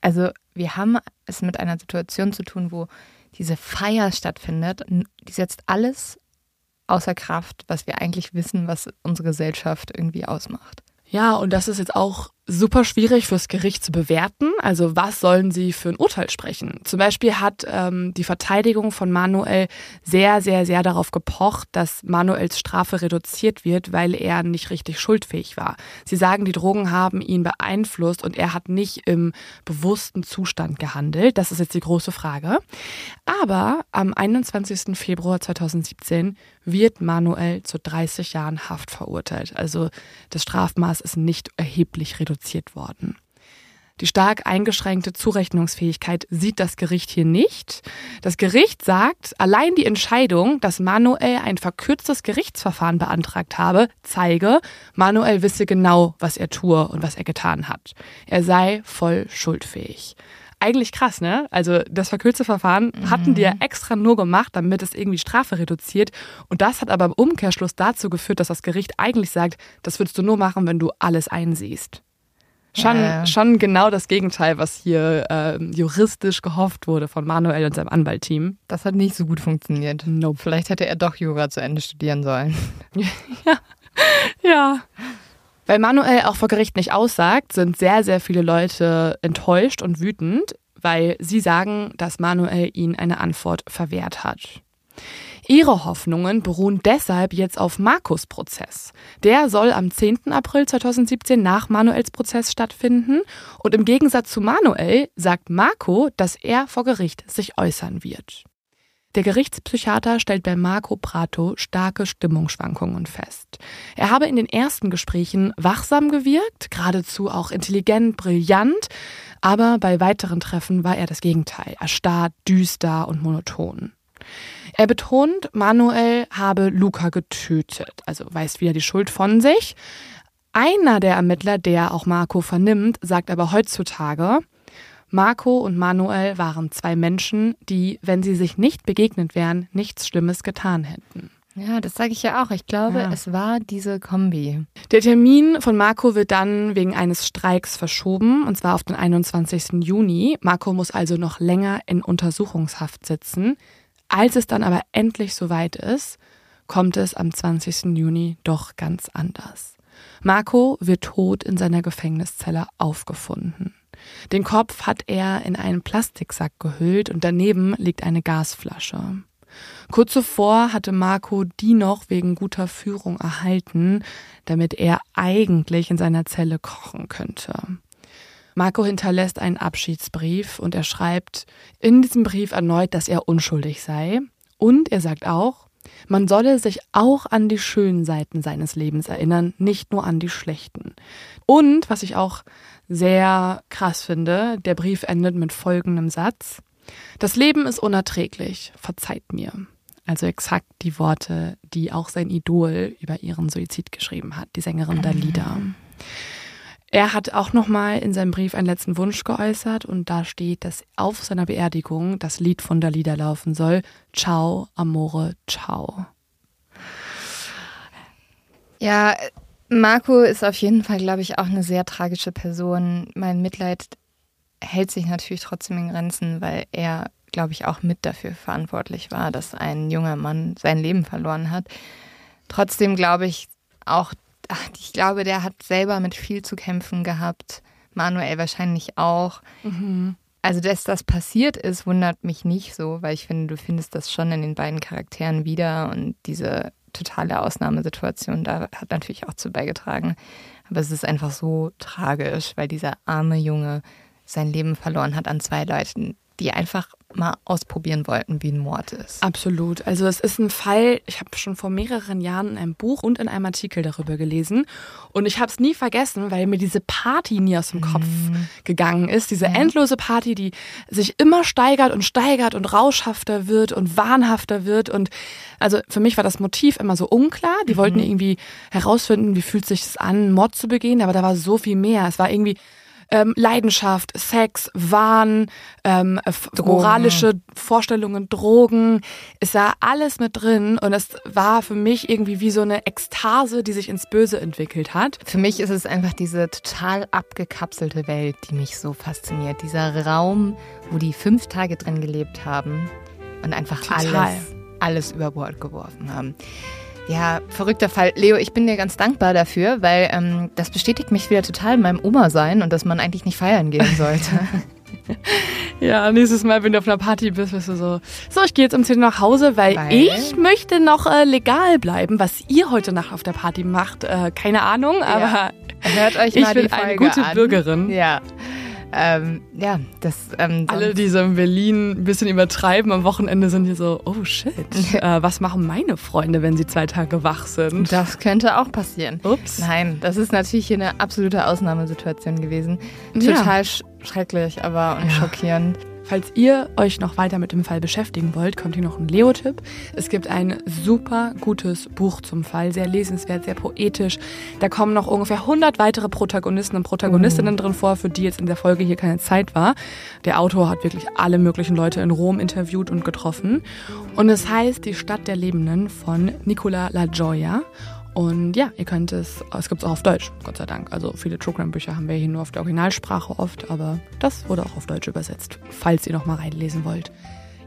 Also wir haben es mit einer Situation zu tun, wo diese Feier stattfindet. Die setzt alles außer Kraft, was wir eigentlich wissen, was unsere Gesellschaft irgendwie ausmacht. Ja, und das ist jetzt auch super schwierig fürs Gericht zu bewerten. Also was sollen sie für ein Urteil sprechen? Zum Beispiel hat ähm, die Verteidigung von Manuel sehr, sehr, sehr darauf gepocht, dass Manuels Strafe reduziert wird, weil er nicht richtig schuldfähig war. Sie sagen, die Drogen haben ihn beeinflusst und er hat nicht im bewussten Zustand gehandelt. Das ist jetzt die große Frage. Aber am 21. Februar 2017 wird Manuel zu 30 Jahren Haft verurteilt. Also das Strafmaß ist nicht erheblich reduziert worden. Die stark eingeschränkte Zurechnungsfähigkeit sieht das Gericht hier nicht. Das Gericht sagt, allein die Entscheidung, dass Manuel ein verkürztes Gerichtsverfahren beantragt habe, zeige, Manuel wisse genau, was er tue und was er getan hat. Er sei voll schuldfähig. Eigentlich krass, ne? Also das verkürzte Verfahren mhm. hatten die ja extra nur gemacht, damit es irgendwie Strafe reduziert. Und das hat aber im Umkehrschluss dazu geführt, dass das Gericht eigentlich sagt, das würdest du nur machen, wenn du alles einsiehst. Schon, ja, schon genau das Gegenteil, was hier äh, juristisch gehofft wurde von Manuel und seinem Anwaltteam. Das hat nicht so gut funktioniert. Nope. Vielleicht hätte er doch Jura zu Ende studieren sollen. ja. ja. Weil Manuel auch vor Gericht nicht aussagt, sind sehr, sehr viele Leute enttäuscht und wütend, weil sie sagen, dass Manuel ihnen eine Antwort verwehrt hat. Ihre Hoffnungen beruhen deshalb jetzt auf Markus Prozess. Der soll am 10. April 2017 nach Manuels Prozess stattfinden. Und im Gegensatz zu Manuel sagt Marco, dass er vor Gericht sich äußern wird. Der Gerichtspsychiater stellt bei Marco Prato starke Stimmungsschwankungen fest. Er habe in den ersten Gesprächen wachsam gewirkt, geradezu auch intelligent, brillant, aber bei weiteren Treffen war er das Gegenteil, erstarrt, düster und monoton. Er betont, Manuel habe Luca getötet, also weist wieder die Schuld von sich. Einer der Ermittler, der auch Marco vernimmt, sagt aber heutzutage, Marco und Manuel waren zwei Menschen, die, wenn sie sich nicht begegnet wären, nichts Schlimmes getan hätten. Ja, das sage ich ja auch. Ich glaube, ja. es war diese Kombi. Der Termin von Marco wird dann wegen eines Streiks verschoben, und zwar auf den 21. Juni. Marco muss also noch länger in Untersuchungshaft sitzen. Als es dann aber endlich soweit ist, kommt es am 20. Juni doch ganz anders. Marco wird tot in seiner Gefängniszelle aufgefunden. Den Kopf hat er in einen Plastiksack gehüllt und daneben liegt eine Gasflasche. Kurz zuvor hatte Marco die noch wegen guter Führung erhalten, damit er eigentlich in seiner Zelle kochen könnte. Marco hinterlässt einen Abschiedsbrief und er schreibt in diesem Brief erneut, dass er unschuldig sei. Und er sagt auch, man solle sich auch an die schönen Seiten seines Lebens erinnern, nicht nur an die schlechten. Und, was ich auch sehr krass finde, der Brief endet mit folgendem Satz. Das Leben ist unerträglich, verzeiht mir. Also exakt die Worte, die auch sein Idol über ihren Suizid geschrieben hat, die Sängerin Dalida. Er hat auch nochmal in seinem Brief einen letzten Wunsch geäußert und da steht, dass auf seiner Beerdigung das Lied von Dalida laufen soll. Ciao, Amore, ciao. Ja, Marco ist auf jeden Fall, glaube ich, auch eine sehr tragische Person. Mein Mitleid hält sich natürlich trotzdem in Grenzen, weil er, glaube ich, auch mit dafür verantwortlich war, dass ein junger Mann sein Leben verloren hat. Trotzdem glaube ich auch, ach, ich glaube, der hat selber mit viel zu kämpfen gehabt. Manuel wahrscheinlich auch. Mhm. Also, dass das passiert ist, wundert mich nicht so, weil ich finde, du findest das schon in den beiden Charakteren wieder und diese totale Ausnahmesituation da hat natürlich auch zu beigetragen. Aber es ist einfach so tragisch, weil dieser arme Junge sein Leben verloren hat an zwei Leuten, die einfach mal ausprobieren wollten, wie ein Mord ist. Absolut. Also es ist ein Fall, ich habe schon vor mehreren Jahren in einem Buch und in einem Artikel darüber gelesen und ich habe es nie vergessen, weil mir diese Party nie aus dem Kopf mhm. gegangen ist. Diese ja. endlose Party, die sich immer steigert und steigert und rauschhafter wird und wahnhafter wird und also für mich war das Motiv immer so unklar. Die mhm. wollten irgendwie herausfinden, wie fühlt sich es an, Mord zu begehen, aber da war so viel mehr. Es war irgendwie ähm, Leidenschaft, Sex, Wahn, ähm, moralische Vorstellungen, Drogen. Es war alles mit drin und es war für mich irgendwie wie so eine Ekstase, die sich ins Böse entwickelt hat. Für mich ist es einfach diese total abgekapselte Welt, die mich so fasziniert. Dieser Raum, wo die fünf Tage drin gelebt haben und einfach total. alles, alles über Bord geworfen haben. Ja, verrückter Fall. Leo, ich bin dir ganz dankbar dafür, weil ähm, das bestätigt mich wieder total in meinem Oma-Sein und dass man eigentlich nicht feiern gehen sollte. ja, nächstes Mal, wenn du auf einer Party bist, bist du so, so, ich gehe jetzt um 10 Uhr nach Hause, weil, weil? ich möchte noch äh, legal bleiben. Was ihr heute Nacht auf der Party macht, äh, keine Ahnung, aber ja. Hört euch mal ich bin eine gute an. Bürgerin. Ja. Ähm, ja, das. Ähm, Alle, die so in Berlin ein bisschen übertreiben, am Wochenende sind hier so, oh shit, äh, was machen meine Freunde, wenn sie zwei Tage wach sind? Das könnte auch passieren. Ups. Nein, das ist natürlich hier eine absolute Ausnahmesituation gewesen. Total ja. schrecklich, aber und ja. schockierend. Falls ihr euch noch weiter mit dem Fall beschäftigen wollt, kommt hier noch ein Leo-Tipp. Es gibt ein super gutes Buch zum Fall, sehr lesenswert, sehr poetisch. Da kommen noch ungefähr 100 weitere Protagonisten und Protagonistinnen mhm. drin vor, für die jetzt in der Folge hier keine Zeit war. Der Autor hat wirklich alle möglichen Leute in Rom interviewt und getroffen. Und es heißt Die Stadt der Lebenden von Nicola La Gioia. Und ja, ihr könnt es, es gibt es auch auf Deutsch, Gott sei Dank. Also viele True Crime Bücher haben wir hier nur auf der Originalsprache oft, aber das wurde auch auf Deutsch übersetzt, falls ihr noch mal reinlesen wollt.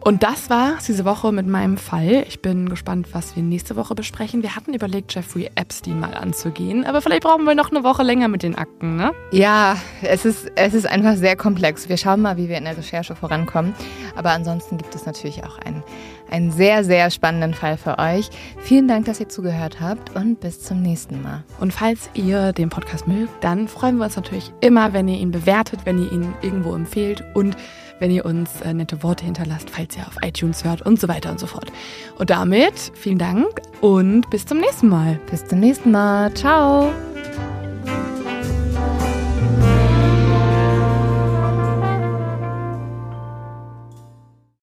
Und das war diese Woche mit meinem Fall. Ich bin gespannt, was wir nächste Woche besprechen. Wir hatten überlegt, Jeffrey Epstein mal anzugehen, aber vielleicht brauchen wir noch eine Woche länger mit den Akten, ne? Ja, es ist, es ist einfach sehr komplex. Wir schauen mal, wie wir in der Recherche vorankommen. Aber ansonsten gibt es natürlich auch einen, einen sehr, sehr spannenden Fall für euch. Vielen Dank, dass ihr zugehört habt und bis zum nächsten Mal. Und falls ihr den Podcast mögt, dann freuen wir uns natürlich immer, wenn ihr ihn bewertet, wenn ihr ihn irgendwo empfehlt und wenn ihr uns äh, nette Worte hinterlasst, falls ihr auf iTunes hört und so weiter und so fort. Und damit vielen Dank und bis zum nächsten Mal. Bis zum nächsten Mal. Ciao.